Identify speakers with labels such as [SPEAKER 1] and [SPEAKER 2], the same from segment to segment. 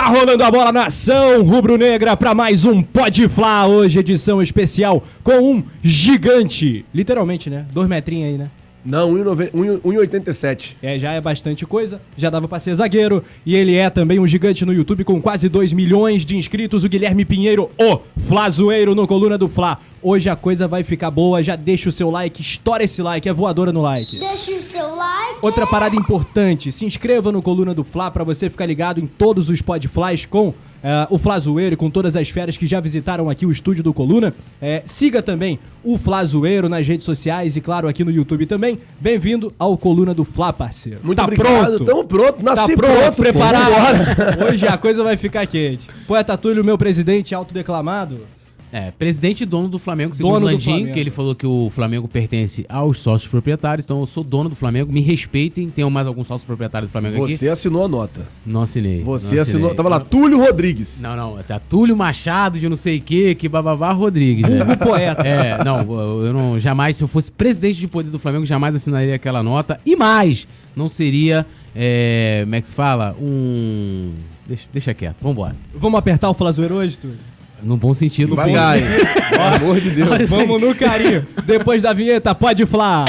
[SPEAKER 1] Tá rolando a bola na rubro-negra para mais um Pode Flá, hoje edição especial com um gigante, literalmente, né? Dois metrinhos aí, né?
[SPEAKER 2] Não, 1,87.
[SPEAKER 1] É, já é bastante coisa, já dava pra ser zagueiro. E ele é também um gigante no YouTube com quase 2 milhões de inscritos, o Guilherme Pinheiro, o Flazoeiro no Coluna do Fla. Hoje a coisa vai ficar boa, já deixa o seu like, estoura esse like, é voadora no like.
[SPEAKER 3] Deixa o seu like.
[SPEAKER 1] Outra parada importante, se inscreva no Coluna do Fla pra você ficar ligado em todos os podflies com eh, o Flazoeiro e com todas as feras que já visitaram aqui o estúdio do Coluna. Eh, siga também o Flazoeiro nas redes sociais e, claro, aqui no YouTube também. Bem-vindo ao Coluna do Fla, parceiro.
[SPEAKER 2] Muito
[SPEAKER 1] tá
[SPEAKER 2] obrigado.
[SPEAKER 1] pronto?
[SPEAKER 2] Tamo pronto.
[SPEAKER 1] Tá
[SPEAKER 2] Nasci
[SPEAKER 1] pronto,
[SPEAKER 2] pronto. pô,
[SPEAKER 1] preparado. Hoje a coisa vai ficar quente. Poeta Túlio, meu presidente autodeclamado.
[SPEAKER 4] É, presidente e dono do Flamengo, segundo
[SPEAKER 1] Dono
[SPEAKER 4] Landim,
[SPEAKER 1] Flamengo.
[SPEAKER 4] que ele falou que o Flamengo pertence aos sócios proprietários, então eu sou dono do Flamengo, me respeitem. Tenham mais algum sócio proprietário do Flamengo aqui?
[SPEAKER 2] Você assinou a nota.
[SPEAKER 4] Não assinei.
[SPEAKER 2] Você
[SPEAKER 4] não
[SPEAKER 2] assinou.
[SPEAKER 4] assinei.
[SPEAKER 2] Tava lá, Túlio Rodrigues.
[SPEAKER 4] Não, não, tá Túlio Machado de não sei o que, que bababá Rodrigues. né?
[SPEAKER 1] Hugo Poeta.
[SPEAKER 4] É, não, eu não, jamais, se eu fosse presidente de poder do Flamengo, jamais assinaria aquela nota. E mais, não seria, é, como é que se fala? Um... Deixa, deixa quieto, vambora.
[SPEAKER 1] Vamos apertar o Flazoeiro hoje, Túlio?
[SPEAKER 4] No bom sentido, sim.
[SPEAKER 2] Devagar, hein? Pelo amor de Deus.
[SPEAKER 1] Vamos no carinho. Depois da vinheta, pode Flá.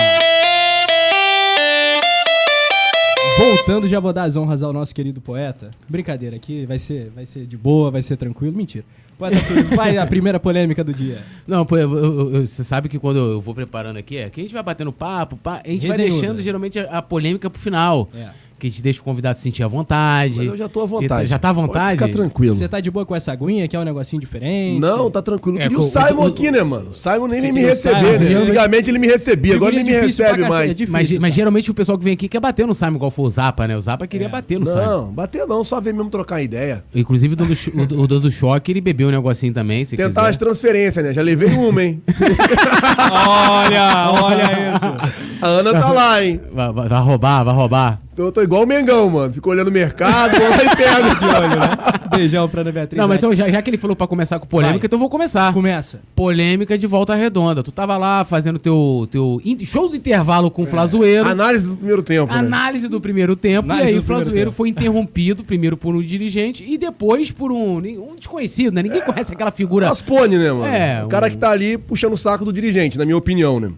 [SPEAKER 1] Voltando, já vou dar as honras ao nosso querido poeta. Brincadeira aqui, vai ser, vai ser de boa, vai ser tranquilo. Mentira. Poeta Túlio, vai a primeira polêmica do dia.
[SPEAKER 4] Não, pô, eu- eu- eu- você sabe que quando eu vou preparando aqui, é que a gente vai batendo papo, pá, a gente vai
[SPEAKER 1] Resenhuda.
[SPEAKER 4] deixando geralmente a, a polêmica pro final.
[SPEAKER 1] É.
[SPEAKER 4] Que a gente deixa o convidado se sentir à vontade.
[SPEAKER 2] Mas eu já tô à vontade.
[SPEAKER 4] Já tá à
[SPEAKER 2] Pode
[SPEAKER 4] vontade?
[SPEAKER 2] ficar tranquilo.
[SPEAKER 1] Você tá de boa com essa aguinha, que é um negocinho diferente?
[SPEAKER 2] Não, tá tranquilo.
[SPEAKER 4] É,
[SPEAKER 2] Queria
[SPEAKER 4] com-
[SPEAKER 2] o Simon
[SPEAKER 4] o-
[SPEAKER 2] aqui, né, mano? O Simon nem me
[SPEAKER 1] Simon,
[SPEAKER 2] né?
[SPEAKER 1] geralmente-
[SPEAKER 2] Antigamente ele me recebia, agora ele me recebe
[SPEAKER 1] cacete,
[SPEAKER 2] mais.
[SPEAKER 1] é difícil,
[SPEAKER 4] Mas, mas geralmente o pessoal que vem aqui quer bater no Simon, igual foi o Zapa, né? O Zapa queria
[SPEAKER 1] É.
[SPEAKER 4] bater no Simon.
[SPEAKER 2] Não, bater não, só ver mesmo trocar ideia.
[SPEAKER 4] Inclusive o dono do, cho- o, o dono do choque, ele bebeu um negocinho também, se
[SPEAKER 2] Tentar as
[SPEAKER 4] quiser.
[SPEAKER 2] transferências, né? Já levei uma, hein?
[SPEAKER 1] Olha, olha isso.
[SPEAKER 2] A Ana tá lá, hein?
[SPEAKER 4] Vai, vai- vai roubar, vai roubar.
[SPEAKER 2] Tô, tô igual o Mengão, mano. Fico olhando o mercado, vou lá e pego.
[SPEAKER 1] De olho, né? Beijão pra Ana Beatriz.
[SPEAKER 4] Não, mas então já, já que ele falou pra começar com polêmica,
[SPEAKER 1] Vai.
[SPEAKER 4] então eu vou começar.
[SPEAKER 1] Começa.
[SPEAKER 4] Polêmica de volta redonda. Tu tava lá fazendo teu, teu in- show do intervalo com o Flazoeiro.
[SPEAKER 2] Análise do primeiro tempo, né?
[SPEAKER 4] Análise do primeiro tempo,
[SPEAKER 1] Análise
[SPEAKER 4] e aí
[SPEAKER 1] do
[SPEAKER 4] o
[SPEAKER 1] primeiro
[SPEAKER 4] Flazoeiro
[SPEAKER 1] tempo.
[SPEAKER 4] foi interrompido, primeiro por um dirigente e depois por um, um desconhecido, né? Ninguém conhece aquela figura.
[SPEAKER 2] Raspone, né, mano?
[SPEAKER 4] É,
[SPEAKER 2] o cara
[SPEAKER 4] um-
[SPEAKER 2] que tá ali puxando o saco do dirigente, na minha opinião, né?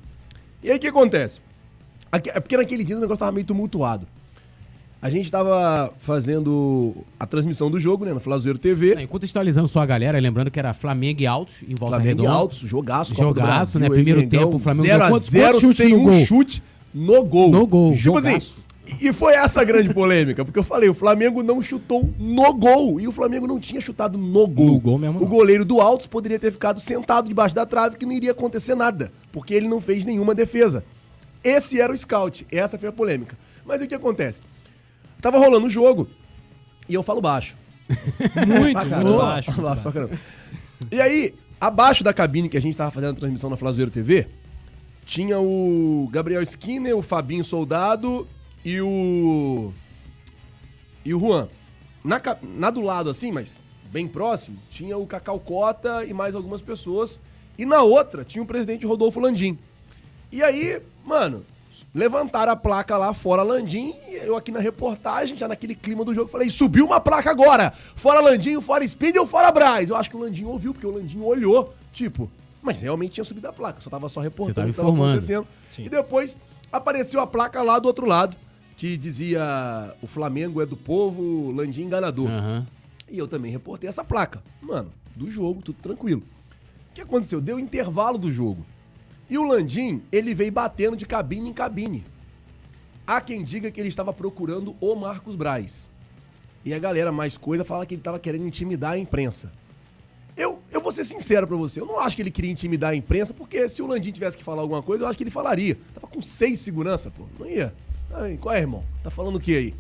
[SPEAKER 2] E aí o que acontece? É porque naquele dia o negócio tava meio tumultuado. A gente tava fazendo a transmissão do jogo, né, na Flazoeiro TV.
[SPEAKER 4] Né, Contextualizando só a galera, lembrando que era Flamengo e Altos em volta
[SPEAKER 2] Flamengo e
[SPEAKER 4] redonda.
[SPEAKER 2] Altos, jogaço,
[SPEAKER 4] Jogaço,
[SPEAKER 2] Brasil,
[SPEAKER 4] né?
[SPEAKER 2] aí,
[SPEAKER 4] Primeiro
[SPEAKER 2] Mengão,
[SPEAKER 4] tempo, o Flamengo
[SPEAKER 2] 0 a
[SPEAKER 4] quantos-
[SPEAKER 2] 0
[SPEAKER 4] quantos chutes
[SPEAKER 2] sem um
[SPEAKER 4] gol?
[SPEAKER 2] chute no gol.
[SPEAKER 4] No gol,
[SPEAKER 2] Tipo
[SPEAKER 4] jogaço.
[SPEAKER 2] assim, e foi essa a grande polêmica, porque eu falei, o Flamengo não chutou no gol, e o Flamengo não tinha chutado no gol.
[SPEAKER 1] No gol mesmo
[SPEAKER 2] O goleiro do Altos poderia ter ficado sentado debaixo da trave que não iria acontecer nada, porque ele não fez nenhuma defesa. Esse era o scout, essa foi a polêmica. Mas o que acontece? Tava rolando o jogo, e eu falo baixo.
[SPEAKER 1] Muito,
[SPEAKER 2] Pra
[SPEAKER 1] muito baixo. muito
[SPEAKER 2] Baixo pra caramba. E aí, abaixo da cabine que a gente tava fazendo a transmissão na Flazoeiro TV, tinha o Gabriel Skinner, o Fabinho Soldado e o. E o Juan. Na, na do lado, assim, mas bem próximo, tinha o Cacau Cota e mais algumas pessoas. E na outra tinha o presidente Rodolfo Landim. E aí, mano, levantaram a placa lá fora Landim e eu aqui na reportagem, já naquele clima do jogo, falei: subiu uma placa agora! Fora Landim, fora Speed ou fora Braz? Eu acho que o Landim ouviu, porque o Landim olhou, tipo, mas realmente tinha subido a placa, só tava só reportando
[SPEAKER 4] tava
[SPEAKER 2] o que tava acontecendo. E depois apareceu a placa lá do outro lado, que dizia: o Flamengo é do povo, Landim enganador.
[SPEAKER 4] Aham.
[SPEAKER 2] E eu também reportei essa placa. Mano, do jogo, tudo tranquilo. O que aconteceu? Deu intervalo do jogo. E o Landim, ele veio batendo de cabine em cabine. Há quem diga que ele estava procurando o Marcos Braz. E a galera mais coisa fala que ele estava querendo intimidar a imprensa. Eu, eu vou ser sincero pra você, eu não acho que ele queria intimidar a imprensa, porque se o Landim tivesse que falar alguma coisa, eu acho que ele falaria. Tava com seis segurança, pô. Não ia. Qual é, irmão? Tá falando o que aí?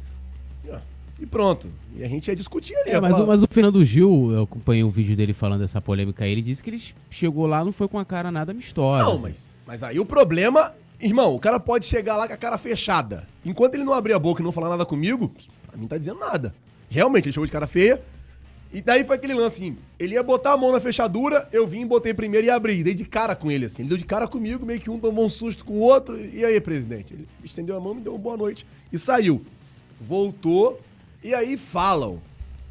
[SPEAKER 2] E pronto. E a gente ia discutir ali.
[SPEAKER 4] É, mas, o, mas o Fernando Gil, eu acompanhei um vídeo dele falando dessa polêmica aí, ele disse que ele chegou lá não foi com a cara nada amistosa.
[SPEAKER 2] Não, mas, mas aí o problema, irmão, o cara pode chegar lá com a cara fechada. Enquanto ele não abrir a boca e não falar nada comigo, pra mim não tá dizendo nada. Realmente, ele chegou de cara feia. E daí foi aquele lance assim, ele ia botar a mão na fechadura, eu vim, botei primeiro e abri. Dei de cara com ele, assim. Ele deu de cara comigo, meio que um tomou um susto com o outro. E aí, presidente? Ele estendeu a mão, me deu uma boa noite e saiu. Voltou, e aí falam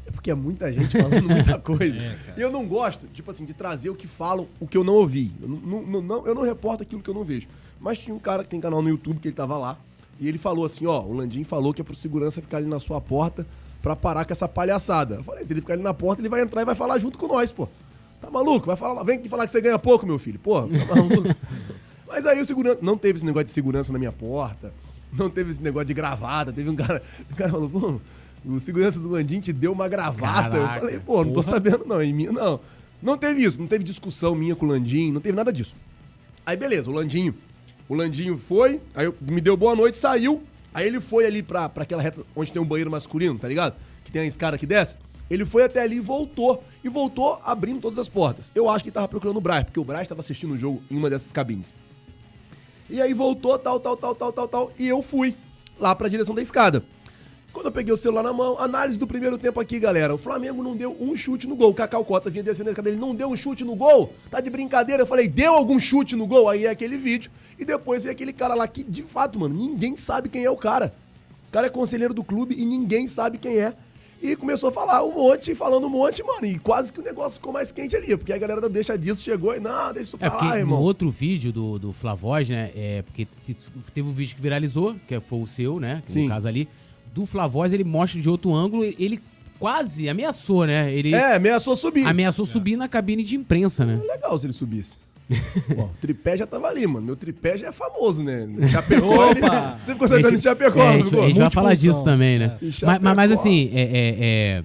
[SPEAKER 2] É porque é muita gente falando muita coisa. e eu não gosto, tipo assim, de trazer o que falam, o que eu não ouvi. Eu não, não- não- eu não reporto aquilo que eu não vejo. Mas tinha um cara que tem canal no YouTube que ele tava lá. E ele falou assim: ó, o Landim falou que é pro segurança ficar ali na sua porta pra parar com essa palhaçada. Eu falei: se ele ficar ali na porta, ele vai entrar e vai falar junto com nós, pô. Tá maluco? Vai falar, vem aqui falar que você ganha pouco, meu filho. Pô, tá maluco? Mas aí o segurança. Não teve esse negócio de segurança na minha porta. Não teve esse negócio de gravata. Teve um cara. O cara falou, pô, o segurança do Landim te deu uma gravata.
[SPEAKER 4] Caraca,
[SPEAKER 2] eu falei, pô, não tô
[SPEAKER 1] porra.
[SPEAKER 2] sabendo, não. Em mim, não. Não teve isso, não teve discussão minha com o Landim, não teve nada disso. Aí beleza, o Landinho. O Landinho foi, aí eu- me deu boa noite, saiu. Aí ele foi ali pra, pra aquela reta onde tem um banheiro masculino, tá ligado? Que tem a escada que desce. Ele foi até ali e voltou. E voltou abrindo todas as portas. Eu acho que ele tava procurando o Braz, porque o Braz tava assistindo o jogo em uma dessas cabines. E aí voltou, tal, tal, tal, tal, tal, tal. E eu fui lá pra direção da escada. Quando eu peguei o celular na mão, análise do primeiro tempo aqui, galera. O Flamengo não deu um chute no gol. O Cacau Cota vinha descendo a escada, ele não deu um chute no gol. Tá de brincadeira. Eu falei, deu algum chute no gol? Aí é aquele vídeo. E depois veio aquele cara lá que, de fato, mano, ninguém sabe quem é o cara. O cara é conselheiro do clube e ninguém sabe quem é. E começou a falar um monte, falando um monte, mano. E quase que o negócio ficou mais quente ali. Porque a galera da Deixa Disso chegou e, não, deixa isso
[SPEAKER 4] É
[SPEAKER 2] pra
[SPEAKER 4] porque
[SPEAKER 2] lá,
[SPEAKER 4] no
[SPEAKER 2] irmão.
[SPEAKER 4] outro vídeo do, do Flavoz, né? É, porque te- teve um vídeo que viralizou, que foi o seu, né? Que
[SPEAKER 2] Sim.
[SPEAKER 4] No caso ali. Do Flavoz, ele mostra de outro ângulo, ele quase ameaçou, né? Ele
[SPEAKER 2] É, ameaçou subir.
[SPEAKER 4] ameaçou subir na cabine de imprensa, né?
[SPEAKER 2] Legal se ele subisse. Pô, o tripé já tava ali, mano. Meu tripé já é famoso, né? Chapecó, ele... Você ficou sabendo de Chapecó,
[SPEAKER 4] é, a gente, a gente vai falar disso também, né?
[SPEAKER 2] É.
[SPEAKER 4] Mas, mas- mas assim, é, é- é-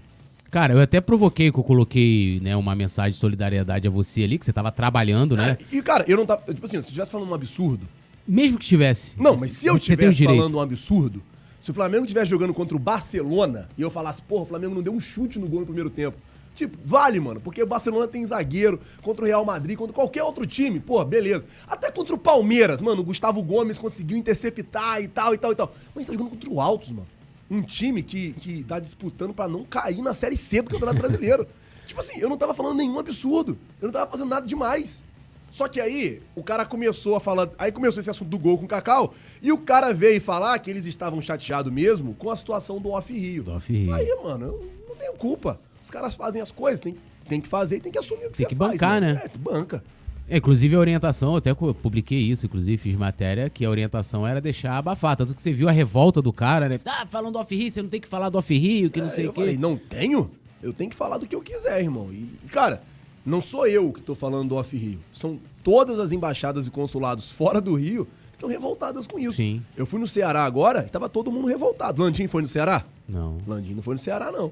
[SPEAKER 4] Cara, eu até provoquei que eu coloquei né, uma mensagem de solidariedade a você ali, que você tava trabalhando, né?
[SPEAKER 2] E, cara, eu não tava... Tipo assim, se eu estivesse falando um absurdo...
[SPEAKER 4] Mesmo que estivesse.
[SPEAKER 2] Não, mas se eu estivesse falando um absurdo... Se o Flamengo estivesse jogando contra o Barcelona e eu falasse, porra, o Flamengo não deu um chute no gol no primeiro tempo. Tipo, vale, mano, porque o Barcelona tem zagueiro contra o Real Madrid, contra qualquer outro time, pô, beleza. Até contra o Palmeiras, mano, o Gustavo Gomes conseguiu interceptar e tal, e tal, e tal. Mas tá jogando contra o Altos, mano. Um time que, que tá disputando pra não cair na Série C do Campeonato Brasileiro. tipo assim, eu não tava falando nenhum absurdo. Eu não tava fazendo nada demais. Só que aí, o cara começou a falar. Aí começou esse assunto do gol com o Cacau. E o cara veio falar que eles estavam chateados mesmo com a situação do Off-Rio.
[SPEAKER 4] Do Off-Rio.
[SPEAKER 2] Aí, mano, eu não tenho culpa. Os caras fazem as coisas, tem, tem que fazer e tem que assumir o que
[SPEAKER 4] Tem que
[SPEAKER 2] faz.
[SPEAKER 4] bancar,
[SPEAKER 2] mano.
[SPEAKER 4] né?
[SPEAKER 2] É, banca.
[SPEAKER 4] É, inclusive a orientação, eu até co- publiquei isso, inclusive fiz matéria, que a orientação era deixar abafar. Tanto que você viu a revolta do cara, né? Ah, falando do Off-Rio, você não tem que falar do Off-Rio, que não
[SPEAKER 2] Aí
[SPEAKER 4] sei
[SPEAKER 2] É, eu
[SPEAKER 4] o quê.
[SPEAKER 2] falei, não tenho? Eu tenho que falar do que eu quiser, irmão. E, cara, não sou eu que tô falando do Off-Rio. São todas as embaixadas e consulados fora do Rio que estão revoltadas com isso.
[SPEAKER 4] Sim.
[SPEAKER 2] Eu fui no Ceará agora e tava todo mundo revoltado. Landim foi no Ceará?
[SPEAKER 4] Não.
[SPEAKER 2] Landim não foi no Ceará, não.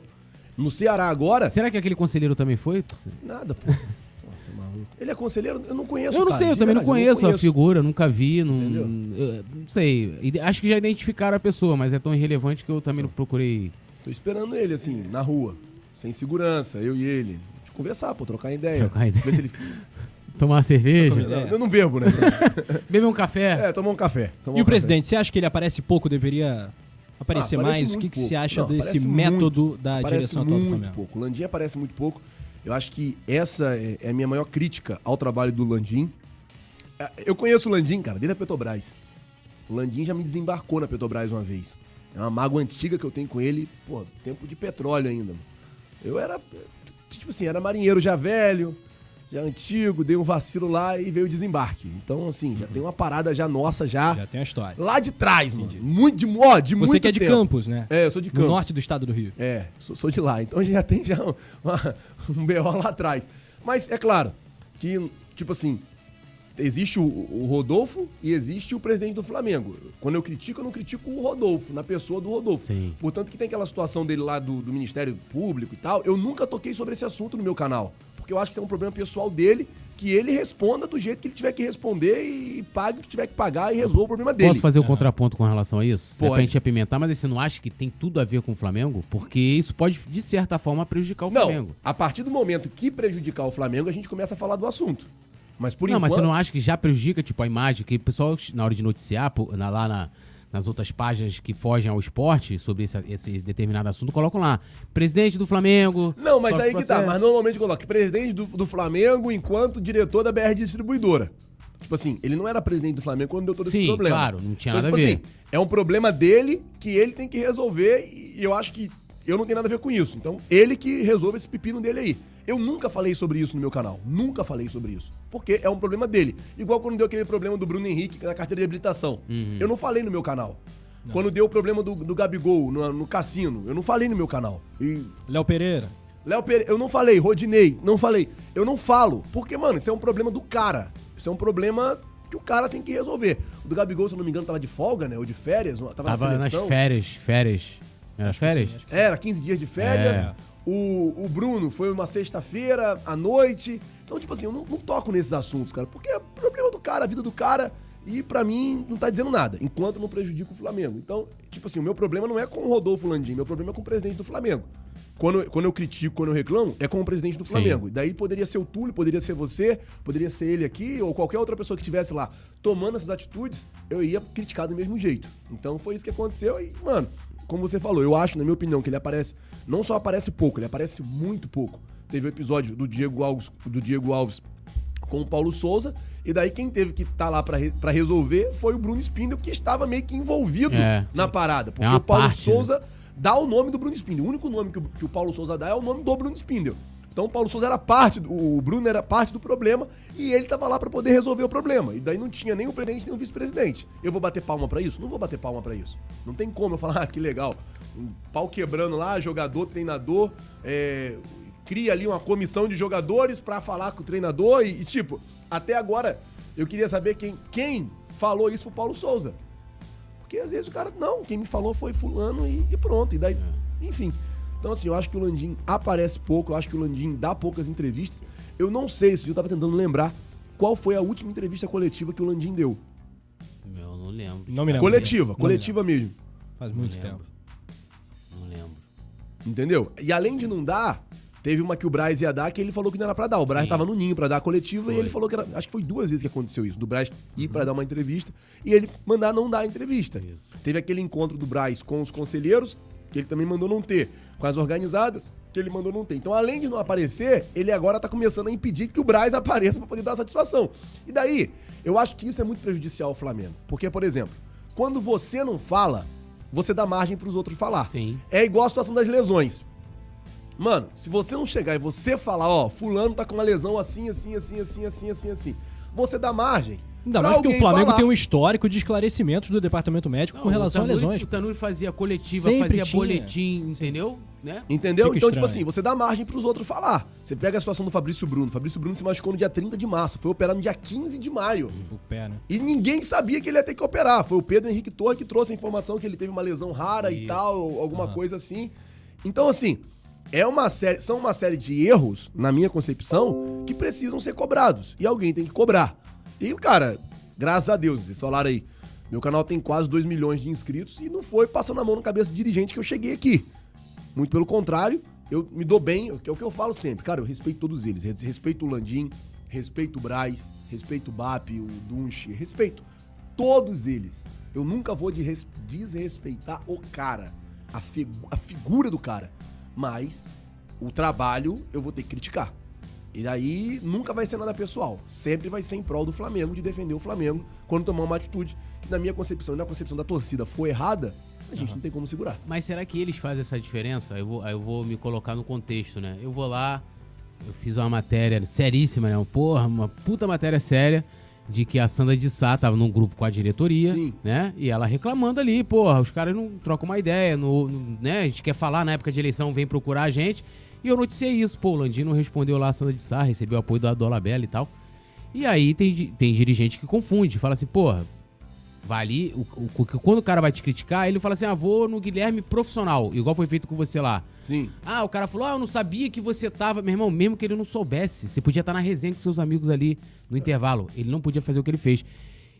[SPEAKER 2] No Ceará agora,
[SPEAKER 4] Será que aquele conselheiro também foi?
[SPEAKER 2] nada, pô. Ele é conselheiro? Eu não conheço
[SPEAKER 4] Eu não
[SPEAKER 2] cara,
[SPEAKER 4] sei, eu também não
[SPEAKER 2] verdade,
[SPEAKER 4] conheço, a figura, nunca vi, não, eu não sei. Acho que já identificaram a pessoa, mas é tão irrelevante que eu também não procurei.
[SPEAKER 2] Tô esperando ele, assim, na rua. Sem segurança, eu e ele. Conversar, pô, trocar ideia.
[SPEAKER 4] Trocar ideia.
[SPEAKER 2] Ver se ele...
[SPEAKER 4] Tomar uma cerveja,
[SPEAKER 2] Não, eu não bebo, né?
[SPEAKER 4] beber um café.
[SPEAKER 2] É, tomar um café. tomar
[SPEAKER 1] E
[SPEAKER 2] um
[SPEAKER 1] o presidente, você acha que ele aparece pouco, deveria aparecer
[SPEAKER 2] Ah,
[SPEAKER 1] mais? O que, que você acha
[SPEAKER 2] Não,
[SPEAKER 1] desse método
[SPEAKER 2] muito.
[SPEAKER 1] da direção atual do
[SPEAKER 2] muito
[SPEAKER 1] Flamengo?
[SPEAKER 2] pouco. O Landim aparece muito pouco. Eu acho que essa é é a minha maior crítica ao trabalho do Landim. É, Eu conheço o Landim, cara, desde a Petrobras. O Landim já me desembarcou na Petrobras uma vez. É uma mágoa antiga que eu tenho com ele, pô, tempo de petróleo ainda. Eu era, tipo assim, era marinheiro já velho, já antigo, dei um vacilo lá e veio o desembarque. Então, assim, já tem uma parada já nossa já,
[SPEAKER 1] Já tem a história.
[SPEAKER 2] lá de trás, mano. Muito de, ó, de muito
[SPEAKER 1] Você que é de
[SPEAKER 2] tempo.
[SPEAKER 1] Campos, né?
[SPEAKER 2] É, eu sou de
[SPEAKER 1] No
[SPEAKER 2] Campos.
[SPEAKER 1] norte do estado do Rio.
[SPEAKER 2] É, sou, sou de lá. Então já tem já um, uma- um BO lá atrás. Mas é claro que, tipo assim, existe o, o Rodolfo e existe o presidente do Flamengo. Quando eu critico, eu não critico o Rodolfo, na pessoa do Rodolfo.
[SPEAKER 4] Sim.
[SPEAKER 2] Portanto, que tem aquela situação dele lá do, do Ministério Público e tal, eu nunca toquei sobre esse assunto no meu canal. Porque eu acho que isso é um problema pessoal dele, que ele responda do jeito que ele tiver que responder e pague o que tiver que pagar e resolva o problema dele.
[SPEAKER 4] Posso fazer o contraponto com relação a isso? É pra
[SPEAKER 2] Pode.
[SPEAKER 4] gente apimentar, mas você não acha que tem tudo a ver com o Flamengo? Porque isso pode, de certa forma, prejudicar o
[SPEAKER 2] Não,
[SPEAKER 4] Flamengo.
[SPEAKER 2] a partir do momento que prejudicar o Flamengo, a gente começa a falar do assunto. Mas por
[SPEAKER 4] não,
[SPEAKER 2] enquanto...
[SPEAKER 4] mas você não acha que já prejudica, tipo, a imagem, que o pessoal, na hora de noticiar, na- lá na- nas outras páginas que fogem ao esporte sobre esse, esse determinado assunto, colocam lá, presidente do Flamengo...
[SPEAKER 2] Não, mas aí que tá. Mas normalmente coloca presidente do, do Flamengo enquanto diretor da BR Distribuidora. Tipo assim, ele não era presidente do Flamengo quando deu todo esse
[SPEAKER 4] Sim,
[SPEAKER 2] problema.
[SPEAKER 4] claro, não tinha
[SPEAKER 2] então,
[SPEAKER 4] nada
[SPEAKER 2] tipo
[SPEAKER 4] a ver.
[SPEAKER 2] assim, é um problema dele que ele tem que resolver e eu acho que Eu não tenho nada a ver com isso. Então, ele que resolve esse pepino dele aí. Eu nunca falei sobre isso no meu canal. Nunca falei sobre isso. Porque é um problema dele. Igual quando deu aquele problema do Bruno Henrique na carteira de habilitação.
[SPEAKER 4] Uhum.
[SPEAKER 2] Eu não falei no meu canal. Quando deu o problema do, do Gabigol no, no cassino, eu não falei no meu canal. E
[SPEAKER 1] Léo Pereira.
[SPEAKER 2] Léo Pereira, eu não falei. Rodinei, não falei. Eu não falo. Porque, mano, isso é um problema do cara. Isso é um problema que o cara tem que resolver. O do Gabigol, se eu não me engano, tava de folga, né? Ou de férias, tava,
[SPEAKER 4] Tava
[SPEAKER 2] na
[SPEAKER 4] nas
[SPEAKER 2] seleção.
[SPEAKER 4] férias, férias. Era as férias?
[SPEAKER 1] Sim,
[SPEAKER 2] Era, 15 dias de férias.
[SPEAKER 4] É.
[SPEAKER 2] O, o Bruno foi uma sexta-feira à noite. Então, tipo assim, eu não, não toco nesses assuntos, cara. Porque é problema do cara, a vida do cara. E pra mim, não tá dizendo nada. Enquanto não prejudica o Flamengo. Então, tipo assim, o meu problema não é com o Rodolfo Landim. Meu problema é com o presidente do Flamengo. Quando, quando eu critico, quando eu reclamo, é com o presidente do
[SPEAKER 4] Sim.
[SPEAKER 2] Flamengo. Daí poderia ser o Túlio, poderia ser você, poderia ser ele aqui, ou qualquer outra pessoa que estivesse lá tomando essas atitudes, eu ia criticar do mesmo jeito. Então foi isso que aconteceu e, mano, como você falou, eu acho, na minha opinião, que ele aparece, não só aparece pouco, ele aparece muito pouco. Teve o episódio do Diego Alves, do Diego Alves com o Paulo Souza, e daí quem teve que estar lá pra, re- resolver foi o Bruno Spindel, que estava meio que envolvido
[SPEAKER 4] É,
[SPEAKER 2] na parada. Porque
[SPEAKER 4] uma
[SPEAKER 2] o Paulo
[SPEAKER 4] parte, né?
[SPEAKER 2] Souza dá o nome do Bruno Spindel. O único nome que o, que o Paulo Souza dá é o nome do Bruno Spindel. Então o Paulo Souza era parte, do, o Bruno era parte do problema e ele tava lá pra poder resolver o problema. E daí não tinha nem o presidente nem o vice-presidente. Eu vou bater palma pra isso? Não vou bater palma pra isso. Não tem como eu falar, ah, que legal. Um pau quebrando lá, jogador, treinador, é, cria ali uma comissão de jogadores pra falar com o treinador e, e, tipo, até agora eu queria saber quem, quem falou isso pro Paulo Souza. Porque às vezes o cara, não, quem me falou foi fulano e, e pronto. E daí, enfim. Então, assim, eu acho que o Landim aparece pouco, eu acho que o Landim dá poucas entrevistas. Eu não sei, dia eu tava tentando lembrar qual foi a última entrevista coletiva que o Landim deu.
[SPEAKER 4] Meu, não lembro.
[SPEAKER 1] Não me lembro.
[SPEAKER 2] Coletiva,
[SPEAKER 1] Não me
[SPEAKER 2] coletiva mesmo.
[SPEAKER 1] lembro. Faz muito
[SPEAKER 4] Não
[SPEAKER 1] tempo.
[SPEAKER 4] Não lembro.
[SPEAKER 2] Entendeu? E além de não dar, teve uma que o Braz ia dar que ele falou que não era pra dar. O Braz
[SPEAKER 4] Sim.
[SPEAKER 2] tava no ninho pra dar a coletiva e
[SPEAKER 4] Foi.
[SPEAKER 2] ele falou que era. Acho que foi duas vezes que aconteceu isso. Do Braz ir pra dar uma entrevista e ele mandar não dar a entrevista.
[SPEAKER 4] Isso.
[SPEAKER 2] Teve aquele encontro do Braz com os conselheiros, que ele também mandou não ter. Com as organizadas, que ele mandou não ter. Então, além de não aparecer, ele agora tá começando a impedir que o Braz apareça pra poder dar satisfação. E daí, eu acho que isso é muito prejudicial ao Flamengo. Porque, por exemplo, quando você não fala, você dá margem pros outros falar.
[SPEAKER 4] Sim.
[SPEAKER 2] É igual a situação das lesões. Mano, se você não chegar e você falar, ó, fulano tá com uma lesão assim, assim, assim, assim, assim, assim, assim, você dá margem.
[SPEAKER 1] Ainda mais que o Flamengo
[SPEAKER 2] falar.
[SPEAKER 1] tem um histórico de esclarecimentos do departamento médico com
[SPEAKER 4] Não,
[SPEAKER 1] relação
[SPEAKER 4] o
[SPEAKER 1] a
[SPEAKER 4] Tanuri-
[SPEAKER 1] lesões.
[SPEAKER 4] O Tanuri fazia coletiva,
[SPEAKER 1] Sempre
[SPEAKER 4] fazia
[SPEAKER 1] tinha.
[SPEAKER 4] boletim, entendeu? Né?
[SPEAKER 2] Entendeu?
[SPEAKER 1] Fica
[SPEAKER 2] então, tipo
[SPEAKER 1] estranho.
[SPEAKER 2] assim, você dá margem pros outros falar. Você pega a situação do Fabrício Bruno. Fabrício Bruno se machucou no dia 30 de março, foi operado no dia 15 de maio.
[SPEAKER 1] O pé, né?
[SPEAKER 2] E ninguém sabia que ele ia ter que operar. Foi o Pedro Henrique Torre que trouxe a informação que ele teve uma lesão rara e
[SPEAKER 4] Isso.
[SPEAKER 2] tal, ou alguma
[SPEAKER 1] Aham.
[SPEAKER 2] coisa assim. Então, assim, é uma série, são uma série de erros, na minha concepção, que precisam ser cobrados. E alguém tem que cobrar. E, cara, graças a Deus, esse falaram aí. Meu canal tem quase 2 milhões de inscritos e não foi passando a mão na cabeça do dirigente que eu cheguei aqui. Muito pelo contrário, eu me dou bem, que é o que eu falo sempre. Cara, eu respeito todos eles. Res- Respeito o Landim, respeito o Braz, respeito o Bap, o Dunche, respeito todos eles. Eu nunca vou de res- desrespeitar o cara, a, figu- a figura do cara. Mas o trabalho eu vou ter que criticar. E aí nunca vai ser nada pessoal. Sempre vai ser em prol do Flamengo, de defender o Flamengo, quando tomar uma atitude que, na minha concepção e na concepção da torcida, for errada, a gente não tem como segurar.
[SPEAKER 4] Mas será que eles fazem essa diferença? Eu vou, aí eu vou me colocar no contexto, né? Eu vou lá, eu fiz uma matéria seríssima, né? Porra, uma puta matéria séria de que a Sandra de Sá tava num grupo com a diretoria,
[SPEAKER 2] Sim.
[SPEAKER 4] né? E ela reclamando ali, porra, os caras não trocam uma ideia, no, no- né? A gente quer falar na época de eleição, vem procurar a gente. E eu noticiei isso, pô, o Landino respondeu lá a Sandra de Sá, recebeu apoio da Dola Bela e tal. E aí tem, tem dirigente que confunde, fala assim, porra, vai ali, o, o- quando o cara vai te criticar, ele fala assim, ah, vou no Guilherme profissional, igual foi feito com você lá.
[SPEAKER 2] Sim.
[SPEAKER 4] Ah, o cara falou, ah, eu não sabia que você tava. Meu irmão, mesmo que ele não soubesse, você podia estar na resenha com seus amigos ali no intervalo. Ele não podia fazer o que ele fez.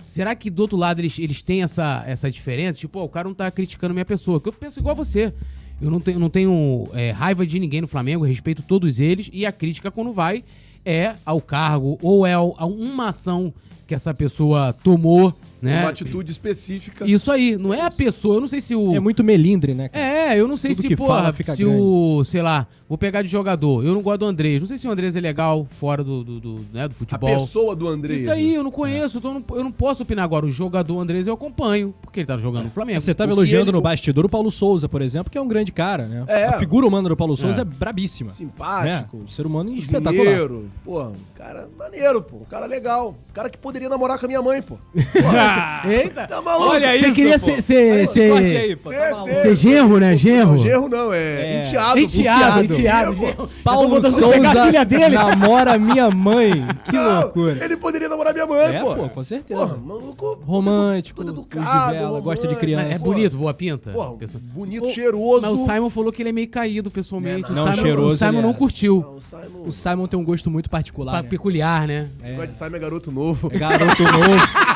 [SPEAKER 4] Será que do outro lado eles, eles têm essa, essa diferença? Tipo, ó, o cara não tá criticando minha pessoa, que eu penso igual a você. Eu não tenho, não tenho é, raiva de ninguém no Flamengo, respeito todos eles e a crítica quando vai é ao cargo ou é a uma ação que essa pessoa tomou, né?
[SPEAKER 2] Uma atitude específica.
[SPEAKER 4] Isso aí, não é a pessoa. Eu não sei se o.
[SPEAKER 1] É muito melindre, né, cara?
[SPEAKER 4] É, eu não sei
[SPEAKER 1] Tudo
[SPEAKER 4] se,
[SPEAKER 1] que
[SPEAKER 4] porra,
[SPEAKER 1] fala fica
[SPEAKER 4] se o, sei lá, vou pegar de jogador. Eu não gosto do Andrés. Não sei se o Andrés é legal fora do, do, do, né, do
[SPEAKER 2] a
[SPEAKER 4] futebol.
[SPEAKER 2] pessoa do André.
[SPEAKER 4] Isso aí, eu não conheço, então eu não, eu não posso opinar agora. O jogador Andrés eu acompanho, porque ele tá jogando no Flamengo.
[SPEAKER 1] Você tava
[SPEAKER 2] que
[SPEAKER 1] elogiando
[SPEAKER 2] ele-
[SPEAKER 1] no bastidor o Paulo Souza, por exemplo, que é um grande cara, né?
[SPEAKER 2] É.
[SPEAKER 1] A figura humana do Paulo Souza
[SPEAKER 4] É.
[SPEAKER 1] é, brabíssima.
[SPEAKER 2] Simpático.
[SPEAKER 1] Né? Um ser humano espetacular.
[SPEAKER 2] Espetacular. Pô, um cara maneiro, pô. Um cara legal. Um cara que poderia namorar com a minha mãe, pô.
[SPEAKER 4] Eita!
[SPEAKER 2] Tá maluco?
[SPEAKER 1] Olha aí.
[SPEAKER 4] Você
[SPEAKER 1] isso,
[SPEAKER 4] queria
[SPEAKER 1] pô.
[SPEAKER 4] ser, ser, ser,
[SPEAKER 1] aí, pô. Tá
[SPEAKER 4] ser genro, né? Genro?
[SPEAKER 2] Não, genro não, é,
[SPEAKER 1] É.
[SPEAKER 2] enteado.
[SPEAKER 4] Enteado,
[SPEAKER 1] Enteado.
[SPEAKER 4] enteado.
[SPEAKER 2] Pô.
[SPEAKER 1] Paulo
[SPEAKER 4] você pegar
[SPEAKER 1] Souza
[SPEAKER 4] a filha dele.
[SPEAKER 1] namora minha mãe. Que
[SPEAKER 2] Não,
[SPEAKER 1] loucura.
[SPEAKER 2] Ele poderia namorar minha mãe,
[SPEAKER 1] É,
[SPEAKER 2] pô.
[SPEAKER 1] pô, com certeza.
[SPEAKER 2] Porra, maluco.
[SPEAKER 1] Romântico, uso
[SPEAKER 2] educado,
[SPEAKER 1] de vela, gosta de criança.
[SPEAKER 4] É
[SPEAKER 2] Pô,
[SPEAKER 4] bonito, boa pinta? Pessoa-
[SPEAKER 2] bonito, cheiroso.
[SPEAKER 4] Mas o Simon falou que ele é meio caído pessoalmente.
[SPEAKER 1] Não,
[SPEAKER 4] o Simon,
[SPEAKER 1] cheiroso
[SPEAKER 4] o Simon não
[SPEAKER 1] é.
[SPEAKER 4] curtiu.
[SPEAKER 2] Não, o Simon...
[SPEAKER 1] Tem um gosto muito particular.
[SPEAKER 4] Pa-
[SPEAKER 1] né?
[SPEAKER 4] Peculiar, né?
[SPEAKER 2] O
[SPEAKER 1] É,
[SPEAKER 2] Simon é garoto novo.
[SPEAKER 1] é garoto novo.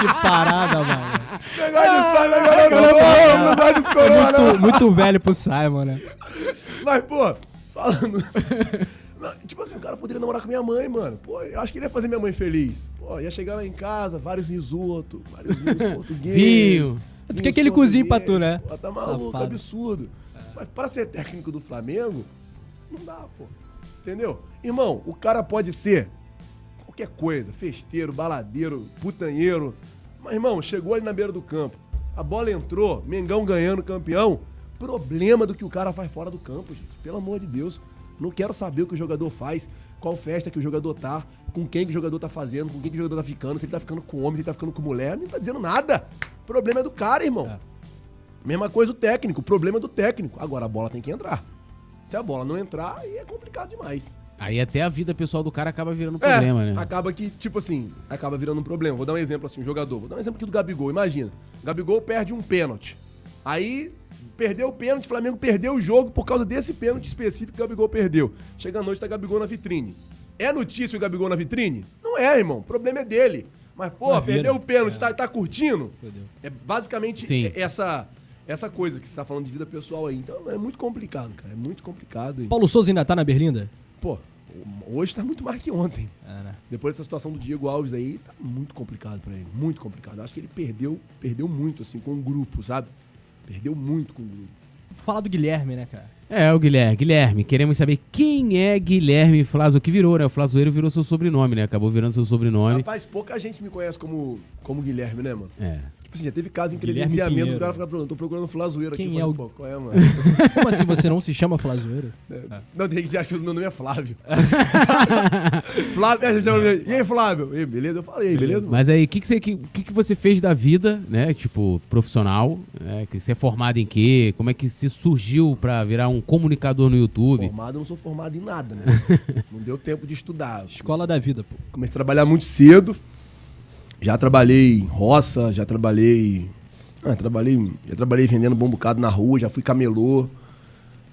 [SPEAKER 1] Que parada, mano.
[SPEAKER 2] Negócio de Simon é garoto novo. Não vai dos corona, não.
[SPEAKER 1] Muito, muito velho pro Simon, né?
[SPEAKER 2] Mas, pô, falando. Não, tipo assim, o cara poderia namorar com minha mãe, mano. Pô, eu acho que ele ia fazer minha mãe feliz. Pô, ia chegar lá em casa, vários risoto, vários vinhos portugueses.
[SPEAKER 1] Tu quer que ele cozinhe pra tu, né?
[SPEAKER 2] Pô, tá maluco,
[SPEAKER 1] Safado.
[SPEAKER 2] absurdo. Mas pra ser técnico do Flamengo, não dá, pô. Entendeu? Irmão, o cara pode ser qualquer coisa, festeiro, baladeiro, putanheiro. Mas, irmão, chegou ali na beira do campo. A bola entrou, Mengão ganhando campeão. Problema do que o cara faz fora do campo, gente. Pelo amor de Deus. Não quero saber o que o jogador faz, qual festa que o jogador tá, com quem que o jogador tá fazendo, com quem que o jogador tá ficando, se ele tá ficando com homem, se ele tá ficando com mulher. Não tá dizendo nada. O problema é do cara, irmão.
[SPEAKER 1] É.
[SPEAKER 2] Mesma coisa o técnico. O problema é do técnico. Agora a bola tem que entrar. Se a bola não entrar, aí é complicado demais.
[SPEAKER 4] Aí até a vida pessoal do cara acaba virando problema,
[SPEAKER 2] é,
[SPEAKER 4] né?
[SPEAKER 2] acaba que, tipo assim, acaba virando um problema. Vou dar um exemplo assim, um jogador. Vou dar um exemplo aqui do Gabigol. Imagina, o Gabigol perde um pênalti. Aí, perdeu o pênalti, o Flamengo perdeu o jogo por causa desse pênalti específico que o Gabigol perdeu. Chega à noite, tá Gabigol na vitrine. É notícia o Gabigol na vitrine? Não é, irmão. O problema é dele. Mas, pô,
[SPEAKER 1] Na vida.
[SPEAKER 2] perdeu o pênalti,
[SPEAKER 1] É.
[SPEAKER 2] tá, tá curtindo?
[SPEAKER 1] Fudeu.
[SPEAKER 2] É basicamente
[SPEAKER 4] Sim.
[SPEAKER 2] essa essa coisa que você tá falando de vida pessoal aí. Então é muito complicado, cara. É muito complicado.
[SPEAKER 1] Paulo Souza ainda tá na Berlinda?
[SPEAKER 2] Pô, hoje tá muito mais que ontem.
[SPEAKER 1] É, né?
[SPEAKER 2] Depois dessa situação do Diego Alves aí, tá muito complicado pra ele. Muito complicado. Acho que ele perdeu, perdeu muito, assim, com o grupo, sabe? Perdeu muito com o grupo.
[SPEAKER 1] Falar do Guilherme, né, cara?
[SPEAKER 4] É, o Guilherme. Guilherme, queremos saber quem é Guilherme Flazo, que virou, né? O Flazoeiro virou seu sobrenome, né? Acabou virando seu sobrenome.
[SPEAKER 2] Rapaz, pouca gente me conhece como, como Guilherme, né, mano?
[SPEAKER 4] É.
[SPEAKER 2] Tipo assim, já teve caso em credenciamento, o cara fica procurando, tô procurando Flazoeiro aqui.
[SPEAKER 1] Quem é
[SPEAKER 2] falei,
[SPEAKER 1] o-
[SPEAKER 2] qual é, mano?
[SPEAKER 1] Como assim você não se chama Flazoeiro?
[SPEAKER 2] Não, tem gente que acha que o meu nome é Flávio. Flávio, é, e aí, Flávio? E aí, beleza? Eu falei, "E aí, beleza?
[SPEAKER 4] Mas aí, o que, que, você, que, que que você fez da vida, né? Tipo, profissional? Né? Que você é formado em quê? Como é que você surgiu pra virar um comunicador no YouTube?
[SPEAKER 2] Formado, eu não sou formado em nada, né? não deu tempo de estudar.
[SPEAKER 1] Escola da vida, pô.
[SPEAKER 2] Comecei a trabalhar muito cedo. Já trabalhei em roça, já trabalhei. Ah, trabalhei. Já trabalhei vendendo bom bocado na rua, já fui camelô.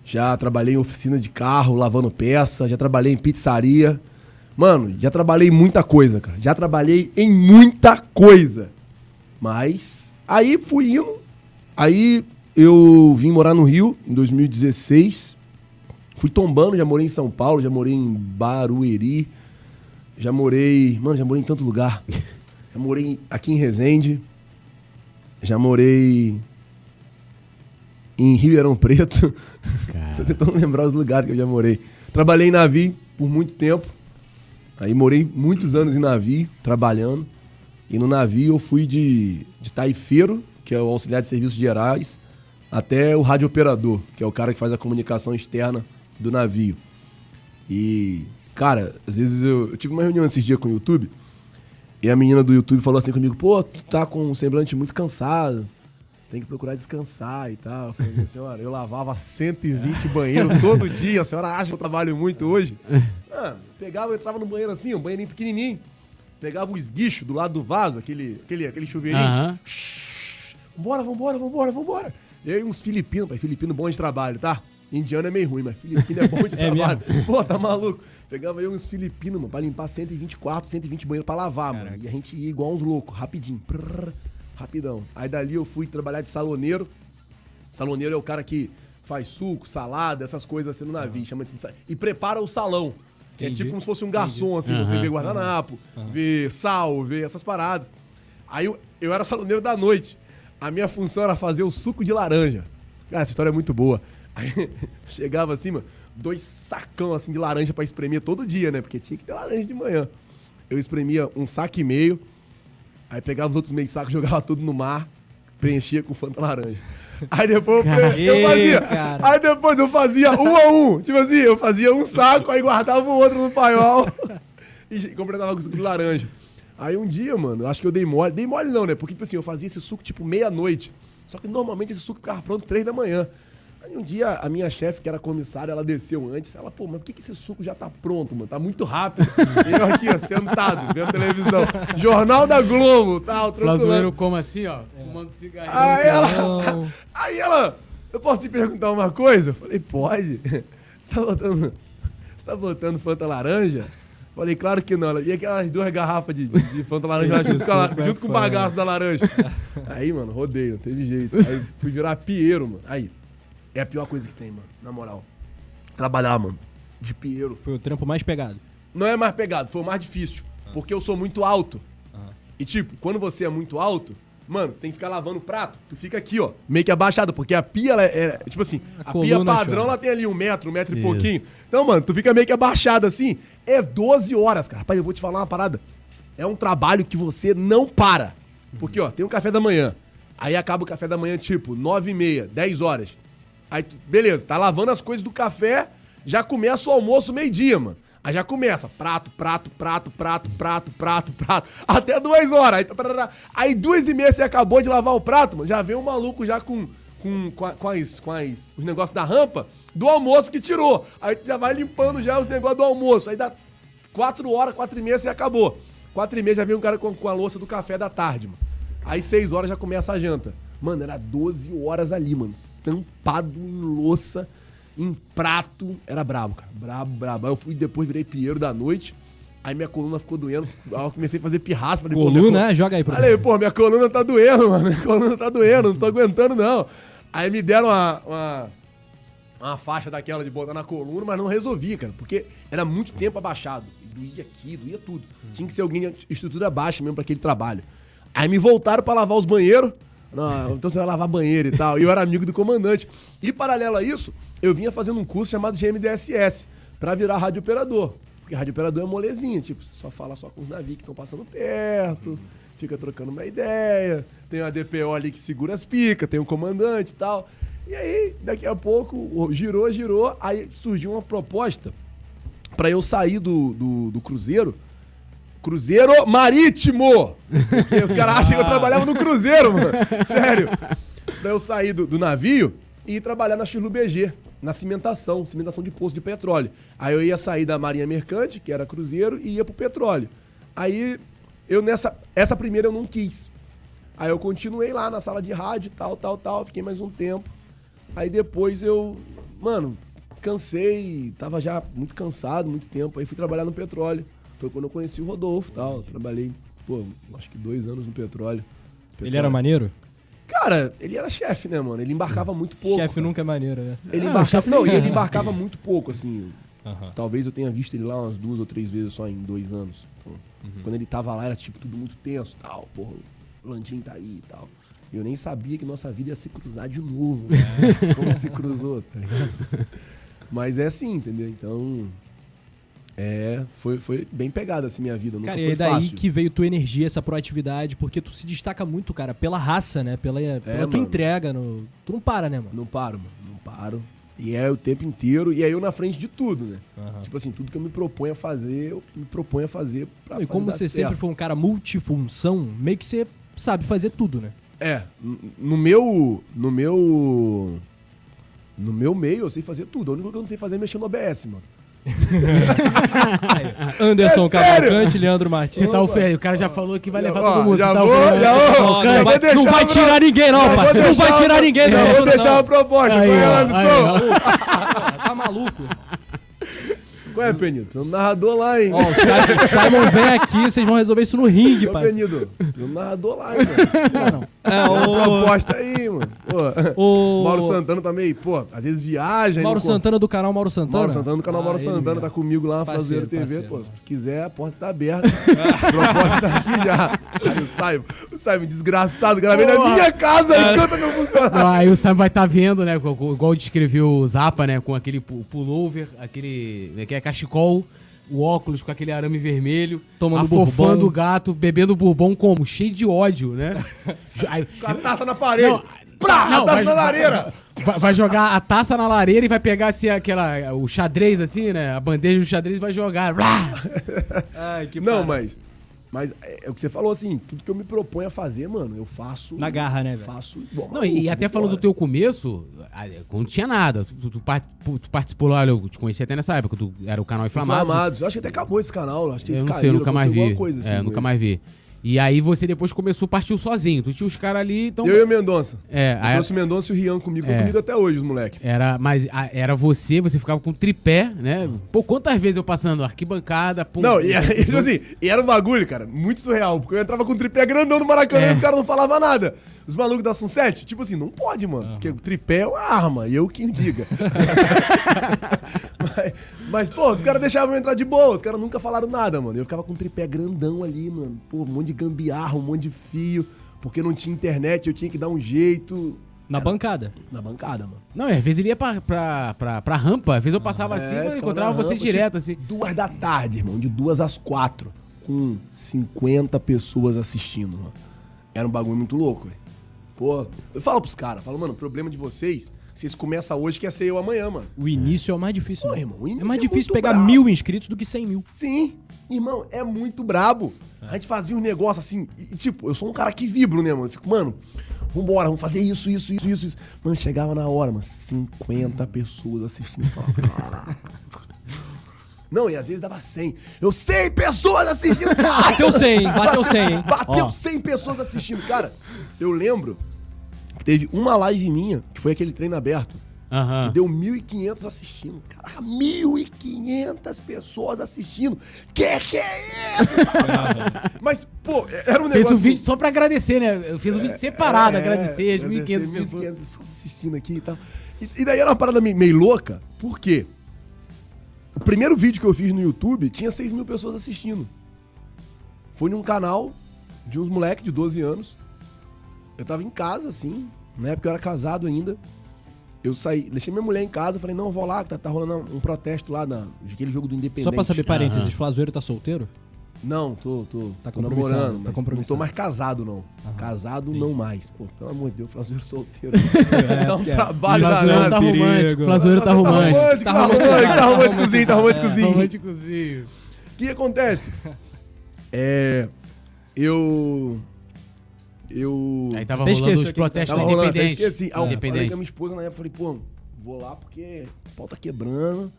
[SPEAKER 2] Já trabalhei em oficina de carro, lavando peça, já trabalhei em pizzaria. Mano, já trabalhei muita coisa, cara. Já trabalhei em muita coisa. Mas aí fui indo. Aí eu vim morar no Rio em 2016. Fui tombando, já morei em São Paulo, já morei em Barueri. Já morei. Mano, já morei em tanto lugar. Já morei aqui em Resende. Já morei em Ribeirão Preto. Tô tentando lembrar os lugares que eu já morei. Trabalhei em navio por muito tempo. Aí morei muitos anos em navio, trabalhando. E no navio eu fui de, de taifeiro, que é o auxiliar de serviços gerais, até o radiooperador, que é o cara que faz a comunicação externa do navio. E, cara, às vezes eu, eu tive uma reunião esses dias com o YouTube, e a menina do YouTube falou assim comigo, pô, tu tá com um semblante muito cansado, tem que procurar descansar e tal. Eu falei, senhora, eu lavava 120 banheiros todo dia, a senhora acha que eu trabalho muito hoje? Ah, pegava, eu entrava no banheiro assim, um banheirinho pequenininho, pegava o esguicho do lado do vaso, aquele, aquele, aquele chuveirinho,
[SPEAKER 4] Aham.
[SPEAKER 2] Shhh, Vambora, vambora, vambora, vambora. E aí uns filipinos, pai, filipino bom de trabalho, tá? Indiano é meio ruim, mas filipino é bom de
[SPEAKER 1] É
[SPEAKER 2] trabalho. Pô, tá maluco? Pegava aí uns filipinos, mano, pra limpar 124, 120 banheiros pra lavar, mano. E a gente ia igual uns loucos, rapidinho. Prrr, rapidão. Aí dali eu fui trabalhar de saloneiro. Saloneiro é o cara que faz suco, salada, essas coisas assim no navio, chama de E prepara o salão. Que é
[SPEAKER 1] Entendi.
[SPEAKER 2] tipo como se fosse um garçom, assim, você
[SPEAKER 4] Aham,
[SPEAKER 2] vê guardanapo, vê sal, vê essas paradas. Aí eu, eu era saloneiro da noite. A minha função era fazer o suco de laranja. Cara, essa história é muito boa. Aí chegava assim, mano, dois sacão assim de laranja pra espremer todo dia, né? Porque tinha que ter laranja de manhã. Eu espremia um saco e meio, aí pegava os outros meio sacos, jogava tudo no mar, preenchia com Fanta laranja. Aí depois eu, fazia.
[SPEAKER 1] cara.
[SPEAKER 2] Aí depois eu fazia um a um. Tipo assim, eu fazia um saco, aí guardava o outro no paiol e completava com suco de laranja. Aí um dia, mano, acho que eu dei mole. Dei mole não, né? Porque, tipo assim, eu fazia esse suco tipo meia-noite. Só que normalmente esse suco ficava pronto três da manhã. Aí um dia a minha chefe, que era comissária, ela desceu antes. Ela, pô, mas por que, que esse suco já tá pronto, mano? Tá muito rápido. Eu aqui, ó, sentado, vendo televisão. Jornal da Globo, tal, tranquilo.
[SPEAKER 4] Flazoeiro como assim, ó, fumando cigarrinho.
[SPEAKER 2] Aí ela, aí ela, eu posso te perguntar uma coisa? Eu falei, pode. Você tá botando, você tá botando Fanta laranja? Falei, claro que não. E aquelas duas garrafas de, de Fanta laranja lá junto, com, a-
[SPEAKER 1] é
[SPEAKER 2] junto com o bagaço da laranja. Aí, mano, rodei, não teve jeito. Aí fui virar pieiro, mano. Aí, é a pior coisa que tem, mano, na moral. Trabalhar, mano, de pieiro.
[SPEAKER 1] Foi o trampo mais pegado.
[SPEAKER 2] Não é mais pegado, foi o mais difícil. Porque eu sou muito alto. E tipo, quando você é muito alto, mano, tem que ficar lavando o prato. Tu fica aqui, ó, meio que abaixado, porque a pia, ela é. é- tipo assim,
[SPEAKER 1] A
[SPEAKER 2] a, pia padrão,
[SPEAKER 1] chora.
[SPEAKER 2] ela tem ali um metro, um metro e
[SPEAKER 4] Isso.
[SPEAKER 2] pouquinho. Então, mano, tu fica meio que abaixado assim. É 12 horas, cara. Rapaz, eu vou te falar uma parada. É um trabalho que você não para. Porque, ó, tem um café da manhã. Aí acaba o café da manhã, tipo, 9 e meia, 10 horas. Aí, beleza, tá lavando as coisas do café, já começa o almoço meio-dia, mano. Aí já começa, prato, prato, prato, prato, prato, prato, prato, até duas horas. Aí, aí duas e meia você acabou de lavar o prato, mano, já vem um maluco já com, com, com as, os negócios da rampa do almoço que tirou. Aí tu já vai limpando já os negócios do almoço. Aí dá quatro horas, quatro e meia você acabou. Quatro e meia já vem um cara com, com a louça do café da tarde, mano. Aí seis horas já começa a janta. Mano, era 12 horas ali, mano. Tampado em louça, em prato. Era brabo, cara. Brabo, brabo. Aí eu fui depois virei pinheiro da noite. Aí minha coluna ficou doendo. Aí eu comecei a fazer pirraça. Falei, pô, minha
[SPEAKER 1] Coluna,
[SPEAKER 2] col-
[SPEAKER 1] né? Joga aí pra
[SPEAKER 2] Falei, pô, minha coluna tá doendo, mano. Minha coluna tá doendo, não tô aguentando, não. Aí me deram uma, uma, uma faixa daquela de botar na coluna, mas não resolvi, cara. Porque era muito tempo abaixado. Doía aqui, doía tudo. Tinha que ser alguém de estrutura baixa mesmo pra aquele trabalho. Aí me voltaram pra lavar os banheiros. Não, então você vai lavar banheiro e tal. E eu era amigo do comandante. E paralelo a isso, eu vinha fazendo um curso chamado GMDSS pra virar rádio operador. Porque rádio operador é molezinha, tipo, você só fala só com os navios que estão passando perto, fica trocando uma ideia, tem uma DPO ali que segura as picas, tem um comandante e tal. E aí, daqui a pouco, o- girou, girou, aí surgiu uma proposta pra eu sair do, do, do Cruzeiro. Cruzeiro Marítimo! Porque os caras acham que eu trabalhava no Cruzeiro, mano. Sério. Pra eu sair do, do navio e ir trabalhar na Chilu BG, na cimentação, cimentação de poço de petróleo. Aí eu ia sair da Marinha Mercante, que era Cruzeiro, e ia pro petróleo. Aí eu nessa. Essa primeira eu não quis. Aí eu continuei lá na sala de rádio, tal, tal, tal. Fiquei mais um tempo. Aí depois eu, mano, cansei, tava já muito cansado, muito tempo. Aí fui trabalhar no petróleo. Foi quando eu conheci o Rodolfo e tal. Trabalhei, pô, acho que dois anos no petróleo.
[SPEAKER 1] Ele era maneiro?
[SPEAKER 2] Cara, ele era chefe, né, mano? Ele embarcava muito pouco.
[SPEAKER 1] Chefe nunca é maneiro, né?
[SPEAKER 2] Ele embarcava. Não, e ele embarcava muito pouco, assim.
[SPEAKER 1] Aham.
[SPEAKER 2] Talvez eu tenha visto ele lá umas duas ou três vezes só em dois anos. Então, Quando ele tava lá, era tipo tudo muito tenso tal. Porra, o Landim tá aí e tal. E eu nem sabia que nossa vida ia se cruzar de novo. né? Como se cruzou, tá ligado? Mas é assim, entendeu? Então. É, foi, foi bem pegada assim minha vida. Nunca
[SPEAKER 1] Cara, e
[SPEAKER 2] foi
[SPEAKER 1] é daí
[SPEAKER 2] fácil.
[SPEAKER 1] que veio tua energia, essa proatividade, porque tu se destaca muito, cara, pela raça, né? Pela, pela tua
[SPEAKER 2] mano.
[SPEAKER 1] entrega. No... Tu não para, né, mano?
[SPEAKER 2] Não paro, mano. Não paro. E é o tempo inteiro. E aí eu na frente de tudo, né?
[SPEAKER 1] Aham.
[SPEAKER 2] Tipo assim, tudo que eu me proponho a fazer, eu me proponho a fazer pra
[SPEAKER 1] e como você
[SPEAKER 2] certo.
[SPEAKER 1] sempre foi um cara multifunção, meio que você sabe fazer tudo, né?
[SPEAKER 2] É, no meu. No meu. No meu meio eu sei fazer tudo. A única coisa que eu não sei fazer é mexer no OBS, mano.
[SPEAKER 1] Anderson
[SPEAKER 2] É?
[SPEAKER 1] Cavalcante, Leandro Martins.
[SPEAKER 4] Você tá o feio, o cara já falou que vai
[SPEAKER 2] Já-
[SPEAKER 4] levar
[SPEAKER 2] ó,
[SPEAKER 4] todo mundo.
[SPEAKER 2] já
[SPEAKER 4] tá
[SPEAKER 2] vou,
[SPEAKER 4] o Fê,
[SPEAKER 2] já vou.
[SPEAKER 1] Não vai, não vai
[SPEAKER 2] pra-
[SPEAKER 1] tirar ninguém, não, parceiro. Não vai tirar ninguém, não.
[SPEAKER 2] Eu vou deixar uma proposta.
[SPEAKER 4] Aí, ó,
[SPEAKER 2] Anderson?
[SPEAKER 4] aí, ó.
[SPEAKER 1] Tá maluco?
[SPEAKER 2] Qual é, Penido? Tem um narrador lá, hein?
[SPEAKER 1] Ó, o Simon- Simon vem aqui, vocês vão resolver isso no ringue, parceiro.
[SPEAKER 2] Penido. Tem um narrador lá, hein, mano?
[SPEAKER 3] Não, não.
[SPEAKER 1] É, o,
[SPEAKER 2] proposta aí, mano. Pô.
[SPEAKER 1] o
[SPEAKER 2] Mauro Santana também, pô, às vezes viaja.
[SPEAKER 1] Mauro Santana do canal Mauro Santana.
[SPEAKER 2] Mauro Santana do canal
[SPEAKER 1] Ah,
[SPEAKER 2] Mauro Santana tá comigo lá na Flazoeiro TV,
[SPEAKER 1] parceiro,
[SPEAKER 2] pô.
[SPEAKER 1] mano.
[SPEAKER 2] Se quiser, a porta tá aberta. a proposta tá aqui já. Aí o Simon, o Simon, desgraçado, gravei na minha casa e canta não funciona.
[SPEAKER 4] Não, aí o Sam vai estar vendo, né? Igual descreveu o Zapa, né? Com aquele pu- pullover, aquele. né, que é cachecol, o óculos com aquele arame vermelho,
[SPEAKER 1] Tomando
[SPEAKER 4] afofando
[SPEAKER 1] bourbon.
[SPEAKER 4] o gato, bebendo bourbon como? Cheio de ódio, né? Aí-
[SPEAKER 2] Com a taça na parede.
[SPEAKER 4] Não,
[SPEAKER 2] Prá,
[SPEAKER 4] não,
[SPEAKER 2] a taça
[SPEAKER 4] vai-
[SPEAKER 2] na lareira.
[SPEAKER 4] Vai, vai jogar a taça na lareira e vai pegar assim, aquela, o xadrez, assim, né? A bandeja do xadrez e vai jogar. Blá!
[SPEAKER 1] Ai, que
[SPEAKER 2] Não, mas. Mas é, é o que você falou assim, tudo que eu me proponho a fazer, mano, eu faço.
[SPEAKER 1] Na garra, né, velho?
[SPEAKER 2] Faço. igual
[SPEAKER 4] Não, e
[SPEAKER 2] maluco,
[SPEAKER 4] até falando do teu começo, ah, quando não tinha nada. Tu, tu- tu tu participou lá, eu te conheci até nessa época, tu era o canal Inflamados.
[SPEAKER 2] Inflamados. Eu acho que até acabou esse canal. Acho que
[SPEAKER 4] Eu
[SPEAKER 2] eles
[SPEAKER 4] não sei, nunca mais vi.
[SPEAKER 2] alguma coisa assim
[SPEAKER 4] é, nunca
[SPEAKER 2] ele.
[SPEAKER 4] mais vi. E aí você depois começou, partiu sozinho. Tu tinha os caras ali, então.
[SPEAKER 2] Eu e o Mendonça.
[SPEAKER 4] É,
[SPEAKER 2] Eu
[SPEAKER 4] aí,
[SPEAKER 2] trouxe o Mendonça e o Rian comigo.
[SPEAKER 4] É.
[SPEAKER 2] Comigo até hoje, os moleques.
[SPEAKER 4] era, mas ah, era você, você ficava com tripé, né? Pô, quantas vezes eu passando arquibancada, pum,
[SPEAKER 2] Não, e, tipo assim, e era um bagulho, cara, muito surreal. Porque eu entrava com um tripé grandão no Maracanã
[SPEAKER 4] É.
[SPEAKER 2] e os caras não falavam nada. Os malucos da Sunset, tipo assim, não pode, mano. Porque o tripé é uma arma, e eu quem diga. mas, mas, pô, os caras deixavam eu entrar de boa, os caras nunca falaram nada, mano. Eu ficava com um tripé grandão ali, mano. Pô, um monte de gambiarra, um monte de fio. Porque não tinha internet, eu tinha que dar um jeito.
[SPEAKER 1] Na bancada.
[SPEAKER 2] Na bancada, mano.
[SPEAKER 4] Não, e às vezes ele ia pra, pra, pra, pra rampa, às vezes eu passava assim,
[SPEAKER 2] É, ficava
[SPEAKER 4] encontrava você
[SPEAKER 2] rampa,
[SPEAKER 4] direto, assim.
[SPEAKER 2] Duas da tarde, irmão, de duas às quatro. Com 50 pessoas assistindo, mano. Era um bagulho muito louco, velho. Pô, eu falo pros caras, falo, mano, o problema de vocês, vocês começam hoje, quer ser eu amanhã, mano.
[SPEAKER 1] O início é o mais difícil.
[SPEAKER 2] Pô,
[SPEAKER 1] né?
[SPEAKER 2] irmão, o início
[SPEAKER 1] é mais
[SPEAKER 2] é
[SPEAKER 1] difícil
[SPEAKER 2] muito
[SPEAKER 1] pegar
[SPEAKER 2] brabo.
[SPEAKER 1] mil inscritos do que cem mil.
[SPEAKER 2] Sim, irmão, é muito brabo. A gente fazia um negócio assim, e, tipo, eu sou um cara que vibro, né, mano? Eu fico, mano, vambora, vamos fazer isso, isso, isso, isso, isso. Mano, chegava na hora, mano, 50 pessoas assistindo. Eu falava, caraca. Não, e às vezes dava 100. Eu 100 pessoas assistindo, cara!
[SPEAKER 1] Bateu 100, hein? Bateu 100, hein?
[SPEAKER 2] Bateu
[SPEAKER 1] Ó.
[SPEAKER 2] 100 pessoas assistindo. Cara, eu lembro que teve uma live minha, que foi aquele treino aberto, que
[SPEAKER 4] Aham.
[SPEAKER 2] deu 1.500 assistindo. Caraca, 1.500 pessoas assistindo. Que que é isso? Mas, pô, era um negócio...
[SPEAKER 4] Fez um vídeo só pra agradecer, né? Eu fiz um vídeo separado,
[SPEAKER 2] É,
[SPEAKER 4] agradecer as
[SPEAKER 2] agradecer
[SPEAKER 4] 1.500 pessoas.
[SPEAKER 2] 1.500 pessoas assistindo aqui e tal. E, e daí era uma parada meio, meio louca, por quê? O primeiro vídeo que eu fiz no YouTube tinha 6 mil pessoas assistindo. Foi num canal de uns moleques de 12 anos. Eu tava em casa, assim, na época eu era casado ainda. Eu saí, deixei minha mulher em casa, falei, não, eu vou lá, que tá, tá rolando um protesto lá na, aquele jogo do Independente.
[SPEAKER 1] Só pra saber, parênteses,
[SPEAKER 4] Aham.
[SPEAKER 1] Flazoeiro tá solteiro?
[SPEAKER 2] Não, tô, tô,
[SPEAKER 1] Tá
[SPEAKER 2] tô namorando,
[SPEAKER 1] tá
[SPEAKER 2] mas não tô mais casado, não.
[SPEAKER 1] Aham,
[SPEAKER 2] Casado
[SPEAKER 1] entendi.
[SPEAKER 2] não mais. Pô, pelo amor de Deus, Flazoeiro solteiro.
[SPEAKER 1] É,
[SPEAKER 2] Dá um
[SPEAKER 1] é.
[SPEAKER 2] trabalho
[SPEAKER 4] Flazoeiro tá
[SPEAKER 2] danado.
[SPEAKER 1] perigo.
[SPEAKER 4] romântico, Flazoeiro tá
[SPEAKER 2] Tá
[SPEAKER 4] romântico.
[SPEAKER 2] romântico,
[SPEAKER 1] Tá
[SPEAKER 2] tá romântico, tá
[SPEAKER 1] tá
[SPEAKER 2] românticozinho, tá românticozinho.
[SPEAKER 4] Românticozinho.
[SPEAKER 2] O que acontece? É. Eu. Eu.
[SPEAKER 4] Aí tava rolando
[SPEAKER 1] esqueci
[SPEAKER 4] os protestos
[SPEAKER 2] Tava rolando,
[SPEAKER 4] independentes.
[SPEAKER 2] esqueci. Aí eu falei com a minha esposa na época, falei, pô, vou lá porque o pau tá quebrando.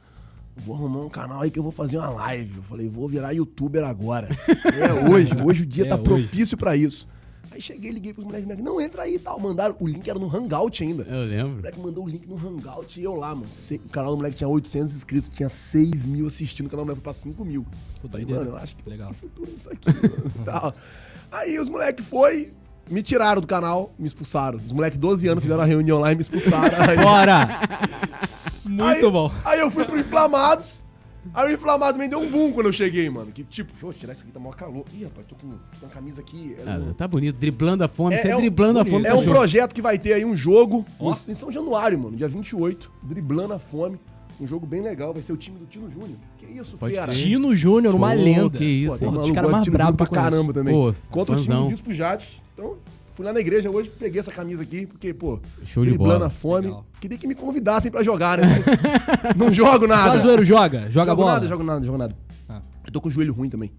[SPEAKER 2] Vou arrumar um canal aí que eu vou fazer uma live. Eu falei, vou virar youtuber agora. é hoje, hoje o dia
[SPEAKER 1] É
[SPEAKER 2] tá
[SPEAKER 1] hoje.
[SPEAKER 2] propício pra isso. Aí cheguei, liguei pros moleques, moleques, não, entra aí e tal. Mandaram, o link era no Hangout ainda.
[SPEAKER 4] Eu
[SPEAKER 2] O
[SPEAKER 4] lembro.
[SPEAKER 2] moleque mandou o link no Hangout e eu lá, mano. Se- O canal do moleque tinha 800 inscritos, tinha 6 mil assistindo, o canal do moleque foi pra 5 mil.
[SPEAKER 1] Pô,
[SPEAKER 2] Falei,
[SPEAKER 1] doideira.
[SPEAKER 2] mano, eu acho que
[SPEAKER 1] Legal.
[SPEAKER 2] tem futuro nisso aqui, mano. Aí os moleques foi, me tiraram do canal, me expulsaram. Os moleques 12 anos fizeram a reunião lá e me expulsaram. Aí,
[SPEAKER 1] Bora! Muito
[SPEAKER 2] aí-
[SPEAKER 1] bom.
[SPEAKER 2] Aí eu fui pro Inflamados. Aí o Inflamado me deu um boom quando eu cheguei, mano. Que tipo, deixa eu tirar isso aqui, tá maior calor. Ih, rapaz, tô com, uma camisa aqui. é
[SPEAKER 4] Ah,
[SPEAKER 2] um-
[SPEAKER 4] tá bonito, driblando a fome.
[SPEAKER 2] É-
[SPEAKER 4] Você
[SPEAKER 2] é um-
[SPEAKER 4] driblando a fome
[SPEAKER 2] é um
[SPEAKER 4] show.
[SPEAKER 2] projeto que vai ter aí um jogo
[SPEAKER 1] Ó.
[SPEAKER 2] no- em São Januário, mano, dia 28, driblando a fome. Um jogo bem legal, vai ser o time do Tino Júnior. Que isso,
[SPEAKER 4] Pode
[SPEAKER 2] fera.
[SPEAKER 1] Tino Júnior, uma lenda.
[SPEAKER 4] que isso,
[SPEAKER 2] Pô, tem um maluco gosta
[SPEAKER 1] mais eu
[SPEAKER 2] pra caramba também.
[SPEAKER 4] Pô,
[SPEAKER 2] Contra o time do Bispo Jatos. Então, fui lá na igreja hoje, peguei essa camisa aqui, porque, pô,
[SPEAKER 4] Show de bola.
[SPEAKER 2] a fome.
[SPEAKER 1] Legal.
[SPEAKER 2] Queria que me convidassem pra jogar, né? Mas não jogo nada.
[SPEAKER 1] Flazoeiro joga? Joga
[SPEAKER 2] jogo
[SPEAKER 1] bola?
[SPEAKER 2] nada, jogo nada, jogo nada.
[SPEAKER 1] Ah.
[SPEAKER 2] Eu tô com o joelho ruim também.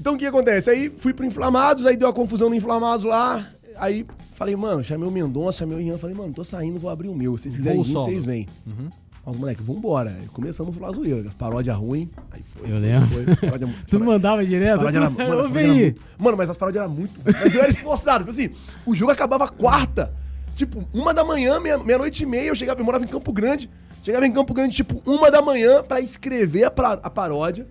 [SPEAKER 2] Então o que acontece? Aí fui pro Inflamados, aí deu a confusão no Inflamados lá. Aí falei, mano, chamei o Mendonça, chamei o Ian. Falei, mano, tô saindo, vou abrir o meu. Se vocês quiserem vir, vocês vêm.
[SPEAKER 1] Uhum.
[SPEAKER 2] Aí os moleques, vambora. Aí começamos a falar zoeira, as paródias ruins. Aí foi.
[SPEAKER 4] Eu
[SPEAKER 2] foi,
[SPEAKER 4] lembro.
[SPEAKER 2] Foi, as paródias-
[SPEAKER 4] Tu não mandava direto?
[SPEAKER 2] era- mano, muito- Mano, mas as paródias eram muito. Mas eu era esforçado. Tipo assim, o jogo acabava quarta. Tipo, uma da manhã, meia- meia-noite e meia, eu chegava, eu morava em Campo Grande. Chegava em Campo Grande, tipo, uma da manhã, pra escrever a, pra- a paródia.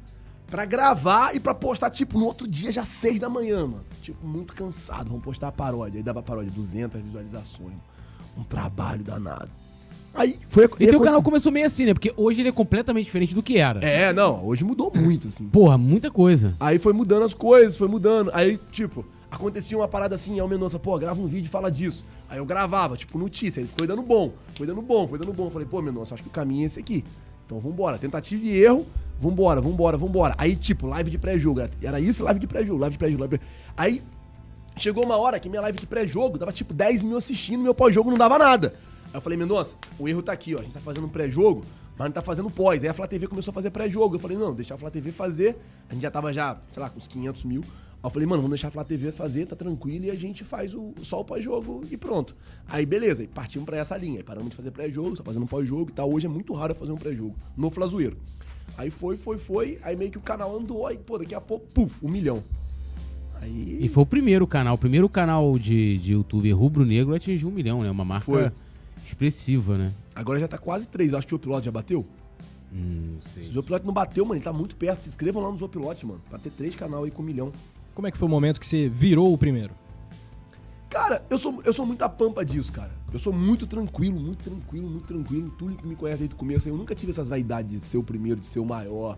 [SPEAKER 2] pra gravar e pra postar, tipo, no outro dia, já seis da manhã, mano. Tipo, muito cansado, vamos postar a paródia. Aí dava a paródia, 200 visualizações, mano. Um trabalho danado. Aí foi...
[SPEAKER 4] E teu canal começou meio assim, né? Porque hoje ele é completamente diferente do que era.
[SPEAKER 2] É, não, hoje mudou muito, assim.
[SPEAKER 4] Porra, muita coisa.
[SPEAKER 2] Aí foi mudando as coisas, foi mudando. Aí, tipo, acontecia uma parada assim, ao Mendonça, pô, grava um vídeo e fala disso. Aí eu gravava, tipo, notícia, ele foi dando bom, foi dando bom, foi dando bom. Eu falei, pô, Mendonça, acho que o caminho é esse aqui. Então vambora, tentativa e erro, vambora, vambora, vambora. Aí, tipo, live de pré-jogo, era isso, live de pré-jogo, live de pré-jogo, live de pré Aí, chegou uma hora que minha live de pré-jogo dava, tipo, 10 mil assistindo, meu pós-jogo não dava nada. Aí eu falei, Mendonça, o erro tá aqui, ó, a gente tá fazendo um pré-jogo, mas não tá fazendo pós. Aí a Flá TV começou a fazer pré-jogo. Eu falei, não, deixa a Flá TV fazer. A gente já tava já, sei lá, com uns 500 mil. Aí eu falei, mano, vamos deixar a Flá TV fazer, tá tranquilo, e a gente faz o, só o pós-jogo e pronto. Aí beleza, aí partimos pra essa linha. Aí paramos de fazer pré-jogo, só fazendo pós-jogo e tal. Hoje é muito raro fazer um pré-jogo no Flazoeiro. Aí foi, foi, foi. Aí meio que o canal andou, aí, pô, daqui a pouco, puf, um milhão. Aí.
[SPEAKER 4] E foi o primeiro canal, o primeiro canal de, de YouTube rubro-negro a atingir um milhão, né? Uma marca
[SPEAKER 2] Foi.
[SPEAKER 4] Expressiva, né?
[SPEAKER 2] Agora já tá quase três. Eu acho que o piloto já bateu.
[SPEAKER 4] Hum, não sei.
[SPEAKER 2] Se o Zopilote não bateu, mano, ele tá muito perto. Se inscrevam lá no Zopilote, mano. Pra ter três canal aí com um milhão.
[SPEAKER 1] Como é que foi o momento que você virou o primeiro?
[SPEAKER 2] Cara, eu sou, eu sou muita pampa disso, cara. Eu sou muito tranquilo, muito tranquilo, muito tranquilo. Tudo que me conhece desde o começo, eu nunca tive essas vaidades de ser o primeiro, de ser o maior,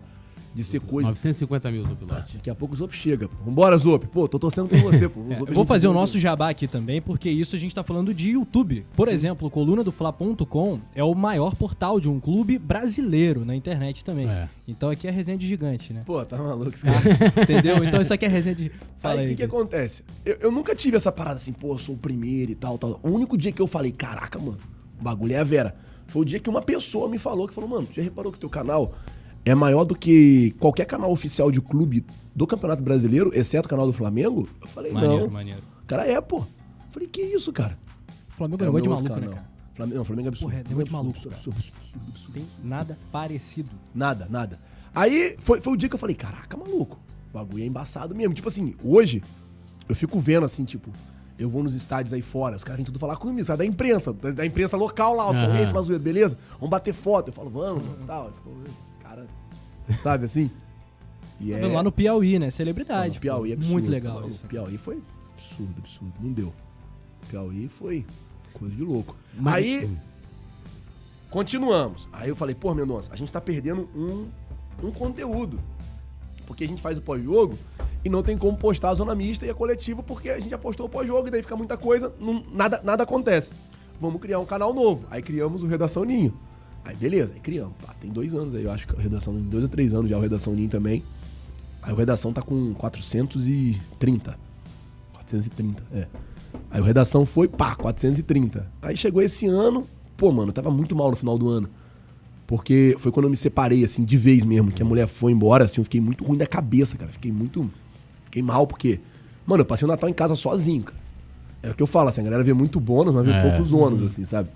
[SPEAKER 2] de ser coisa.
[SPEAKER 4] 950 mil do pilote.
[SPEAKER 2] Daqui a pouco o Zop chega. Vambora, Zop. Pô, tô torcendo por você, pô.
[SPEAKER 1] É,
[SPEAKER 2] Zop
[SPEAKER 1] eu vou fazer o nosso jabá aqui também, porque isso a gente tá falando de YouTube. Por exemplo, o coluna do Fla.com é o maior portal de um clube brasileiro na internet também.
[SPEAKER 4] É.
[SPEAKER 1] Então aqui é resenha de gigante, né?
[SPEAKER 2] Pô, tá maluco esse cara.
[SPEAKER 1] Entendeu? Então isso aqui é resenha de. Fala
[SPEAKER 2] Aí o que, que acontece? Eu, eu nunca tive essa parada assim, pô, eu sou o primeiro e tal, tal. O único dia que eu falei, caraca, mano, o bagulho é a Vera. Foi o dia que uma pessoa me falou que falou, mano, já reparou que teu canal é maior do que qualquer canal oficial de clube do Campeonato Brasileiro, exceto o canal do Flamengo? Eu falei,
[SPEAKER 1] Maneiro,
[SPEAKER 2] não.
[SPEAKER 1] maneiro.
[SPEAKER 2] O cara é, pô. Eu falei, que isso, cara?
[SPEAKER 1] O Flamengo é negócio de maluco, né,
[SPEAKER 2] canal.
[SPEAKER 1] cara?
[SPEAKER 2] Flamengo, não, Flamengo é absurdo.
[SPEAKER 1] Porra, é negócio de maluco, cara.
[SPEAKER 2] absurdo, absurdo, absurdo,
[SPEAKER 1] Tem
[SPEAKER 2] absurdo.
[SPEAKER 1] nada parecido.
[SPEAKER 2] Nada, nada. Aí foi, foi o dia que eu falei, caraca, maluco, o bagulho é embaçado mesmo. Tipo assim, hoje eu fico vendo assim, tipo, eu vou nos estádios aí fora, os caras vêm tudo falar comigo, sabe? Da imprensa, da, imprensa local lá. Ei, Flazoeiro, beleza? Vamos bater foto. Eu falo, vamos, e tal. Eu falo, os sabe assim? E
[SPEAKER 1] Tá vendo Lá no Piauí, né? Celebridade.
[SPEAKER 2] no Piauí é absurdo.
[SPEAKER 1] Muito legal isso.
[SPEAKER 2] O Piauí foi absurdo, absurdo. Não deu. Piauí foi coisa de louco.
[SPEAKER 4] Mas-
[SPEAKER 2] Aí, continuamos. Aí eu falei, pô, Mendonça, a gente tá perdendo um, um conteúdo. Porque a gente faz o pós-jogo e não tem como postar a zona mista e a coletiva porque a gente já postou o pós-jogo e daí fica muita coisa, não- nada, nada acontece. Vamos criar um canal novo. Aí criamos o Redação Ninho. Aí beleza, aí criamos. Pá, tem dois anos aí, eu acho que a Redação dois ou três anos já o Redação Ninho também. Aí o Redação tá com 430. 430, é. Aí o Redação foi, pá, 430. Aí chegou esse ano, pô, mano, eu tava muito mal no final do ano. Porque foi quando eu me separei, assim, de vez mesmo, que a mulher foi embora, assim, eu fiquei muito ruim da cabeça, cara. Fiquei muito. Fiquei mal, porque. Mano, eu passei o Natal em casa sozinho, cara. É o que eu falo, assim, a galera vê muito bônus, mas vê
[SPEAKER 4] É.
[SPEAKER 2] poucos ônus, assim, sabe?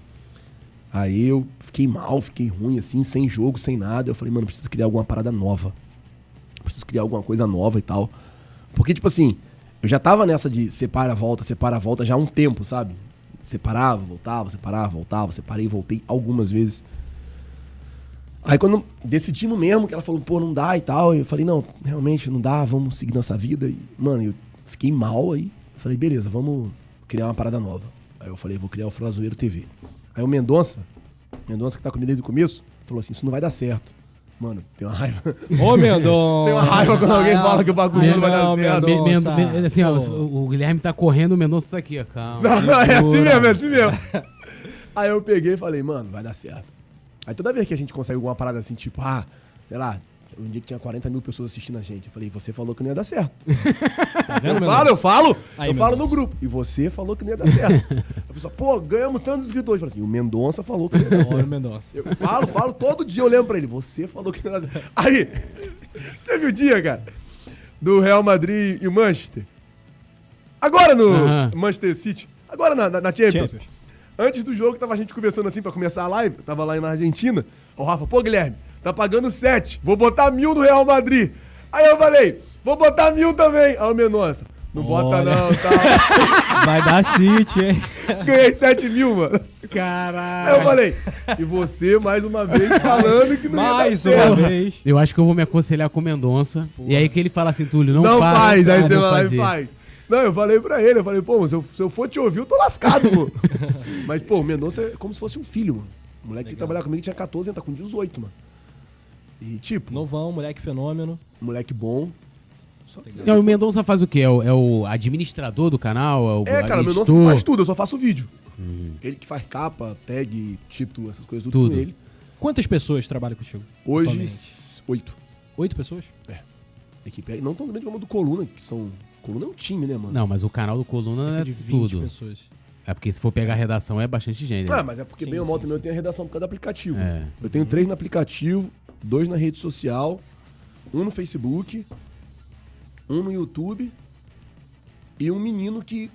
[SPEAKER 2] Aí eu fiquei mal, fiquei ruim, assim, sem jogo, sem nada. Eu falei, mano, preciso criar alguma parada nova. Preciso criar alguma coisa nova e tal. Porque, tipo assim, eu já tava nessa de separa, volta, separa, volta já há um tempo, sabe? Separava, voltava, separava, voltava, separei, voltei algumas vezes. Aí quando decidimos mesmo, que ela falou, pô, não dá e tal, eu falei, não, realmente não dá, vamos seguir nossa vida. E, mano, eu fiquei mal aí. Falei, beleza, vamos criar uma parada nova. Aí eu falei, vou criar o Flazoeiro TV. Aí o Mendonça, Mendonça que tá comigo desde o começo, falou assim, isso não vai dar certo. Mano, tem uma raiva.
[SPEAKER 1] Ô, Mendonça!
[SPEAKER 2] Tem uma raiva quando alguém fala que o bagulho não vai dar certo.
[SPEAKER 4] Me- me-
[SPEAKER 1] Mendonça.
[SPEAKER 4] me- assim, ó, o, o Guilherme tá correndo, o Mendonça tá aqui, ó. Calma.
[SPEAKER 2] Não, não, é assim mesmo, é assim mesmo. Aí eu peguei e falei, mano, vai dar certo. Aí toda vez que a gente consegue alguma parada assim, tipo, ah, sei lá, um dia que tinha 40 mil pessoas assistindo a gente, eu falei, você falou que não ia dar certo.
[SPEAKER 1] Tá vendo,
[SPEAKER 2] Eu falo, eu falo, eu falo
[SPEAKER 1] Mendonça.
[SPEAKER 2] no grupo. E você falou que não ia dar certo. a pessoa, pô, ganhamos tantos inscritores. Eu falo assim, o Mendonça falou que não ia dar certo.
[SPEAKER 1] Mendonça.
[SPEAKER 2] Eu falo, falo, todo dia eu lembro pra ele. Você falou que não era. Aí, teve o dia, cara, do Real Madrid e o Manchester. Agora no. Manchester City. Agora na, na, na Champions.
[SPEAKER 1] Champions.
[SPEAKER 2] Antes do jogo, tava a gente conversando assim pra começar a live. Eu tava lá na Argentina. O Rafa, pô, Guilherme, tá pagando 7. Vou botar mil no Real Madrid. Aí eu falei, vou botar mil também. Aí o meu, nossa, Não
[SPEAKER 1] Olha.
[SPEAKER 2] bota não, tá?
[SPEAKER 1] Vai dar City, hein?
[SPEAKER 2] Ganhei 7 mil, mano. Aí
[SPEAKER 4] Caralho.
[SPEAKER 2] eu falei, e você mais uma vez falando que não
[SPEAKER 1] Mais
[SPEAKER 2] ia dar
[SPEAKER 1] uma
[SPEAKER 2] certo.
[SPEAKER 1] vez.
[SPEAKER 4] Eu acho que eu vou me aconselhar com o Mendonça. E aí que ele fala assim, Túlio, não,
[SPEAKER 2] Não,
[SPEAKER 4] faz.
[SPEAKER 2] faz, aí você vai lá e faz. Não, eu falei pra ele, eu falei, pô, se eu, se eu for te ouvir, eu tô lascado, pô. Mas, pô, o Mendonça é como se fosse um filho, mano. O moleque que trabalhava comigo tinha 14, ele tá com 18, mano. E, tipo,
[SPEAKER 1] Novão, moleque fenômeno.
[SPEAKER 2] moleque bom. Só-
[SPEAKER 4] Não, o Mendonça faz o quê? É o, é o administrador do canal? É, o
[SPEAKER 2] É, cara, o Mendonça faz tudo, eu só faço vídeo. Ele que faz capa, tag, título, essas coisas, tudo,
[SPEAKER 4] Tudo.
[SPEAKER 2] com ele.
[SPEAKER 1] Quantas pessoas trabalham contigo?
[SPEAKER 2] Hoje,
[SPEAKER 1] atualmente?
[SPEAKER 2] oito.
[SPEAKER 1] Oito pessoas?
[SPEAKER 2] Equipe é- não tão grande como a do Coluna, que são. Coluna é um time, né, mano?
[SPEAKER 4] Não, mas o canal do Coluna é
[SPEAKER 1] Cerca de 20
[SPEAKER 4] tudo.
[SPEAKER 1] pessoas.
[SPEAKER 4] É porque se for pegar a redação é bastante gente. né?
[SPEAKER 2] Ah, mas é porque
[SPEAKER 1] Sim,
[SPEAKER 2] bem ou mal também eu tenho a redação por causa do aplicativo.
[SPEAKER 4] É.
[SPEAKER 2] Eu tenho três no aplicativo, dois na rede social, um no Facebook, um no YouTube e um menino que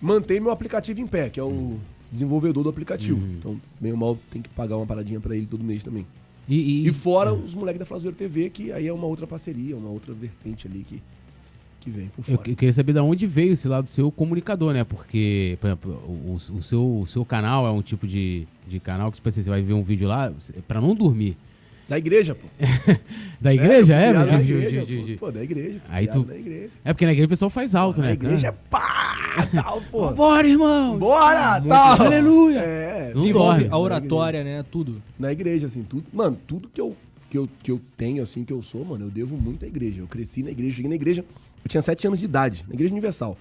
[SPEAKER 2] mantém meu aplicativo em pé, que é o desenvolvedor do aplicativo. Então, bem ou mal, tem que pagar uma paradinha pra ele todo mês também.
[SPEAKER 4] E, e-
[SPEAKER 2] E fora os moleques da Flazoeiro TV, que aí é uma outra parceria, uma outra vertente ali que, que vem por
[SPEAKER 4] eu,
[SPEAKER 2] fora.
[SPEAKER 4] eu queria saber de onde veio esse lado seu comunicador, né? Porque, por exemplo, o, o seu, o seu canal é um tipo de, de canal que, tipo assim, você vai ver um vídeo lá pra não dormir.
[SPEAKER 2] Da igreja, pô.
[SPEAKER 4] Da igreja, é? De-
[SPEAKER 2] da
[SPEAKER 4] de-
[SPEAKER 2] igreja,
[SPEAKER 4] de-
[SPEAKER 2] pô.
[SPEAKER 4] de-
[SPEAKER 2] Pô, da igreja.
[SPEAKER 4] Aí tu-
[SPEAKER 2] Da igreja.
[SPEAKER 4] É porque na igreja o pessoal faz alto,
[SPEAKER 2] Na
[SPEAKER 4] né?
[SPEAKER 2] igreja é pá, tal, pô.
[SPEAKER 4] Bora, irmão!
[SPEAKER 2] Bora,
[SPEAKER 1] Muito
[SPEAKER 2] tal.
[SPEAKER 4] Aleluia.
[SPEAKER 2] É,
[SPEAKER 4] Não
[SPEAKER 1] Desenvolve
[SPEAKER 4] dorme.
[SPEAKER 1] a oratória, né? Tudo.
[SPEAKER 2] na igreja, assim, tudo. Mano, tudo que eu, que, eu, que eu tenho, assim, que eu sou, mano, eu devo muito à igreja. Eu cresci na igreja, cheguei na igreja, eu tinha sete anos de idade, na igreja universal.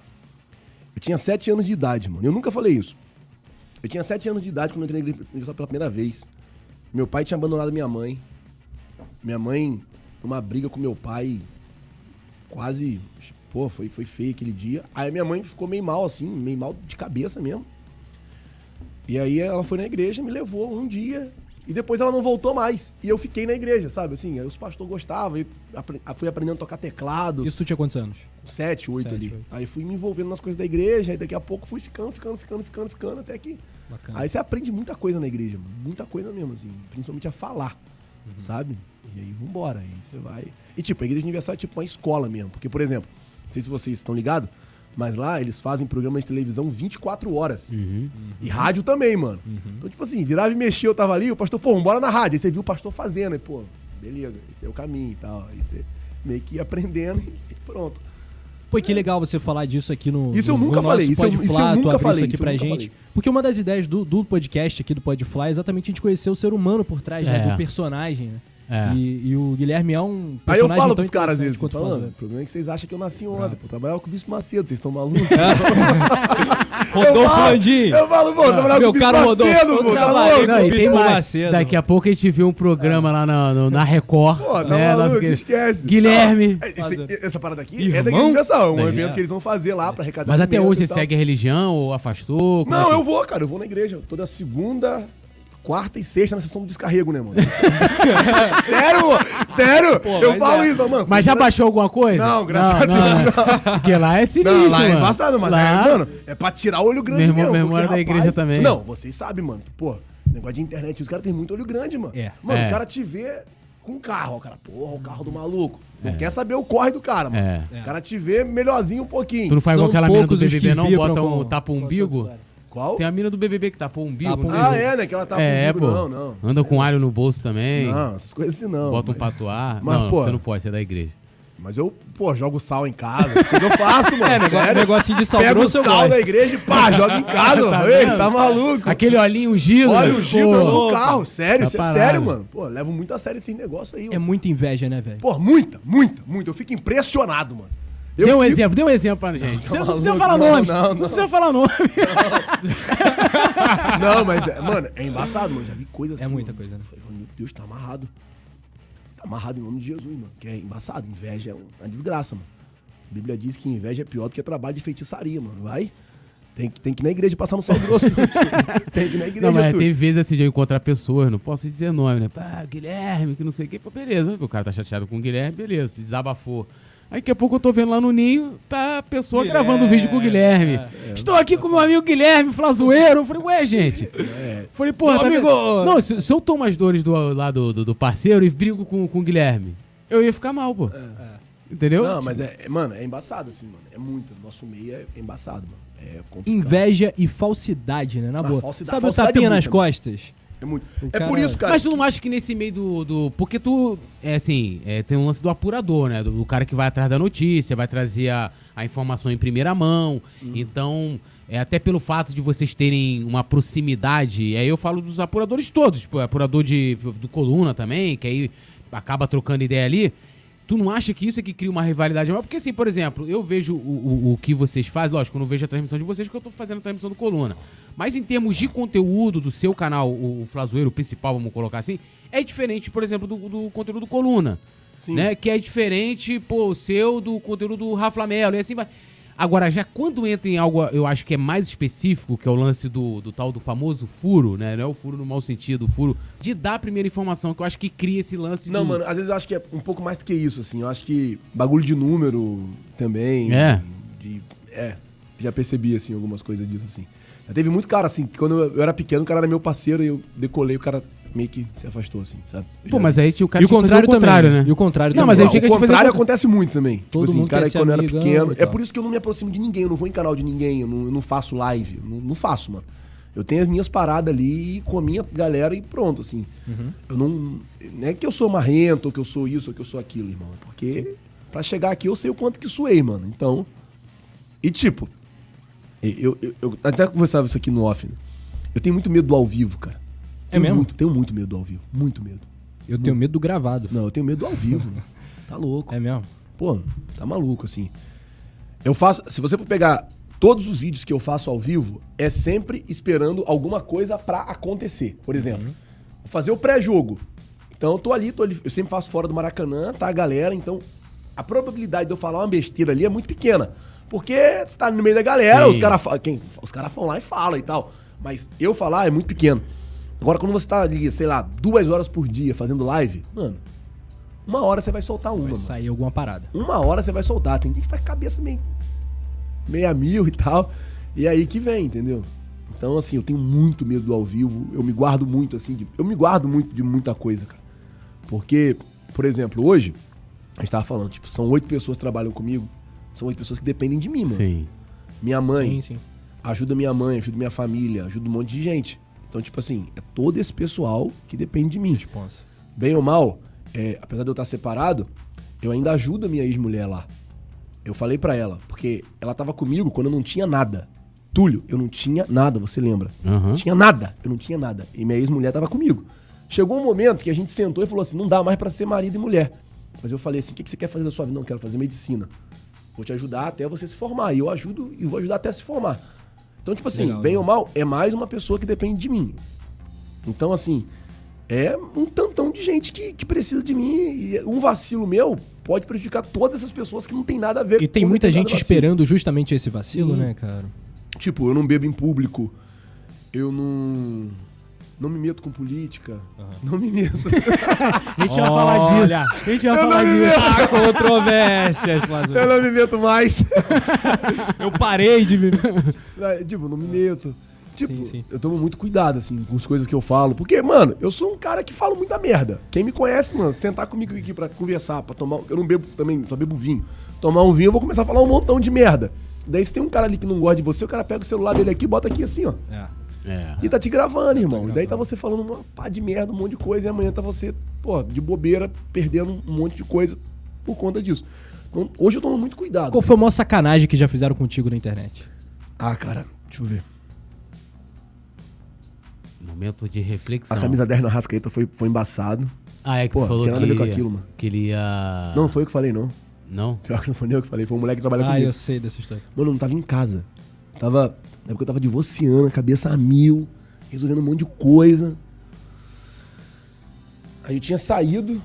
[SPEAKER 2] Eu tinha sete anos de idade, mano. Eu nunca falei isso. Eu tinha sete anos de idade quando eu entrei na igreja universal pela primeira vez. Meu pai tinha abandonado minha mãe. Minha mãe, numa briga com meu pai, quase. Pô, foi, foi feio aquele dia. Aí minha mãe ficou meio mal, assim, meio mal de cabeça mesmo. E aí ela foi na igreja, me levou um dia. E depois ela não voltou mais. E eu fiquei na igreja, sabe? Assim, os pastores gostavam. E apre- fui aprendendo a tocar teclado.
[SPEAKER 1] Isso tu tinha quantos anos?
[SPEAKER 2] Sete, oito
[SPEAKER 1] Sete,
[SPEAKER 2] ali.
[SPEAKER 1] oito.
[SPEAKER 2] Aí fui me envolvendo nas coisas da igreja. Aí daqui a pouco fui ficando, ficando, ficando, ficando, ficando. Até que.
[SPEAKER 1] Bacana.
[SPEAKER 2] Aí você aprende muita coisa na igreja. Muita coisa mesmo, assim. Principalmente a falar,
[SPEAKER 1] Uhum.
[SPEAKER 2] sabe? E aí vambora. Aí você vai. E tipo, a igreja universal é tipo uma escola mesmo. Porque, por exemplo, não sei se vocês estão ligados, mas lá eles fazem programas de televisão 24 horas.
[SPEAKER 4] Uhum.
[SPEAKER 2] E rádio também, mano. Então, tipo assim, virava e mexia, eu tava ali, o pastor, pô, bora na rádio. Aí você viu o pastor fazendo, aí, pô, beleza, esse é o caminho e tal. Aí você meio que ia aprendendo e pronto.
[SPEAKER 1] Pô, que legal você falar disso aqui no.
[SPEAKER 2] Isso eu
[SPEAKER 1] no-
[SPEAKER 2] nunca
[SPEAKER 1] no
[SPEAKER 2] falei, isso eu- isso eu nunca falei,
[SPEAKER 1] Isso aqui
[SPEAKER 2] isso eu
[SPEAKER 1] pra gente.
[SPEAKER 2] falei.
[SPEAKER 1] Porque uma das ideias do, do podcast aqui do Podfly é exatamente a gente conhecer o ser humano por trás né,
[SPEAKER 4] É.
[SPEAKER 1] do personagem, né?
[SPEAKER 4] É.
[SPEAKER 1] E, e o Guilherme é um
[SPEAKER 2] Aí eu
[SPEAKER 1] personagem
[SPEAKER 2] falo pros caras às vezes, falando,
[SPEAKER 1] faz,
[SPEAKER 2] o problema é que vocês acham que eu nasci ontem, pô, trabalhava com o Bispo Macedo, vocês estão malucos?
[SPEAKER 1] né? Rodolfo Landim!
[SPEAKER 2] Eu falo, pô, trabalhava com
[SPEAKER 1] meu
[SPEAKER 2] o Bispo Macedo, pô, tá louco?
[SPEAKER 4] Não, e tem mais. Daqui a pouco a gente vê um programa lá na, no- na Record.
[SPEAKER 2] Pô, tá
[SPEAKER 4] né,
[SPEAKER 2] maluco, esquece.
[SPEAKER 4] Guilherme.
[SPEAKER 2] Não, esse- essa parada aqui
[SPEAKER 1] Irmão?
[SPEAKER 2] é da Igreja Universal, é um
[SPEAKER 1] Da
[SPEAKER 2] evento que eles vão fazer lá pra arrecadar
[SPEAKER 4] Mas até hoje você segue a religião ou afastou? Como é
[SPEAKER 2] Não, eu vou, cara, eu vou na igreja. Toda segunda, quarta e sexta na sessão do descarrego, né, mano? Sério, mano? Sério?
[SPEAKER 1] Pô,
[SPEAKER 2] eu falo
[SPEAKER 1] é.
[SPEAKER 2] isso, mano.
[SPEAKER 4] Mas já baixou alguma coisa?
[SPEAKER 2] Não, graças a
[SPEAKER 4] não, não. Porque lá é sinistro,
[SPEAKER 2] Não, lá é
[SPEAKER 4] mano.
[SPEAKER 2] embaçado, mas
[SPEAKER 4] Lá-
[SPEAKER 2] é, mano, é pra tirar o olho grande mesmo.
[SPEAKER 4] meu irmão
[SPEAKER 2] porque,
[SPEAKER 4] era da igreja também.
[SPEAKER 2] Não, vocês sabem, mano. Pô, negócio de internet, os caras têm muito olho grande, mano.
[SPEAKER 1] É.
[SPEAKER 2] Mano,
[SPEAKER 4] É.
[SPEAKER 2] o cara te vê com um carro, ó, cara, porra, o carro do maluco. Não quer saber o corre do cara, mano.
[SPEAKER 4] É.
[SPEAKER 2] O cara te vê melhorzinho um pouquinho.
[SPEAKER 4] Tu não faz
[SPEAKER 1] São
[SPEAKER 4] igual aquela mina do BBB, não? Bota um tapa o umbigo?
[SPEAKER 2] Qual?
[SPEAKER 4] Tem a mina do BBB que tapou o umbigo.
[SPEAKER 1] Tapa o
[SPEAKER 4] não
[SPEAKER 1] umbigo.
[SPEAKER 2] Ah,
[SPEAKER 4] sei.
[SPEAKER 2] é, né? Que ela tá
[SPEAKER 4] É,
[SPEAKER 2] comigo.
[SPEAKER 4] pô.
[SPEAKER 2] Não, não.
[SPEAKER 4] Anda com alho no bolso também.
[SPEAKER 2] Não, essas coisas assim não.
[SPEAKER 4] Bota um
[SPEAKER 2] mas-
[SPEAKER 4] patuar.
[SPEAKER 2] Mas,
[SPEAKER 4] não,
[SPEAKER 2] pô-
[SPEAKER 4] você não pode, você é da igreja.
[SPEAKER 2] Mas eu, pô, jogo sal em casa, essas coisas eu faço, mano.
[SPEAKER 1] É, negócio, negocinho de sal
[SPEAKER 2] Pega o
[SPEAKER 1] grosso
[SPEAKER 2] sal
[SPEAKER 1] gosto.
[SPEAKER 2] da igreja e pá, joga em casa,
[SPEAKER 4] Tá
[SPEAKER 2] mano. Ei, tá maluco?
[SPEAKER 4] Aquele olhinho ungido.
[SPEAKER 2] Olha o Gil dando no carro, sério,
[SPEAKER 4] Tá
[SPEAKER 2] isso é sério, mano. Pô, levo muito a sério esse negócio aí,
[SPEAKER 1] É
[SPEAKER 2] mano.
[SPEAKER 1] muita inveja, né, velho?
[SPEAKER 2] Pô, muita, muita, muita. Eu fico impressionado, mano. Eu
[SPEAKER 4] Dê um
[SPEAKER 2] fico-
[SPEAKER 4] exemplo, dê um exemplo pra gente. Você não precisa falar
[SPEAKER 2] não,
[SPEAKER 4] nomes.
[SPEAKER 2] não,
[SPEAKER 4] Não,
[SPEAKER 2] não.
[SPEAKER 4] precisa falar nome.
[SPEAKER 2] Não, mas, é, mano, é embaçado, mano. Já vi coisa assim.
[SPEAKER 1] É muita
[SPEAKER 2] mano.
[SPEAKER 1] coisa, né?
[SPEAKER 2] Eu falei, meu Deus, tá amarrado. Tá amarrado em nome de Jesus, mano. Que é embaçado. Inveja é um- uma desgraça, mano. A Bíblia diz que inveja é pior do que trabalho de feitiçaria, mano. Vai. Tem que, tem que ir na igreja passar no sal grosso. tem que ir na igreja.
[SPEAKER 4] Não, mas
[SPEAKER 2] tudo.
[SPEAKER 4] tem vezes assim de eu encontrar pessoas, não posso dizer nome, né? Pá, Guilherme, que não sei o quê. Pô, beleza. O cara tá chateado com o Guilherme, beleza, se desabafou. Aí daqui a pouco eu tô vendo lá no ninho, tá a pessoa
[SPEAKER 1] Guilherme,
[SPEAKER 4] gravando um vídeo com o Guilherme. Estou aqui com meu amigo Guilherme Flazoeiro. Eu falei, ué, gente. Falei, porra, tá
[SPEAKER 1] amigo!
[SPEAKER 4] vendo? Não, se, se eu tomo as dores do, lá do, do, do parceiro e brigo com, com o Guilherme, eu ia ficar mal, pô. Entendeu?
[SPEAKER 2] Não, mas é, é- mano, é embaçado, assim, mano. É muito. Nosso meio é embaçado, mano. É complicado.
[SPEAKER 1] Inveja e falsidade, né? Na
[SPEAKER 2] Ah,
[SPEAKER 1] boa.
[SPEAKER 2] falsidade-
[SPEAKER 1] Sabe o
[SPEAKER 2] falsidade é
[SPEAKER 1] tapinha nas costas?
[SPEAKER 2] É muito. É
[SPEAKER 1] cara-
[SPEAKER 2] por isso, cara.
[SPEAKER 4] Mas tu não acha que nesse meio do. do- porque tu. É assim, é, tem um lance do apurador, né? Do, do cara que vai atrás da notícia, vai trazer a, a informação em primeira mão. Então, é até pelo fato de vocês terem uma proximidade. E aí eu falo dos apuradores todos, tipo, apurador de, do Coluna também, que aí acaba trocando ideia ali. Tu não acha que isso é que cria uma rivalidade maior? Porque, assim, por exemplo, eu vejo o, o, o que vocês fazem, lógico, eu não vejo a transmissão de vocês, porque eu tô fazendo a transmissão do Coluna. Mas em termos de conteúdo do seu canal, o, o Flazoeiro principal, vamos colocar assim, é diferente, por exemplo, do, do conteúdo do Coluna.
[SPEAKER 2] Sim.
[SPEAKER 4] Né? Que é diferente, pô, o seu do conteúdo do Rafa Melo, e assim vai. Agora, já quando entra em algo, eu acho que é mais específico, que é o lance do, do tal do famoso furo, né? Não é o furo no mau sentido, o furo de dar a primeira informação, que eu acho que cria esse lance
[SPEAKER 2] Não,
[SPEAKER 4] do-
[SPEAKER 2] mano, às vezes eu acho que é um pouco mais do que isso, assim. Eu acho que bagulho de número também.
[SPEAKER 4] É.
[SPEAKER 2] de- é. Já percebi, assim, algumas coisas disso, assim. Já teve muito cara, assim, que quando eu, eu era pequeno, o cara era meu parceiro e eu decolei, o cara meio que se afastou, assim, sabe?
[SPEAKER 4] Pô, mas aí tinha o cara
[SPEAKER 1] E o
[SPEAKER 4] que fazer
[SPEAKER 1] contrário,
[SPEAKER 4] contrário,
[SPEAKER 1] também.
[SPEAKER 4] né?
[SPEAKER 1] E o contrário
[SPEAKER 4] Não,
[SPEAKER 1] também.
[SPEAKER 4] mas aí
[SPEAKER 2] Não,
[SPEAKER 4] tinha que
[SPEAKER 2] o
[SPEAKER 4] fazer
[SPEAKER 2] contrário
[SPEAKER 4] o contra-
[SPEAKER 2] acontece muito também.
[SPEAKER 1] Todo
[SPEAKER 2] tipo assim,
[SPEAKER 1] mundo
[SPEAKER 2] cara, quando eu era pequeno. É por isso que eu não me aproximo de ninguém, eu não vou em canal de ninguém, eu não, eu não faço live. Não, não faço, mano. Eu tenho as minhas paradas ali com a minha galera e pronto, assim.
[SPEAKER 1] Uhum.
[SPEAKER 2] Eu não. Não é que eu sou marrento, ou que eu sou isso, ou que eu sou aquilo, irmão. É porque pra chegar aqui eu sei o quanto que suei, mano. Então. E tipo, eu, eu, eu até conversava isso aqui no off, né? Eu tenho muito medo do ao vivo, cara.
[SPEAKER 1] É
[SPEAKER 2] Tenho
[SPEAKER 1] mesmo?
[SPEAKER 2] Muito, tenho muito medo do ao vivo. Muito medo.
[SPEAKER 1] Eu tenho medo do gravado.
[SPEAKER 2] Não, eu tenho medo do ao vivo. Tá louco.
[SPEAKER 1] É mesmo?
[SPEAKER 2] Pô, tá maluco, assim. Eu faço. Se você for pegar todos os vídeos que eu faço ao vivo, é sempre esperando alguma coisa pra acontecer. Por exemplo, vou fazer o pré-jogo. Então eu tô ali, tô ali. Eu sempre faço fora do Maracanã, tá a galera. Então a probabilidade de eu falar uma besteira ali é muito pequena. Porque você tá no meio da galera,
[SPEAKER 4] Sim.
[SPEAKER 2] os caras os caras vão lá e falam e tal. Mas eu falar é muito pequeno. Agora, quando você tá ali, sei lá, duas horas por dia fazendo live, mano, uma hora você vai soltar uma,
[SPEAKER 1] Vai
[SPEAKER 2] mano.
[SPEAKER 1] sair alguma parada.
[SPEAKER 2] Uma hora você vai soltar. Tem dia que você tá com a cabeça meio. meia mil e tal. E aí que vem, entendeu? Então, assim, eu tenho muito medo do ao vivo. Eu me guardo muito, assim. de- eu me guardo muito de muita coisa, cara. Porque, por exemplo, hoje, a gente tava falando, tipo, são oito pessoas que trabalham comigo. São oito pessoas que dependem de mim, mano.
[SPEAKER 4] Sim.
[SPEAKER 2] Minha mãe
[SPEAKER 1] Sim, sim.
[SPEAKER 2] ajuda minha mãe, ajuda minha família, ajuda um monte de gente. Então, tipo assim, é todo esse pessoal que depende de mim.
[SPEAKER 1] Responsa.
[SPEAKER 2] Bem ou mal, é, apesar de eu estar separado, eu ainda ajudo a minha ex-mulher lá. Eu falei pra ela, porque ela tava comigo quando eu não tinha nada. Túlio, eu não tinha nada, você lembra? Não tinha nada, eu não tinha nada. E minha ex-mulher tava comigo. Chegou um momento que a gente sentou e falou assim: não dá mais pra ser marido e mulher. Mas eu falei assim: o que, que você quer fazer da sua vida? Não, eu quero fazer medicina. Vou te ajudar até você se formar. E eu ajudo e vou ajudar até se formar. Então, tipo assim,
[SPEAKER 1] Legal,
[SPEAKER 2] bem
[SPEAKER 1] né?
[SPEAKER 2] ou mal, é mais uma pessoa que depende de mim. Então, assim, é um tantão de gente que, que precisa de mim. E um vacilo meu pode prejudicar todas essas pessoas que não tem nada a ver
[SPEAKER 1] E tem
[SPEAKER 2] com
[SPEAKER 1] muita
[SPEAKER 2] determinado
[SPEAKER 1] gente
[SPEAKER 2] vacilo.
[SPEAKER 1] esperando justamente esse vacilo,
[SPEAKER 2] Sim.
[SPEAKER 1] né, cara?
[SPEAKER 2] Tipo, eu não bebo em público. Eu não. Não me meto com política. Não me meto.
[SPEAKER 4] A gente vai falar disso.
[SPEAKER 1] Olha.
[SPEAKER 4] A gente vai falar disso.
[SPEAKER 1] Há controvérsias,
[SPEAKER 2] eu não me meto mais.
[SPEAKER 1] eu parei de me...
[SPEAKER 2] É, tipo, não me meto. Tipo,
[SPEAKER 1] Sim, sim.
[SPEAKER 2] eu tomo muito cuidado, assim, com as coisas que eu falo. Porque, mano, eu sou um cara que falo muita merda. Quem me conhece, mano, sentar comigo aqui pra conversar, pra tomar. Eu não bebo também, só bebo vinho. Tomar um vinho, eu vou começar a falar um montão de merda. Daí, se tem um cara ali que não gosta de você, o cara pega o celular dele aqui, bota aqui assim, ó.
[SPEAKER 1] É.
[SPEAKER 4] É.
[SPEAKER 2] E tá te gravando, irmão. E daí tá você falando uma pá de merda, um monte de coisa, e amanhã tá você, pô, de bobeira, perdendo um monte de coisa por conta disso. Então, hoje eu tomo muito cuidado.
[SPEAKER 1] Qual foi a maior sacanagem que já fizeram contigo na internet?
[SPEAKER 2] Ah, cara, deixa eu ver.
[SPEAKER 4] Momento de reflexão.
[SPEAKER 2] A camisa 10 na Rascaeta foi, foi embaçado.
[SPEAKER 4] Ah, é que
[SPEAKER 2] Pô,
[SPEAKER 4] tu falou
[SPEAKER 2] tinha
[SPEAKER 4] que,
[SPEAKER 2] nada a ver com aquilo, mano.
[SPEAKER 4] que ele ia...
[SPEAKER 2] Não foi eu que falei, não.
[SPEAKER 4] Não?
[SPEAKER 2] Pior que não foi nem eu que falei, foi um moleque que trabalha
[SPEAKER 1] Ah,
[SPEAKER 2] comigo.
[SPEAKER 1] eu sei dessa história.
[SPEAKER 2] Mano, eu não tava em casa. Tava. Na época eu tava divorciando, cabeça a mil, resolvendo um monte de coisa. Aí eu tinha saído.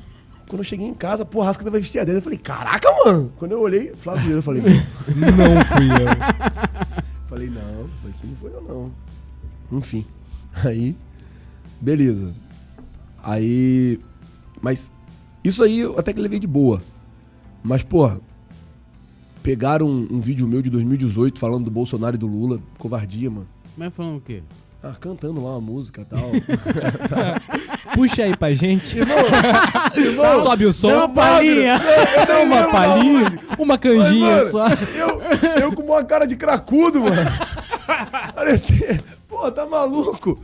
[SPEAKER 2] Quando eu cheguei em casa, pô, a Rasca tava vestida dentro. Eu falei, caraca, mano! Quando eu olhei, Flávio Vieira, eu falei, não.
[SPEAKER 1] Não fui eu.
[SPEAKER 2] Falei, não, isso aqui não foi eu, não. Enfim. Aí, beleza. Aí. Mas isso aí eu até que levei de boa. Mas, porra, pegaram um, um vídeo meu de 2018 falando do Bolsonaro e do Lula. Covardia, mano.
[SPEAKER 4] Mas falando o quê?
[SPEAKER 2] Ah, cantando lá uma música e tal.
[SPEAKER 1] Puxa aí pra gente.
[SPEAKER 2] Irmão,
[SPEAKER 1] Sobe o som.
[SPEAKER 4] Dá uma palhinha.
[SPEAKER 1] Dá uma palhinha. Uma
[SPEAKER 2] Mas,
[SPEAKER 1] canjinha
[SPEAKER 2] mano,
[SPEAKER 1] só.
[SPEAKER 2] Eu, eu com uma cara de cracudo, mano. Parecia. Pô, tá maluco?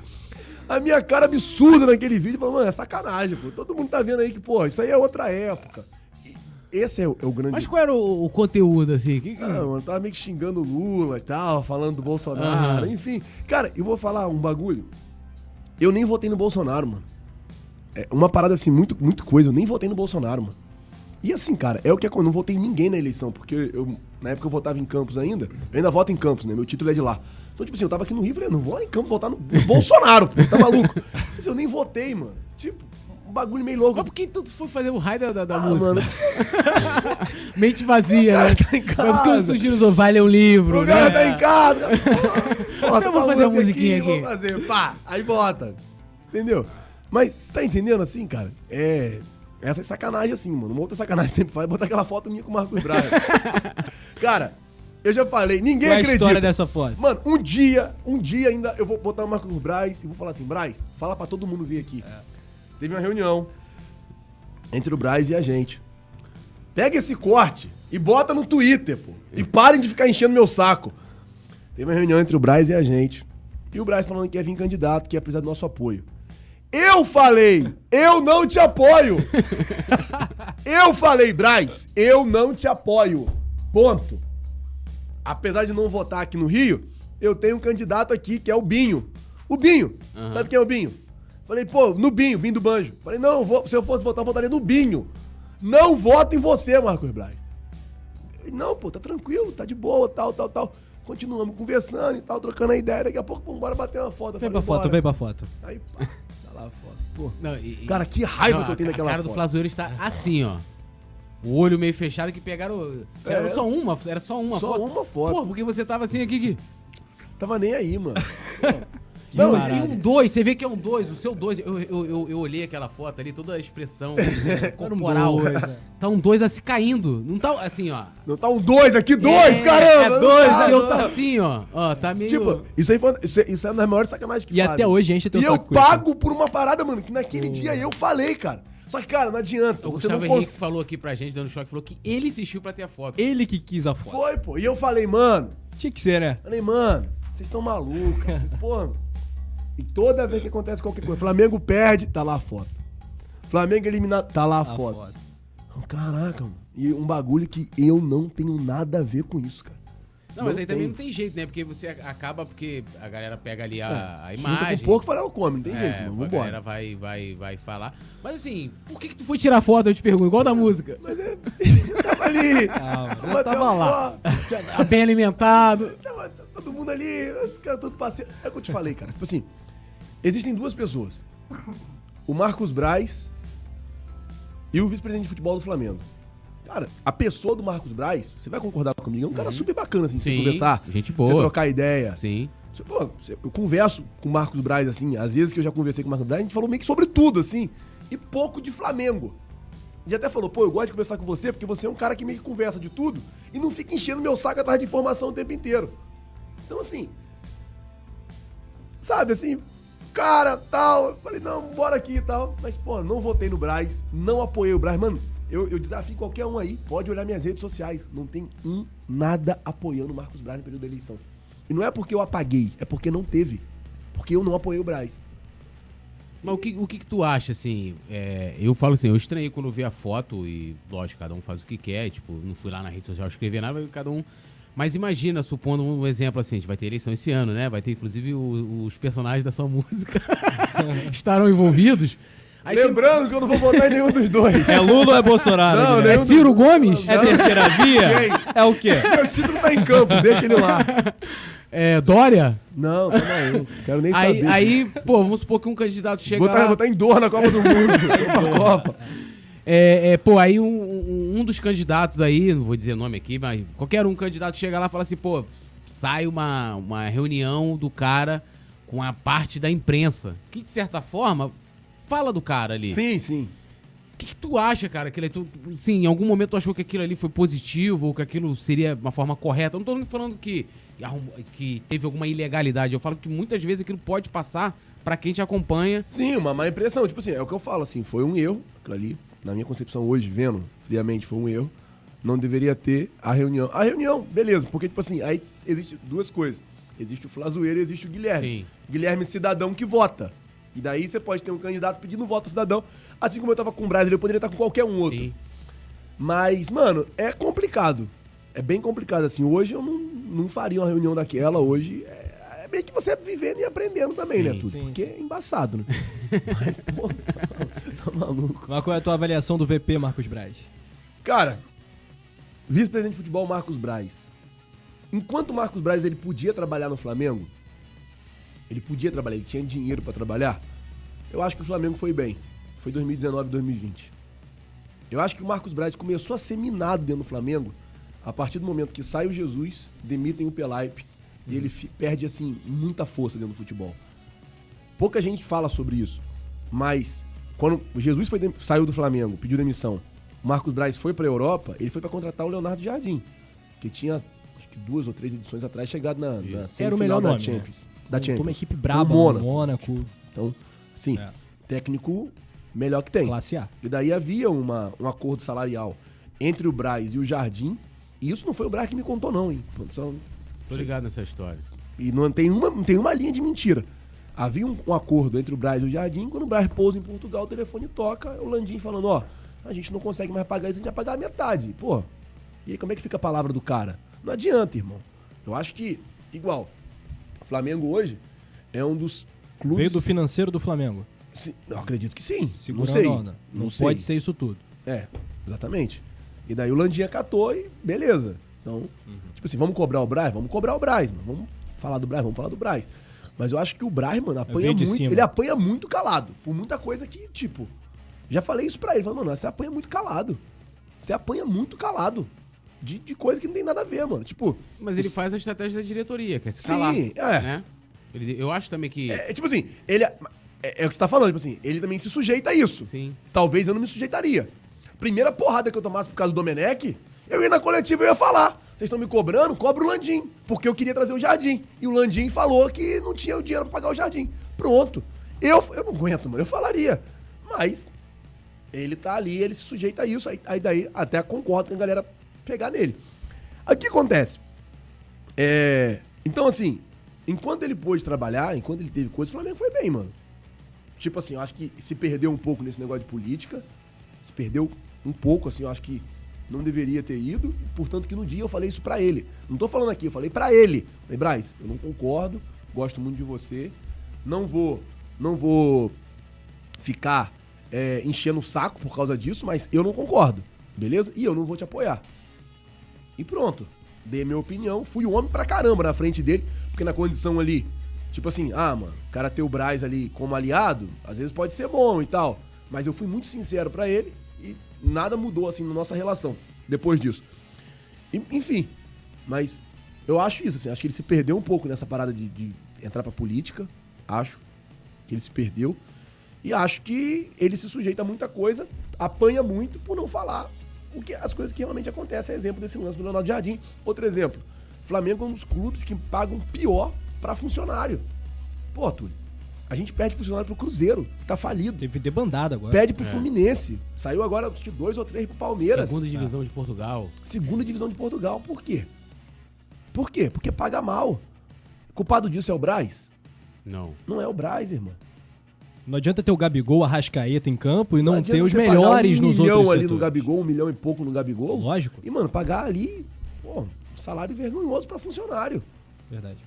[SPEAKER 2] A minha cara absurda naquele vídeo. Falei, mano, é sacanagem, pô. Todo mundo tá vendo aí que, pô, isso aí é outra época. Esse é o, é o grande.
[SPEAKER 4] Mas qual era o, o conteúdo, assim? Que, que-
[SPEAKER 2] Ah, mano, tava meio que xingando o Lula e tal, falando do Bolsonaro,
[SPEAKER 4] Aham.
[SPEAKER 2] enfim. Cara, eu vou falar um bagulho. Eu nem votei no Bolsonaro, mano. É uma parada assim, muito, muito coisa. Eu nem votei no Bolsonaro, mano. E assim, cara, é o que acontece. Eu não votei em ninguém na eleição, porque eu, na época eu votava em Campos ainda. Eu ainda voto em Campos, né? Meu título é de lá. Então, tipo assim, eu tava aqui no Rio e falei, não vou lá em Campos votar no Bolsonaro, pô, tá maluco? Mas eu nem votei, mano. Tipo, bagulho meio louco.
[SPEAKER 4] Mas por que tu foi fazer o raio da, da, da
[SPEAKER 2] Ah,
[SPEAKER 4] música?
[SPEAKER 2] mano,
[SPEAKER 4] Mente vazia,
[SPEAKER 2] O cara
[SPEAKER 4] né?
[SPEAKER 2] tá em
[SPEAKER 4] Mas por que eu
[SPEAKER 2] casa.
[SPEAKER 4] sugiro o vai ler um livro,
[SPEAKER 2] O cara
[SPEAKER 4] né?
[SPEAKER 2] tá em casa. Pô,
[SPEAKER 4] Você vai fazer uma musiquinha aqui.
[SPEAKER 2] Vou fazer, pá, aí bota. Entendeu? Mas você tá entendendo assim, cara? É. Essa é sacanagem assim, mano. Uma outra sacanagem sempre faz é botar aquela foto minha com o Marcos Braz. cara, eu já falei, ninguém
[SPEAKER 1] Qual é a
[SPEAKER 2] acredita.
[SPEAKER 1] história dessa foto?
[SPEAKER 2] Mano, um dia, um dia ainda eu vou botar o Marcos Braz e vou falar assim, Braz, fala pra todo mundo vir aqui. Teve uma reunião entre o Braz e a gente. Pega esse corte e bota no Twitter, pô. E parem de ficar enchendo meu saco. Teve uma reunião entre o Braz e a gente. E o Braz falando que ia vir candidato, que ia precisar do nosso apoio. Eu falei, eu não te apoio. eu falei, Braz, eu não te apoio. Ponto. Apesar de não votar aqui no Rio, eu tenho um candidato aqui que é o Binho. O Binho.
[SPEAKER 4] Aham.
[SPEAKER 2] Sabe quem é o Binho? Falei, pô, no Binho, Binho do Banjo. Falei, não, vou- se eu fosse votar, eu votaria no Binho. Não voto em você, Marcos Braz. Ele, Não, pô, tá tranquilo, tá de boa, tal, tal, tal. Continuamos conversando e tal, trocando a ideia. Daqui a pouco, vamos embora bater uma foto.
[SPEAKER 1] Vem pra foto,
[SPEAKER 2] "Bora."
[SPEAKER 1] vem pra foto.
[SPEAKER 2] Aí, pá, tá lá a foto. Pô.
[SPEAKER 4] Não, e-
[SPEAKER 2] Cara, que raiva
[SPEAKER 4] Não,
[SPEAKER 2] que eu tenho daquela
[SPEAKER 4] A cara do
[SPEAKER 2] foto.
[SPEAKER 4] Flazoeiro está assim, ó. O olho meio fechado que pegaram. que Era
[SPEAKER 2] É.
[SPEAKER 4] só uma, era só uma
[SPEAKER 2] Só
[SPEAKER 4] foto.
[SPEAKER 2] uma foto.
[SPEAKER 4] Pô, porque você tava assim aqui. que-
[SPEAKER 2] Tava nem aí, mano.
[SPEAKER 1] Que
[SPEAKER 4] Não, e um dois, você vê que é um dois, o seu dois. Eu, eu, eu, eu olhei aquela foto ali, toda a expressão corporal.
[SPEAKER 1] dois, é.
[SPEAKER 4] Tá um dois assim caindo. Não tá assim, ó.
[SPEAKER 2] Não tá um dois aqui, dois, caramba!
[SPEAKER 1] é dois,
[SPEAKER 2] Não
[SPEAKER 4] O
[SPEAKER 2] tá,
[SPEAKER 4] seu
[SPEAKER 2] não.
[SPEAKER 4] tá assim, ó. Ó, tá meio.
[SPEAKER 2] Tipo, isso aí foi, isso, é- isso é uma das maiores sacanagens que
[SPEAKER 1] E
[SPEAKER 2] fazem.
[SPEAKER 1] até hoje enche teu
[SPEAKER 2] E eu
[SPEAKER 1] isso.
[SPEAKER 2] pago por uma parada, mano, que naquele dia eu falei, cara. Só que, cara, não adianta.
[SPEAKER 4] o
[SPEAKER 2] Você não
[SPEAKER 4] Gustavo Henrique
[SPEAKER 2] consegue.
[SPEAKER 4] falou aqui pra gente, dando choque, falou que ele insistiu pra ter a foto.
[SPEAKER 1] Ele que quis a foto.
[SPEAKER 2] Foi, pô. E eu falei, mano,
[SPEAKER 1] Tinha que ser, né?
[SPEAKER 2] falei, mano, vocês estão malucos, Pô. E toda vez que acontece qualquer coisa, Flamengo perde, tá lá a foto. Flamengo eliminado, tá lá a,
[SPEAKER 1] A
[SPEAKER 2] foto.
[SPEAKER 1] foto.
[SPEAKER 2] Caraca, mano. E um bagulho que eu não tenho nada a ver com isso, cara.
[SPEAKER 4] Não, mas
[SPEAKER 2] Não
[SPEAKER 4] aí também
[SPEAKER 2] tem.
[SPEAKER 4] não tem jeito, né? Porque você acaba, porque a galera pega ali a, a
[SPEAKER 2] não tá
[SPEAKER 4] imagem.
[SPEAKER 2] com pouco, farelo come, não tem
[SPEAKER 4] É,
[SPEAKER 2] jeito, mano.
[SPEAKER 4] a
[SPEAKER 2] Vambora.
[SPEAKER 4] galera vai, vai, vai falar. Mas assim, por que, que tu foi tirar foto, eu te pergunto, igual da música?
[SPEAKER 2] Mas é. tava ali.
[SPEAKER 1] Ah, tava
[SPEAKER 2] a
[SPEAKER 1] lá.
[SPEAKER 4] Tá bem alimentado.
[SPEAKER 2] Tava todo mundo ali, os caras tudo passeio. É o que eu te falei, cara. Tipo assim, existem duas pessoas. O Marcos Braz e o vice-presidente de futebol do Flamengo. Cara, a pessoa do Marcos Braz, você vai concordar comigo, é um cara super bacana, assim, de você
[SPEAKER 4] Sim,
[SPEAKER 2] conversar.
[SPEAKER 4] gente
[SPEAKER 2] Você
[SPEAKER 4] boa.
[SPEAKER 2] trocar ideia.
[SPEAKER 4] Sim.
[SPEAKER 2] Você- pô, você- eu converso com o Marcos Braz, assim, às vezes que eu já conversei com o Marcos Braz, a gente falou meio que sobre tudo, assim, e pouco de Flamengo. E até falou, pô, eu gosto de conversar com você porque você é um cara que meio que conversa de tudo e não fica enchendo meu saco atrás de informação o tempo inteiro. Então, assim, sabe, assim, cara, tal, eu falei, não, bora aqui e tal. Mas, pô, não votei no Braz, não apoiei o Braz. Mano, eu, eu desafio qualquer um aí, pode olhar minhas redes sociais. Não tem um nada apoiando o Marcos Braz no período da eleição. E não é porque eu apaguei, é porque não teve. Porque eu não apoiei o Braz.
[SPEAKER 4] Mas o que, o que, que tu acha, assim? é, eu falo assim, eu estranhei quando vi a foto e, lógico, cada um faz o que quer, tipo, não fui lá na rede social escrever nada, cada um. Mas imagina, supondo um exemplo assim, a gente vai ter eleição esse ano, né? Vai ter, inclusive, o- os personagens da sua música estarão envolvidos. Aí você-
[SPEAKER 2] Lembrando que eu não vou votar em nenhum dos dois.
[SPEAKER 1] É Lula ou é Bolsonaro?
[SPEAKER 2] Não,
[SPEAKER 1] Guilherme?
[SPEAKER 4] é Ciro Gomes?
[SPEAKER 1] É terceira via?
[SPEAKER 2] Quem?
[SPEAKER 1] É o quê?
[SPEAKER 2] Meu título tá em campo, deixa ele lá.
[SPEAKER 4] É, Dória?
[SPEAKER 2] Não, calma aí. Quero nem
[SPEAKER 4] Aí,
[SPEAKER 2] saber.
[SPEAKER 4] aí, pô, vamos supor que um candidato chega
[SPEAKER 2] vou
[SPEAKER 4] lá...
[SPEAKER 2] estar vou tá em dor na Copa do Mundo. Copa.
[SPEAKER 4] É, é, pô, aí um, um- dos candidatos aí, não vou dizer nome aqui, mas qualquer um candidato chega lá e fala assim, pô, sai uma, uma reunião do cara com a parte da imprensa, que de certa forma fala do cara ali.
[SPEAKER 2] Sim, sim.
[SPEAKER 4] O que, que tu acha, cara? Que ele, tu, sim, em algum momento tu achou que aquilo ali foi positivo ou que aquilo seria uma forma correta? Eu não tô falando que que teve alguma ilegalidade. Eu falo que muitas vezes aquilo pode passar pra quem te acompanha.
[SPEAKER 2] Sim, uma má impressão. Tipo assim, é o que eu falo, assim, foi um erro. Aquilo ali, na minha concepção hoje, vendo friamente, foi um erro. Não deveria ter a reunião. A reunião, beleza, porque, tipo assim, aí existe duas coisas. Existe o Flazoeiro e existe o Guilherme.
[SPEAKER 4] Sim.
[SPEAKER 2] Guilherme cidadão que vota. E daí você pode ter um candidato pedindo voto pro cidadão. Assim como eu tava com o Brasil, eu poderia estar com qualquer um outro.
[SPEAKER 4] Sim.
[SPEAKER 2] Mas, mano, é complicado. É bem complicado, assim. Hoje eu não, não faria uma reunião daquela. Hoje é, é meio que você vivendo e aprendendo também,
[SPEAKER 4] Sim,
[SPEAKER 2] né, tudo?
[SPEAKER 1] sim.
[SPEAKER 2] Porque é embaçado, né? Mas, pô, tá maluco.
[SPEAKER 1] Mas qual é a tua avaliação do VP, Marcos Braz?
[SPEAKER 2] Cara, vice-presidente de futebol Marcos Braz. Enquanto o Marcos Braz ele podia trabalhar no Flamengo, ele podia trabalhar, ele tinha dinheiro pra trabalhar. Eu acho que o Flamengo foi bem. Foi 2019, 2020. Eu acho que o Marcos Braz começou a ser minado dentro do Flamengo a partir do momento que sai o Jesus, demitem o Pelaipe e ele perde assim muita força dentro do futebol. Pouca gente fala sobre isso, mas quando o Jesus foi saiu do Flamengo, pediu demissão, o Marcos Braz foi pra Europa, ele foi pra contratar o Leonardo Jardim, que tinha acho que duas ou três edições atrás chegado na, na.
[SPEAKER 1] Era o melhor
[SPEAKER 2] da
[SPEAKER 1] nome, né?
[SPEAKER 2] Champions. Da
[SPEAKER 1] Montou
[SPEAKER 2] Champions.
[SPEAKER 1] uma equipe braba
[SPEAKER 2] O Mônaco.
[SPEAKER 1] Mônaco,
[SPEAKER 2] Então, sim,
[SPEAKER 1] É.
[SPEAKER 2] técnico melhor que tem.
[SPEAKER 1] classe A.
[SPEAKER 2] E daí havia uma, um acordo salarial entre o Braz e o Jardim. E isso não foi o Braz que me contou, não, hein? Produção-
[SPEAKER 4] Tô ligado nessa história.
[SPEAKER 2] E não tem uma, não tem uma linha de mentira. Havia um, um acordo entre o Braz e o Jardim. Quando o Braz pousa em Portugal, o telefone toca. O Landim falando: Ó, a gente não consegue mais pagar isso, a gente vai pagar a metade. Pô, e aí como é que fica a palavra do cara? Não adianta, irmão. Eu acho que, igual, o Flamengo hoje é um dos clubes.
[SPEAKER 1] Veio do financeiro do Flamengo.
[SPEAKER 2] Sim, eu acredito que sim.
[SPEAKER 1] Segurando
[SPEAKER 2] não sei.
[SPEAKER 1] a onda. Não,
[SPEAKER 2] sei.
[SPEAKER 1] pode ser isso tudo.
[SPEAKER 2] É, exatamente. E daí o Landinha catou e beleza. Então,
[SPEAKER 1] Uhum.
[SPEAKER 2] tipo assim, vamos cobrar o Braz? Vamos cobrar o Braz, mano. Vamos falar do Braz, vamos falar do Braz. Mas eu acho que o Braz, mano, apanha muito.
[SPEAKER 1] cima.
[SPEAKER 2] Ele apanha muito calado. Por muita coisa que, tipo. Já falei isso pra ele. Falei, mano, você apanha muito calado. Você apanha muito calado. De, de coisa que não tem nada a ver, mano. Tipo.
[SPEAKER 4] Mas ele
[SPEAKER 2] os-
[SPEAKER 4] faz a estratégia da diretoria, que é se
[SPEAKER 2] Sim,
[SPEAKER 4] calar.
[SPEAKER 2] é.
[SPEAKER 4] Né? Ele- eu acho também que.
[SPEAKER 2] É, é tipo assim, ele. É, é o que você tá falando, tipo assim, ele também se sujeita a isso.
[SPEAKER 4] Sim.
[SPEAKER 2] Talvez eu não me sujeitaria. Primeira porrada que eu tomasse por causa do Domenech, eu ia na coletiva e ia falar. Vocês estão me cobrando? Cobra o Landim. Porque eu queria trazer o Jardim. E o Landim falou que não tinha o dinheiro pra pagar o Jardim. Pronto. Eu, eu não aguento, mano. Eu falaria. Mas ele tá ali, ele se sujeita a isso. Aí, aí daí até concordo com a galera pegar nele. Aí o que acontece? É, então, assim, enquanto ele pôde trabalhar, enquanto ele teve coisa, o Flamengo foi bem, mano. Tipo assim, eu acho que se perdeu um pouco nesse negócio de política. Se perdeu um pouco, assim, eu acho que não deveria ter ido. Portanto, que no dia eu falei isso pra ele. Não tô falando aqui, eu falei pra ele. Falei, Braz, eu não concordo, gosto muito de você. Não vou, não vou ficar é, enchendo o saco por causa disso, mas eu não concordo, beleza? E eu não vou te apoiar. E pronto. Dei minha opinião, fui um homem pra caramba na frente dele, porque na condição ali, tipo assim, ah, mano, o cara ter o Braz ali como aliado, às vezes pode ser bom e tal. Mas eu fui muito sincero pra ele e nada mudou assim na nossa relação depois disso. Enfim, mas eu acho isso, assim, acho que ele se perdeu um pouco nessa parada de, de entrar pra política, acho que ele se perdeu. E acho que ele se sujeita a muita coisa, apanha muito por não falar o que as coisas que realmente acontecem. É exemplo desse lance do Leonardo Jardim. Outro exemplo, Flamengo é um dos clubes que pagam pior pra funcionário. Pô, Túlio, a gente perde funcionário pro Cruzeiro, que tá falido.
[SPEAKER 1] Teve debandado agora.
[SPEAKER 2] Pede pro Fluminense. Saiu agora que dois ou três pro Palmeiras.
[SPEAKER 4] Segunda divisão de Portugal.
[SPEAKER 2] Segunda divisão de Portugal. Por quê? Por quê? Porque paga mal. Culpado disso é o Braz?
[SPEAKER 4] Não.
[SPEAKER 2] Não é o Braz, irmão.
[SPEAKER 1] Não adianta ter o Gabigol, a Rascaeta em campo e não,
[SPEAKER 2] adianta
[SPEAKER 1] ter os melhores
[SPEAKER 2] um
[SPEAKER 1] nos
[SPEAKER 2] milhão
[SPEAKER 1] outros
[SPEAKER 2] ali
[SPEAKER 1] setores.
[SPEAKER 2] no Gabigol, um milhão e pouco no Gabigol.
[SPEAKER 1] Lógico.
[SPEAKER 2] E, mano, pagar ali, pô, um salário vergonhoso pra funcionário.
[SPEAKER 1] Verdade.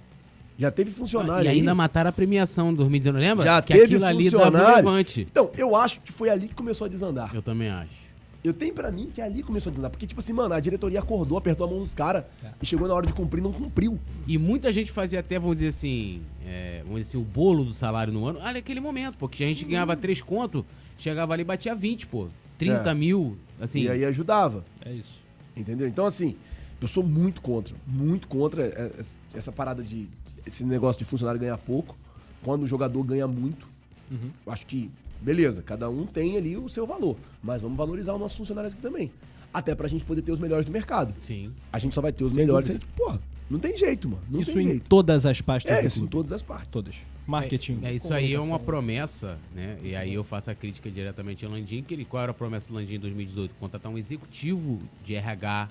[SPEAKER 2] Já teve funcionário
[SPEAKER 4] e ainda
[SPEAKER 2] aí.
[SPEAKER 4] mataram a premiação em 2019, lembra?
[SPEAKER 2] Já
[SPEAKER 4] que
[SPEAKER 2] teve
[SPEAKER 4] aquilo ali dava
[SPEAKER 2] funcionário.
[SPEAKER 4] levante.
[SPEAKER 2] Então, eu acho que foi ali que começou a desandar.
[SPEAKER 4] Eu também acho.
[SPEAKER 2] Eu tenho pra mim que ali começou a desandar. Porque, tipo assim, mano, a diretoria acordou, apertou a mão dos caras
[SPEAKER 1] É.
[SPEAKER 2] e chegou na hora de cumprir, não cumpriu.
[SPEAKER 4] E muita gente fazia até, vamos dizer assim, é, vamos dizer assim, o bolo do salário no ano, ah, naquele momento, porque a gente ganhava 3 conto, chegava ali e batia 20, pô. 30
[SPEAKER 2] É.
[SPEAKER 4] mil, assim.
[SPEAKER 2] E aí ajudava.
[SPEAKER 1] É isso.
[SPEAKER 2] Entendeu? Então, assim, eu sou muito contra. Muito contra é, é, essa parada de. Esse negócio de funcionário ganhar pouco. Quando o jogador ganha muito.
[SPEAKER 1] Uhum.
[SPEAKER 2] Eu acho que, beleza, cada um tem ali o seu valor. Mas vamos valorizar os nossos funcionários aqui também. Até pra gente poder ter os melhores do mercado.
[SPEAKER 4] Sim.
[SPEAKER 2] A gente só vai ter os
[SPEAKER 1] Sem
[SPEAKER 2] melhores
[SPEAKER 1] dúvida.
[SPEAKER 2] se a gente, porra, Não tem jeito, mano. Não
[SPEAKER 1] isso
[SPEAKER 2] tem
[SPEAKER 1] em
[SPEAKER 2] jeito.
[SPEAKER 1] todas as pastas
[SPEAKER 2] É, isso em todas as partes.
[SPEAKER 1] Todas. Marketing.
[SPEAKER 4] É, isso aí é uma promessa, né? E aí eu faço a crítica diretamente ao Landim, que ele, qual era a promessa do Landim em 2018? Contratar um executivo de RH,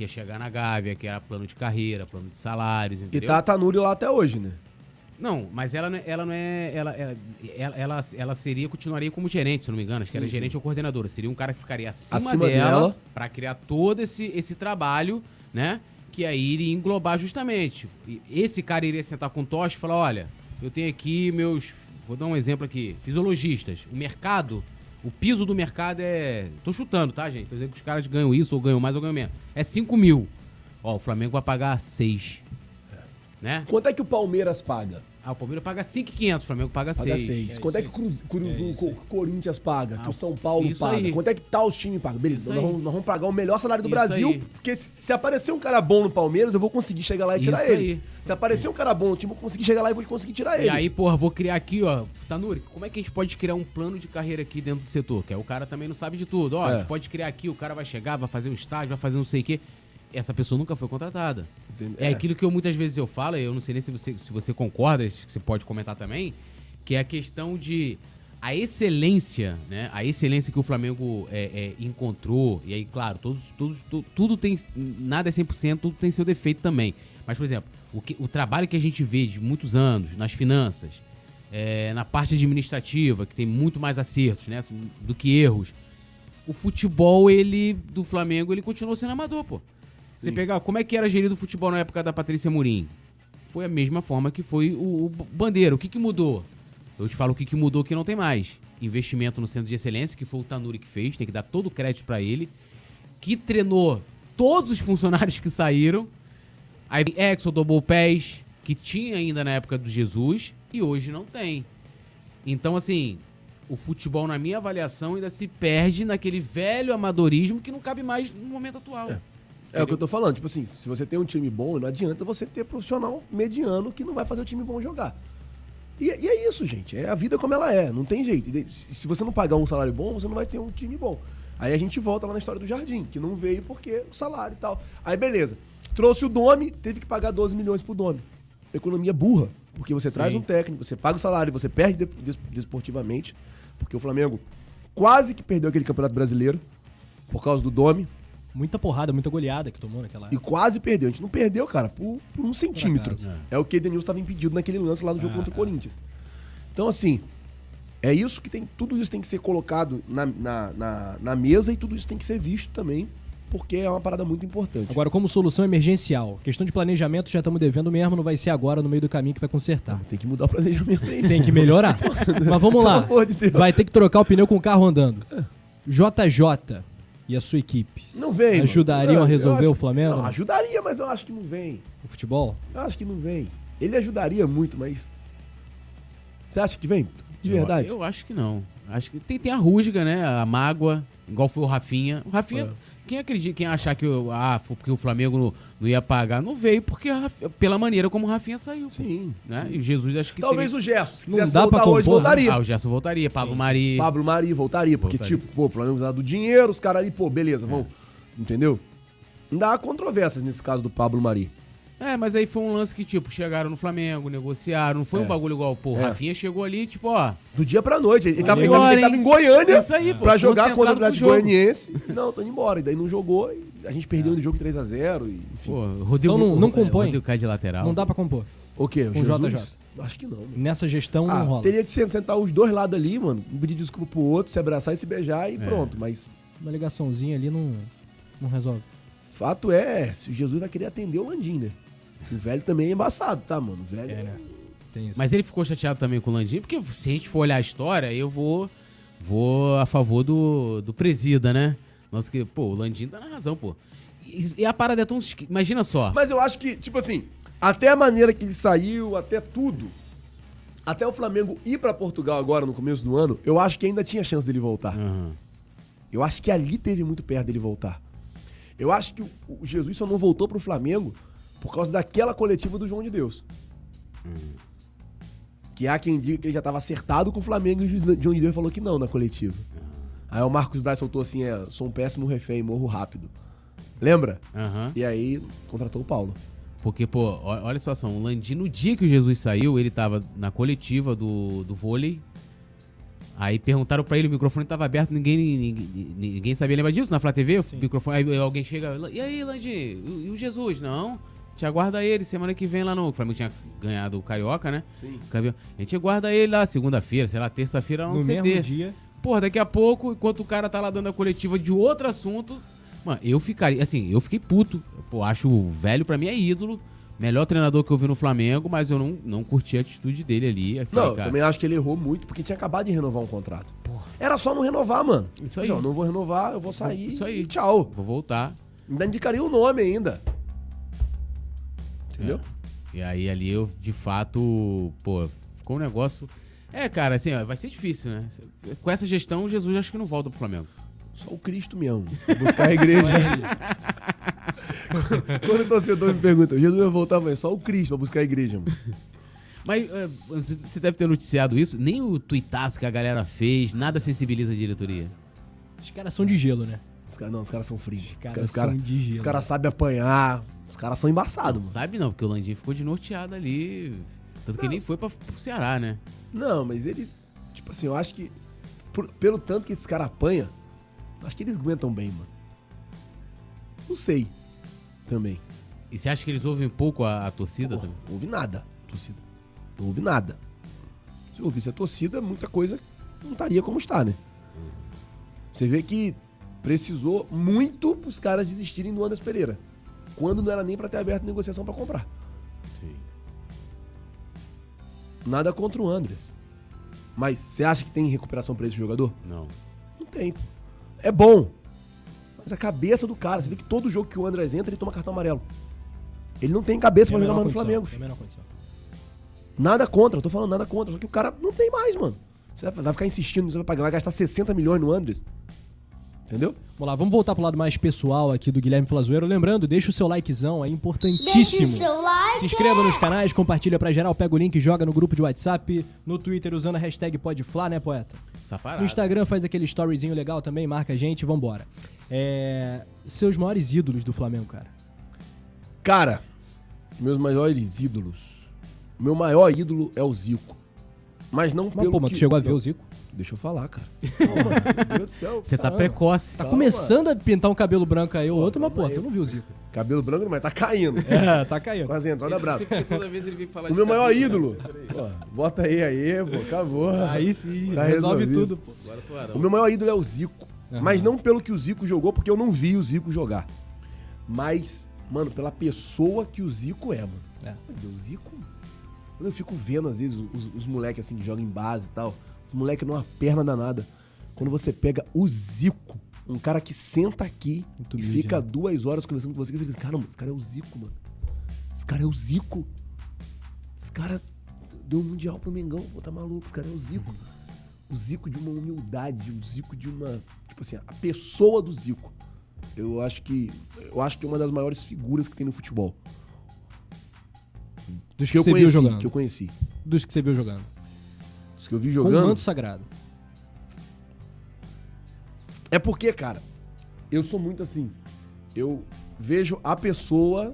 [SPEAKER 4] que ia chegar na Gávea, que era plano de carreira, plano de salários,
[SPEAKER 2] E
[SPEAKER 4] entendeu?
[SPEAKER 2] tá a Tanuri lá até hoje, né?
[SPEAKER 4] Não, mas ela, não é- ela não é. Ela, ela, ela, ela, seria, continuaria como gerente, se não me engano. Acho que era
[SPEAKER 2] Sim,
[SPEAKER 4] gerente ou coordenadora. Seria um cara que ficaria acima,
[SPEAKER 2] Acima
[SPEAKER 4] dela,
[SPEAKER 2] dela.
[SPEAKER 4] pra criar todo esse, esse trabalho, né? Que aí iria englobar justamente. E Esse cara iria sentar com o Tocha e falar: olha, eu tenho aqui meus. Vou dar um exemplo aqui. Fisiologistas. O mercado. O piso do mercado é. Tô chutando, tá, gente? Tô dizendo que os caras ganham isso, ou ganham mais, ou ganham menos. É 5 mil. Ó, o Flamengo vai pagar 6. Né?
[SPEAKER 2] Quanto é que o Palmeiras paga?
[SPEAKER 4] Ah, o Palmeiras paga 5,500, o Flamengo paga 6.
[SPEAKER 2] Paga 6.
[SPEAKER 1] É
[SPEAKER 2] Quanto é
[SPEAKER 1] isso
[SPEAKER 2] que o,
[SPEAKER 1] É
[SPEAKER 2] Corinthians paga?
[SPEAKER 4] Ah,
[SPEAKER 2] que o São Paulo paga?
[SPEAKER 4] aí.
[SPEAKER 2] Quanto é que tal os times pagam? Beleza, nós vamos, nós vamos pagar o melhor salário do
[SPEAKER 4] Isso
[SPEAKER 2] Brasil,
[SPEAKER 4] aí.
[SPEAKER 2] porque se, se aparecer um cara bom no Palmeiras, eu vou conseguir chegar lá e tirar
[SPEAKER 4] Isso
[SPEAKER 2] ele.
[SPEAKER 4] aí.
[SPEAKER 2] Se aparecer um cara bom no time, eu vou conseguir chegar lá e vou conseguir tirar ele.
[SPEAKER 4] E aí, porra, vou criar aqui, ó. Tanuri, como é que a gente pode criar um plano de carreira aqui dentro do setor? Que é o cara também não sabe de tudo. Ó, a
[SPEAKER 2] É.
[SPEAKER 4] gente pode criar aqui, o cara vai chegar, vai fazer um estágio, vai fazer não sei o quê. Essa pessoa nunca foi contratada.
[SPEAKER 2] Entende-
[SPEAKER 4] É, aquilo que eu muitas vezes eu falo, eu não sei nem se você, se você concorda, se você pode comentar também, que é a questão de a excelência, né? A excelência que o Flamengo é, é, encontrou, e aí, claro, todos, todos, tu- tudo tem. Nada é 100%, tudo tem seu defeito também. Mas, por exemplo, o, que- o trabalho que a gente vê de muitos anos nas finanças, é, na parte administrativa, que tem muito mais acertos, né? Do que erros. O futebol, ele, do Flamengo, ele continuou sendo amador, pô. Você pegar, como é que era gerido o futebol na época da Patrícia Murim? Foi a mesma forma que foi o, o Bandeira. O que, que mudou? Eu te falo o que, que mudou que não tem mais. Investimento no centro de excelência, que foi o Tanuri que fez, tem que dar todo o crédito pra ele. Que treinou todos os funcionários que saíram. Aí Exo, Double Pés, que tinha ainda na época do Jesus, e hoje não tem. Então, assim, o futebol, na minha avaliação, ainda se perde naquele velho amadorismo que não cabe mais no momento atual.
[SPEAKER 2] É o que eu tô falando. Tipo assim, se você tem um time bom, não adianta você ter profissional mediano que não vai fazer o time bom jogar. E, e é isso, gente. É a vida como ela é. Não tem jeito. Se você não pagar um salário bom, você não vai ter um time bom. Aí a gente volta lá na história do Jardim, que não veio porque o salário e tal. Aí beleza. Trouxe o Domi, teve que pagar 12 milhões pro Domi. Economia burra. Porque você traz
[SPEAKER 4] Sim.
[SPEAKER 2] um técnico, você paga o salário, você perde de- des- desportivamente. Porque o Flamengo quase que perdeu aquele campeonato brasileiro por causa do Domi.
[SPEAKER 1] Muita porrada, muita goleada que tomou naquela
[SPEAKER 2] E quase perdeu. A gente não perdeu, cara, por, por um centímetro.
[SPEAKER 1] acaso,
[SPEAKER 2] é. o que Edenilson estava impedido naquele lance lá no jogo
[SPEAKER 1] Ah,
[SPEAKER 2] contra o
[SPEAKER 1] ah.
[SPEAKER 2] Corinthians. Então, assim, é isso que tem. Tudo isso tem que ser colocado na, na, na, na mesa e tudo isso tem que ser visto também, porque é uma parada muito importante.
[SPEAKER 1] Agora, como solução emergencial, questão de planejamento já estamos devendo mesmo, não vai ser agora no meio do caminho que vai consertar.
[SPEAKER 2] tem que mudar o planejamento aí.
[SPEAKER 1] Tem que melhorar. Mas vamos lá.
[SPEAKER 2] De.
[SPEAKER 1] Vai ter que trocar o pneu com o carro andando. JJ e a sua equipe
[SPEAKER 2] Não vem.
[SPEAKER 1] ajudariam a resolver
[SPEAKER 2] acho-
[SPEAKER 1] o Flamengo?
[SPEAKER 2] Não, ajudaria, mas eu acho que não vem.
[SPEAKER 1] O futebol?
[SPEAKER 2] Eu acho que não vem. Ele ajudaria muito, mas. Você acha que vem? De
[SPEAKER 4] Eu-
[SPEAKER 2] verdade?
[SPEAKER 4] Eu, acho que não. Acho que tem, tem a rusga, né? A mágoa, igual foi o Rafinha. O Rafinha,
[SPEAKER 2] É.
[SPEAKER 4] quem acredita, quem achar que o, ah, foi porque o Flamengo não, não ia pagar, não veio porque pela maneira como o Rafinha saiu.
[SPEAKER 2] Sim.
[SPEAKER 4] Né? E o Jesus acho que
[SPEAKER 2] Talvez
[SPEAKER 4] teria-
[SPEAKER 2] o Gerson, se
[SPEAKER 1] Não
[SPEAKER 2] quisesse
[SPEAKER 1] dá pra
[SPEAKER 2] voltar hoje,
[SPEAKER 1] né?
[SPEAKER 2] voltaria.
[SPEAKER 4] Ah, o Gerson voltaria, Pablo Mari.
[SPEAKER 2] Pablo Mari voltaria, porque,
[SPEAKER 4] Voltaria.
[SPEAKER 2] tipo, pô, o Flamengo precisa do dinheiro, os caras ali, pô, beleza, vamos. Entendeu? Ainda há controvérsias nesse caso do Pablo Mari.
[SPEAKER 4] É, mas aí foi um lance que, tipo, chegaram no Flamengo, negociaram. Não foi
[SPEAKER 2] É.
[SPEAKER 4] um bagulho igual, pô, o
[SPEAKER 2] É.
[SPEAKER 4] Rafinha chegou ali, tipo, ó.
[SPEAKER 2] Do dia pra noite. Ele, tava, ele, tava, ele tava em Goiânia
[SPEAKER 4] Isso aí, pô.
[SPEAKER 2] pra jogar contra o Atlético. Goianiense. Não, tô indo embora. E daí não jogou e a gente perdeu no jogo 3x0. E, enfim.
[SPEAKER 4] Pô, Rodrigo,
[SPEAKER 1] Então não- não
[SPEAKER 4] é,
[SPEAKER 1] compõe?
[SPEAKER 4] Rodrigo cai de lateral.
[SPEAKER 1] Não dá pra compor.
[SPEAKER 2] o quê? O
[SPEAKER 1] com
[SPEAKER 2] Jesus?
[SPEAKER 1] JJ.
[SPEAKER 2] Acho que não. mano.
[SPEAKER 1] Nessa gestão
[SPEAKER 2] Ah,
[SPEAKER 1] não rola.
[SPEAKER 2] teria que sentar os dois lados ali, mano. Um pedir desculpa pro outro, se abraçar e se beijar e pronto. Mas
[SPEAKER 1] Uma ligaçãozinha ali não, não resolve.
[SPEAKER 2] fato é, se o Jesus vai querer atender o Landim, né? O velho também é embaçado, tá, mano? O velho
[SPEAKER 1] É, né? Tem isso.
[SPEAKER 4] Mas ele ficou chateado também com o Landim, porque se a gente for olhar a história, eu vou vou a favor do, do presida, né? Nossa, que, pô, o Landim tá na razão, pô. E, e a parada é tão. Imagina só.
[SPEAKER 2] Mas eu acho que, tipo assim, até a maneira que ele saiu, até tudo, até o Flamengo ir pra Portugal agora no começo do ano, eu acho que ainda tinha chance dele voltar.
[SPEAKER 4] Aham.
[SPEAKER 2] Eu acho que ali teve muito perto dele voltar. Eu acho que o, o Jesus só não voltou pro Flamengo por causa daquela coletiva do João de Deus. Que há quem diga que ele já tava acertado com o Flamengo e o João de Deus falou que não na coletiva. Aí o Marcos Braz soltou assim: é, sou um péssimo refém, morro rápido. Lembra?
[SPEAKER 4] Aham.
[SPEAKER 2] E aí contratou o Paulo.
[SPEAKER 4] Porque, pô, olha a situação. O Landim, no dia que o Jesus saiu, ele tava na coletiva do, do vôlei. Aí perguntaram pra ele, o microfone tava aberto, ninguém, ninguém, ninguém sabia. Lembra disso? Na Flá TV, o microfone, aí alguém chega, e aí, Landim, e o Jesus? Não, te aguarda ele semana que vem lá no... O Flamengo tinha ganhado o Carioca, né?
[SPEAKER 2] Sim.
[SPEAKER 4] Campeão. A gente aguarda ele lá segunda-feira, sei lá, terça-feira lá no,
[SPEAKER 1] No
[SPEAKER 4] CT.
[SPEAKER 1] mesmo dia.
[SPEAKER 4] Porra, daqui a pouco, enquanto o cara tá lá dando a coletiva de outro assunto, mano, eu ficaria, assim, eu fiquei puto. Pô, acho o velho pra mim é ídolo. Melhor treinador que eu vi no Flamengo, mas eu não, não curti a atitude dele ali.
[SPEAKER 2] Não,
[SPEAKER 4] cara,
[SPEAKER 2] também acho que ele errou muito porque tinha acabado de renovar um contrato. Era só não renovar, mano.
[SPEAKER 4] Isso aí.
[SPEAKER 2] Não, não vou renovar, eu vou sair.
[SPEAKER 4] Isso aí.
[SPEAKER 2] Tchau.
[SPEAKER 4] Vou voltar.
[SPEAKER 2] Ainda indicaria o nome ainda. Entendeu?
[SPEAKER 4] E aí ali eu, de fato, pô, ficou um negócio. É, cara, assim, ó, vai ser difícil, né? Com essa gestão, Jesus acho que não volta pro Flamengo.
[SPEAKER 2] Só o Cristo mesmo. Buscar a igreja. Quando o torcedor me pergunta, Jesus vai voltar, mas só o Cristo pra buscar a igreja, mano.
[SPEAKER 4] Mas é, você deve ter noticiado isso, nem o tuitaço que a galera fez, nada sensibiliza a diretoria.
[SPEAKER 1] Os caras são de gelo, né?
[SPEAKER 2] Os caras não, os caras são frios. Os
[SPEAKER 1] caras
[SPEAKER 2] caras, os
[SPEAKER 1] são de gelo.
[SPEAKER 2] os caras sabem apanhar. Os caras são embaçados,
[SPEAKER 4] Não
[SPEAKER 2] mano.
[SPEAKER 4] sabe não, porque o Landim ficou de norteado ali. Tanto que nem foi pra, pro Ceará, né?
[SPEAKER 2] Não, mas eles. Tipo assim, eu acho que. por- pelo tanto que esses caras apanham, acho que eles aguentam bem, mano. Não sei. Também.
[SPEAKER 4] E você acha que eles ouvem pouco a, a torcida
[SPEAKER 2] Porra,
[SPEAKER 4] também?
[SPEAKER 2] não houve nada, torcida. Não houve nada. Se ouvisse a torcida, muita coisa não estaria como está, né? Você vê que precisou muito pros caras desistirem do Anderson Pereira. Quando não era nem pra ter aberto negociação pra comprar.
[SPEAKER 4] Sim.
[SPEAKER 2] Nada contra o Andres. Mas você acha que tem recuperação pra esse jogador?
[SPEAKER 4] Não.
[SPEAKER 2] Não tem. É bom. Mas a cabeça do cara, você vê que todo jogo que o Andrés entra, ele toma cartão amarelo. Ele não tem cabeça
[SPEAKER 1] Tem a
[SPEAKER 2] pra jogar mais no Flamengo.
[SPEAKER 1] tem menor condição.
[SPEAKER 2] Nada contra, eu tô falando nada contra. Só que o cara não tem mais, mano. Você vai vai ficar insistindo, você vai pagar, vai gastar 60 milhões no Andres. Entendeu?
[SPEAKER 1] Vamos lá, vamos voltar pro lado mais pessoal aqui do Guilherme Flazoeiro. Lembrando, deixa o seu likezão, é
[SPEAKER 3] Deixa
[SPEAKER 1] importantíssimo.
[SPEAKER 3] o seu like.
[SPEAKER 1] Se inscreva nos canais, compartilha pra geral, pega o link, joga no grupo de WhatsApp, no Twitter usando a hashtag PodFla, né, poeta?
[SPEAKER 4] Essa parada.
[SPEAKER 1] No Instagram faz aquele storyzinho legal também, marca a gente, vambora. É... Seus maiores ídolos do Flamengo, cara.
[SPEAKER 2] Cara, meus maiores ídolos. Meu maior ídolo é o Zico. Mas não
[SPEAKER 1] Mas,
[SPEAKER 2] pelo
[SPEAKER 1] pô, mas
[SPEAKER 2] que...
[SPEAKER 1] tu chegou a ver o Zico?
[SPEAKER 2] Deixa eu falar, cara. Calma, meu Deus do céu.
[SPEAKER 4] Você tá precoce.
[SPEAKER 1] Tá
[SPEAKER 2] Calma.
[SPEAKER 1] começando a pintar um cabelo branco aí ou outro, mas,
[SPEAKER 2] aí.
[SPEAKER 1] tu não viu o Zico.
[SPEAKER 2] Cabelo branco, mas tá caindo.
[SPEAKER 1] É, tá caindo.
[SPEAKER 2] Quase entrada brava.
[SPEAKER 4] toda vez ele vem falar
[SPEAKER 2] O meu maior ídolo. Pô, bota aí, aí, pô, acabou.
[SPEAKER 1] Aí sim,
[SPEAKER 2] Tá
[SPEAKER 1] resolve
[SPEAKER 2] resolvido.
[SPEAKER 1] tudo, pô.
[SPEAKER 4] Agora tu arão.
[SPEAKER 2] O meu maior ídolo é o Zico.
[SPEAKER 1] Aham.
[SPEAKER 2] Mas não pelo que o Zico jogou, porque eu não vi o Zico jogar. Mas, mano, pela pessoa que o Zico é, mano.
[SPEAKER 1] É.
[SPEAKER 2] Meu Deus, o Zico. Quando eu fico vendo, às vezes, os, os moleques assim que jogam em base e tal, os moleques numa perna danada. Quando você pega o Zico, um cara que senta aqui
[SPEAKER 1] Muito
[SPEAKER 2] e fica
[SPEAKER 1] né?
[SPEAKER 2] duas horas conversando com você, você fica, caramba, esse cara é o Zico, mano. Esse cara é o Zico. Esse cara deu um mundial pro Mengão, pô, tá maluco, esse cara é o Zico. O Zico de uma humildade, o Zico de uma. Tipo assim, a pessoa do Zico. Eu acho que. Eu acho que é uma das maiores figuras que tem no futebol.
[SPEAKER 1] Dos que,
[SPEAKER 2] Que eu
[SPEAKER 1] você viu
[SPEAKER 2] conheci,
[SPEAKER 1] jogando.
[SPEAKER 2] que eu conheci.
[SPEAKER 1] Dos que você viu jogando.
[SPEAKER 2] Que eu vi
[SPEAKER 1] Com
[SPEAKER 2] jogando.
[SPEAKER 1] manto sagrado.
[SPEAKER 2] É porque, cara, eu sou muito assim. Eu vejo a pessoa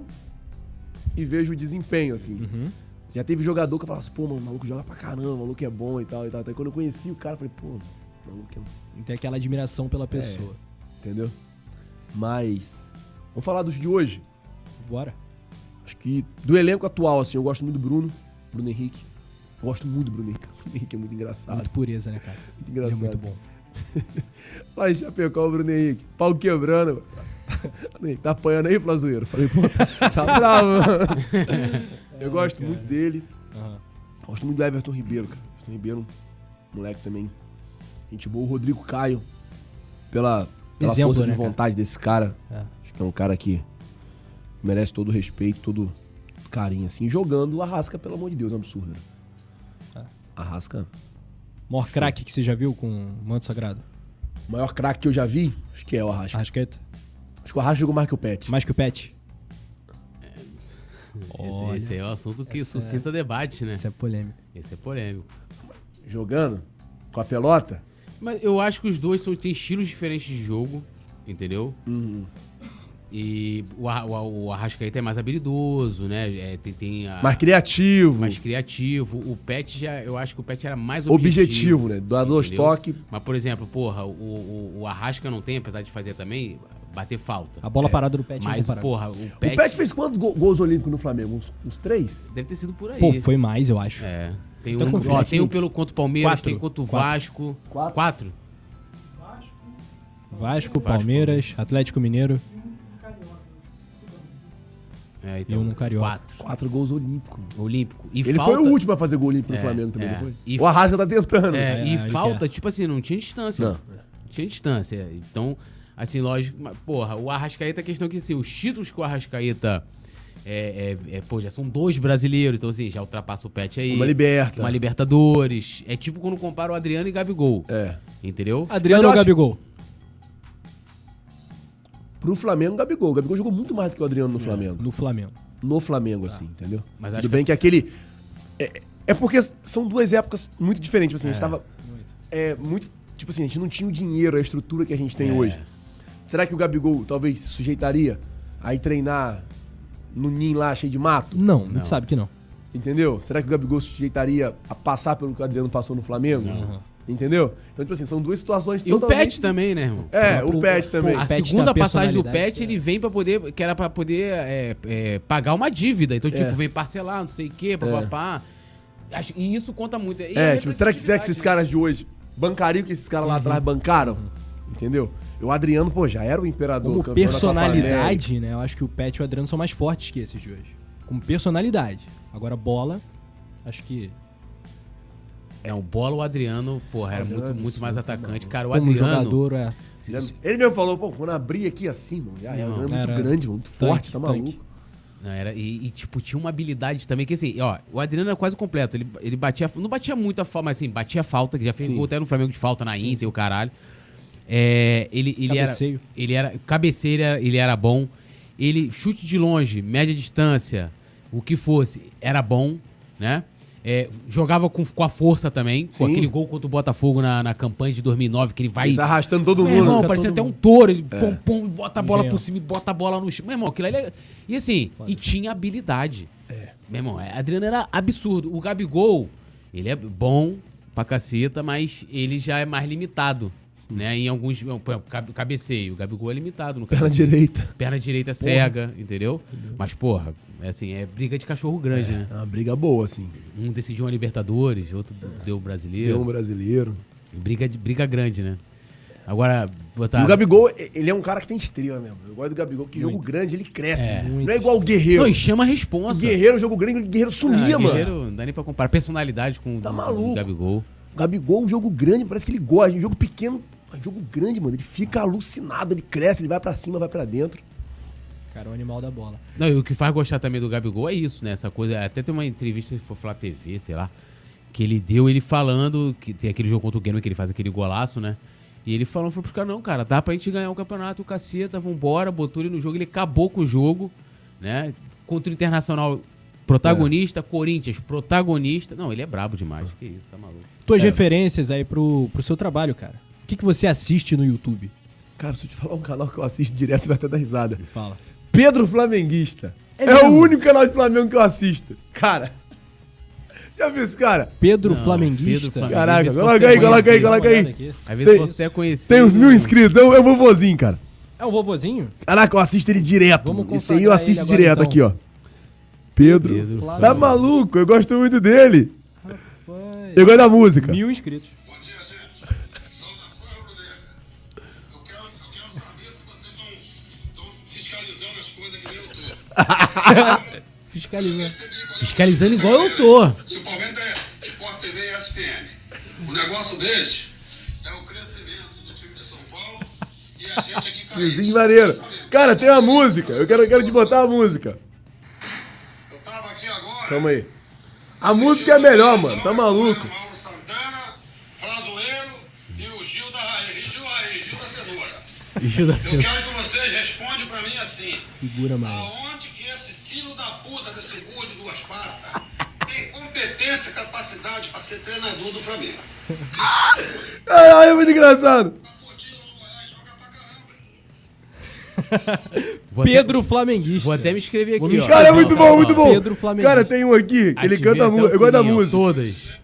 [SPEAKER 2] e vejo o desempenho, assim.
[SPEAKER 1] Uhum.
[SPEAKER 2] Já teve jogador que eu falava assim, pô, mano, o maluco joga pra caramba, o maluco é bom e tal e tal. Até quando eu conheci o cara, eu falei, pô, mano, o maluco é.
[SPEAKER 1] Tem aquela admiração pela pessoa.
[SPEAKER 2] Entendeu? Mas. Vamos falar dos de hoje.
[SPEAKER 1] Bora.
[SPEAKER 2] Acho que do elenco atual, assim, eu gosto muito do Bruno, Bruno Henrique. Gosto muito do Bruno Henrique. O Bruno Henrique é muito engraçado.
[SPEAKER 1] Muito pureza, né, cara?
[SPEAKER 2] Muito
[SPEAKER 1] Ele é
[SPEAKER 2] engraçado.
[SPEAKER 1] muito bom.
[SPEAKER 2] Vai Chapecó, o Bruno Henrique. Pau quebrando. Tá apanhando aí, Flazoeiro? Falei, pô, tá, tá bravo. mano. Eu gosto muito dele.
[SPEAKER 1] Aham.
[SPEAKER 2] Gosto muito do Everton Ribeiro, cara. Everton Ribeiro, moleque também. Gente boa. O Rodrigo Caio, pela, pela
[SPEAKER 1] Exemplo,
[SPEAKER 2] força
[SPEAKER 1] né,
[SPEAKER 2] de
[SPEAKER 1] cara?
[SPEAKER 2] vontade desse cara.
[SPEAKER 1] É.
[SPEAKER 2] Acho que é um cara que merece todo o respeito, todo carinho, assim. Jogando o Arrasca, pelo amor de Deus, é um absurdo, né?
[SPEAKER 1] É.
[SPEAKER 2] Arrasca.
[SPEAKER 1] Maior craque que você já viu com o manto sagrado?
[SPEAKER 2] O maior craque que eu já vi, acho que é o Arrasca.
[SPEAKER 1] Arrascaeta?
[SPEAKER 2] Acho que o Arrasca jogou mais que o Pet.
[SPEAKER 1] Mais que o Pet?
[SPEAKER 4] Esse, esse aí é o assunto que
[SPEAKER 1] Essa é-
[SPEAKER 4] suscita debate, né?
[SPEAKER 1] Isso é polêmico.
[SPEAKER 4] Esse é polêmico.
[SPEAKER 2] Jogando com a pelota.
[SPEAKER 4] Mas eu acho que os dois são, têm estilos diferentes de jogo, entendeu?
[SPEAKER 2] Uhum.
[SPEAKER 4] E o, o, o Arrascaeta é mais habilidoso, né? É, tem, tem a-
[SPEAKER 2] Mais criativo,
[SPEAKER 4] mais criativo. O Pet já, eu acho que o Pet era mais
[SPEAKER 2] objetivo,
[SPEAKER 4] objetivo.
[SPEAKER 2] né? Dar dois toques.
[SPEAKER 4] Mas, por exemplo, porra, o, o, o Arrasca não tem, apesar de fazer também, bater falta.
[SPEAKER 1] A bola parada do Pet é
[SPEAKER 4] Mas, porra, o
[SPEAKER 2] O
[SPEAKER 4] Pet,
[SPEAKER 2] Pet fez quantos go- gols olímpicos no Flamengo? Uns, uns três?
[SPEAKER 4] deve ter sido por aí.
[SPEAKER 1] Pô, foi mais, eu acho.
[SPEAKER 4] É. Tem
[SPEAKER 1] Tá
[SPEAKER 4] um, ó, tem um pelo contra o Palmeiras,
[SPEAKER 1] Quatro.
[SPEAKER 4] tem contra o
[SPEAKER 1] Quatro.
[SPEAKER 4] Vasco.
[SPEAKER 2] Quatro.
[SPEAKER 4] Quatro?
[SPEAKER 1] Vasco, Palmeiras, Atlético Mineiro.
[SPEAKER 4] É,
[SPEAKER 1] E um no Carioca.
[SPEAKER 4] Quatro.
[SPEAKER 2] Quatro gols olímpicos.
[SPEAKER 4] Olímpico. E
[SPEAKER 2] Ele
[SPEAKER 4] falta,
[SPEAKER 2] foi o último a fazer gol olímpico no
[SPEAKER 4] É,
[SPEAKER 2] Flamengo também,
[SPEAKER 4] é.
[SPEAKER 2] não foi?
[SPEAKER 4] E-
[SPEAKER 2] O Arrasca tá tentando.
[SPEAKER 4] É,
[SPEAKER 1] É,
[SPEAKER 4] e falta, tipo assim, não tinha distância.
[SPEAKER 2] Não.
[SPEAKER 4] Não. tinha distância. Então, assim, lógico, mas, porra, o Arrascaeta, a questão é que, assim, os títulos que o Arrascaeta. É, é, é, pô, já são dois brasileiros, então assim, já ultrapassa o Pet aí.
[SPEAKER 2] Uma liberta.
[SPEAKER 4] Uma Libertadores. É tipo quando compara o Adriano e Gabigol.
[SPEAKER 2] É.
[SPEAKER 4] Entendeu?
[SPEAKER 1] Adriano ou
[SPEAKER 2] acho-
[SPEAKER 1] Gabigol?
[SPEAKER 2] Pro Flamengo, o Gabigol. O Gabigol jogou muito mais do que o Adriano no Flamengo.
[SPEAKER 1] No Flamengo.
[SPEAKER 2] No Flamengo, assim, entendeu?
[SPEAKER 4] Mas acho
[SPEAKER 2] Tudo
[SPEAKER 4] que
[SPEAKER 2] bem que aquele... É, é porque são duas épocas muito diferentes. Tipo assim, a gente tava... É, muito... Tipo assim, a gente não tinha o dinheiro, a estrutura que a gente tem
[SPEAKER 4] É.
[SPEAKER 2] hoje. Será que o Gabigol talvez se sujeitaria a ir treinar no ninho lá cheio de mato?
[SPEAKER 1] Não, a
[SPEAKER 4] Não.
[SPEAKER 1] gente sabe que não.
[SPEAKER 2] Entendeu? Será que o Gabigol se sujeitaria a passar pelo que o Adriano passou no Flamengo? Entendeu? Então, tipo assim, são duas situações
[SPEAKER 4] E o
[SPEAKER 2] totalmente...
[SPEAKER 4] Pet também, né, irmão?
[SPEAKER 2] É,
[SPEAKER 1] O-
[SPEAKER 2] o Pet também.
[SPEAKER 1] o
[SPEAKER 4] A
[SPEAKER 1] Pet
[SPEAKER 4] segunda passagem do Pet, ele vem pra poder. Que era pra poder é, é, pagar uma dívida. Então, tipo,
[SPEAKER 2] É.
[SPEAKER 4] vem parcelar, não sei o quê, papapá. Acho- E isso conta muito. E
[SPEAKER 2] É, tipo, será que, será que esses caras de hoje bancariam o que esses caras lá atrás bancaram? Entendeu? E o Adriano, pô, já era o imperador.
[SPEAKER 1] Como personalidade, né? Eu acho que o Pet e o Adriano são mais fortes que esses de hoje. Como personalidade. Agora, bola, acho que
[SPEAKER 4] né? Não, bola o Adriano, porra, era
[SPEAKER 2] Adriano
[SPEAKER 4] muito,
[SPEAKER 2] é
[SPEAKER 4] muito mais atacante. Cara, o
[SPEAKER 1] como
[SPEAKER 4] Adriano.
[SPEAKER 1] jogador, é.
[SPEAKER 2] Ele mesmo falou, pô, quando abrir aqui assim, mano, já era,
[SPEAKER 4] Não,
[SPEAKER 2] é muito
[SPEAKER 1] era
[SPEAKER 2] grande, muito
[SPEAKER 1] tanque,
[SPEAKER 2] forte, tá
[SPEAKER 1] tanque.
[SPEAKER 2] maluco.
[SPEAKER 4] Não, era, e, e, tipo, tinha uma habilidade também que, assim, ó, o Adriano era quase completo. Ele, ele batia, não batia muito a falta, mas assim, batia falta, que já fez
[SPEAKER 2] Sim.
[SPEAKER 4] gol até no Flamengo de falta na Inter e o caralho. É, ele, ele
[SPEAKER 1] Cabeceio.
[SPEAKER 4] era. Ele era. Cabeceira, ele era bom. Ele, chute de longe, média distância, o que fosse, era bom, né? É, jogava com, com a força também. Com
[SPEAKER 2] Sim.
[SPEAKER 4] aquele gol contra o Botafogo na, na campanha de 2009, que ele vai.
[SPEAKER 2] Ele arrastando todo
[SPEAKER 4] Meu
[SPEAKER 2] mundo.
[SPEAKER 4] irmão,
[SPEAKER 1] Arranca
[SPEAKER 4] parecia
[SPEAKER 1] todo
[SPEAKER 4] até um
[SPEAKER 1] mundo.
[SPEAKER 4] touro. Ele pum, pum, bota a bola
[SPEAKER 1] Engenhão.
[SPEAKER 4] por cima e bota a bola no chão. Meu irmão, aquilo ali é... E assim, e tinha habilidade.
[SPEAKER 2] É.
[SPEAKER 4] Meu irmão, é, Adriano era absurdo. O Gabigol, ele é bom pra caceta, mas ele já é mais limitado. Né, em alguns. Cabeceio. O Gabigol é limitado no
[SPEAKER 2] Perna direita.
[SPEAKER 4] Perna direita cega, entendeu? Mas, porra, é assim, é briga de cachorro grande, né?
[SPEAKER 2] É uma briga boa, assim.
[SPEAKER 4] Um decidiu uma Libertadores, outro deu o brasileiro.
[SPEAKER 2] Deu um brasileiro.
[SPEAKER 4] Briga, de, briga grande, né? Agora, botar.
[SPEAKER 2] E o Gabigol, ele é um cara que tem estrela mesmo. Eu gosto do Gabigol, que jogo grande, ele cresce.
[SPEAKER 4] É.
[SPEAKER 2] Não é igual o Guerreiro.
[SPEAKER 4] Não, e chama a
[SPEAKER 2] O
[SPEAKER 4] responsa.
[SPEAKER 2] Guerreiro, jogo grande, o Guerreiro sumia,
[SPEAKER 4] Ah,
[SPEAKER 2] mano.
[SPEAKER 4] Guerreiro, não dá nem pra comparar. Personalidade com o
[SPEAKER 2] Tá
[SPEAKER 4] do- do Gabigol.
[SPEAKER 2] O Gabigol, um jogo grande, parece que ele gosta. Um jogo pequeno, um jogo grande, mano. Ele fica alucinado, ele cresce, ele vai pra cima, vai pra dentro.
[SPEAKER 1] Cara, é o animal da bola.
[SPEAKER 4] Não, e o que faz gostar também do Gabigol é isso, né? Essa coisa. Até tem uma entrevista, se for falar TV, sei lá, que ele deu ele falando que tem aquele jogo contra o Grêmio que ele faz aquele golaço, né? E ele falou, falou pros caras, não, cara, dá pra gente ganhar o campeonato, o caceta, vambora, botou ele no jogo, ele acabou com o jogo, né? Contra o Internacional, protagonista, Corinthians, protagonista. Não, ele é brabo demais. Que isso, tá maluco.
[SPEAKER 1] Tuas
[SPEAKER 2] É.
[SPEAKER 1] referências aí pro, pro seu trabalho, cara. O que, que você assiste no YouTube?
[SPEAKER 2] Cara, se eu te falar um canal que eu assisto direto, você vai até dar risada.
[SPEAKER 1] Fala.
[SPEAKER 2] Pedro Flamenguista.
[SPEAKER 1] É
[SPEAKER 2] É, o único canal de Flamengo que eu assisto. Cara. Já viu esse cara?
[SPEAKER 1] Pedro
[SPEAKER 4] Não,
[SPEAKER 1] Flamenguista.
[SPEAKER 4] Pedro Flamenguista.
[SPEAKER 2] Caraca, coloca aí, coloca aí, coloca aí.
[SPEAKER 4] Às vezes você é conhecido.
[SPEAKER 2] Tem uns mil inscritos, é o, é o vovozinho, cara.
[SPEAKER 1] É o vovozinho?
[SPEAKER 2] Caraca, eu assisto ele direto.
[SPEAKER 1] Vamos
[SPEAKER 2] Esse aí eu assisto
[SPEAKER 1] agora,
[SPEAKER 2] direto
[SPEAKER 1] então.
[SPEAKER 2] aqui, ó. Pedro.
[SPEAKER 4] Pedro
[SPEAKER 2] Tá maluco? Eu gosto muito dele.
[SPEAKER 1] Vai.
[SPEAKER 2] Eu gosto da música.
[SPEAKER 1] Mil inscritos.
[SPEAKER 3] Fiscalizando.
[SPEAKER 1] Fiscalizando
[SPEAKER 4] igual eu tô.
[SPEAKER 3] Se o Palmeiras é Sport TV e ESPN, o negócio deles é o crescimento do time de São Paulo e a gente aqui
[SPEAKER 2] Vizinho
[SPEAKER 3] caindo.
[SPEAKER 2] maneiro. Cara, tem uma música. Eu quero, eu quero te botar a música.
[SPEAKER 3] Eu tava aqui agora.
[SPEAKER 2] Calma aí. A música é melhor, mano. Tá maluco.
[SPEAKER 3] Mauro Santana, Frazoeiro e o Gil da Raiz. Gil Raiz, Gil da Cenoura. Eu quero que vocês respondam pra mim assim.
[SPEAKER 1] Figura, mano.
[SPEAKER 3] Aonde filho da puta desse burro de duas patas tem competência e capacidade pra ser treinador do Flamengo?
[SPEAKER 2] Caralho, é muito engraçado.
[SPEAKER 1] Pedro Flamenguista.
[SPEAKER 4] Vou até me inscrever
[SPEAKER 1] Vou
[SPEAKER 4] aqui,
[SPEAKER 1] me
[SPEAKER 4] ó.
[SPEAKER 2] Cara, é muito bom, muito bom.
[SPEAKER 1] Pedro Flamenguista.
[SPEAKER 2] Cara, tem um aqui que ele
[SPEAKER 4] Ativei
[SPEAKER 2] canta a música. Eu gosto da música.
[SPEAKER 4] Todas.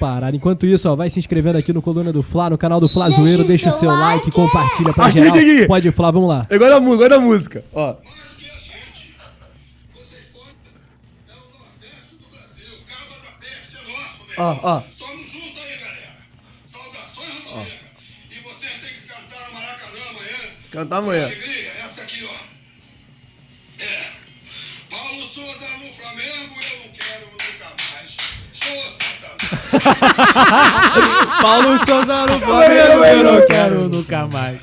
[SPEAKER 1] Parada. Enquanto isso, ó, vai se inscrevendo aqui no Coluna do Fla, no canal do Fla Zoeiro, deixa o seu like, compartilha pra
[SPEAKER 2] Aqui,
[SPEAKER 1] geral.
[SPEAKER 2] aqui, aqui.
[SPEAKER 1] Pode Fla, vamos lá.
[SPEAKER 2] Música, eu gosto da música. Ó.
[SPEAKER 3] Mais do que a gente. Vocês podem. É o Nordeste do Brasil. Caba da peste é nosso, velho.
[SPEAKER 2] Ó, ó.
[SPEAKER 3] Tamo junto aí, galera. Saudações, Rubro E vocês têm que cantar no Maracanã amanhã.
[SPEAKER 2] Cantar amanhã.
[SPEAKER 3] Alegria, Paulo Souza no Flamengo, eu não Quero. nunca mais.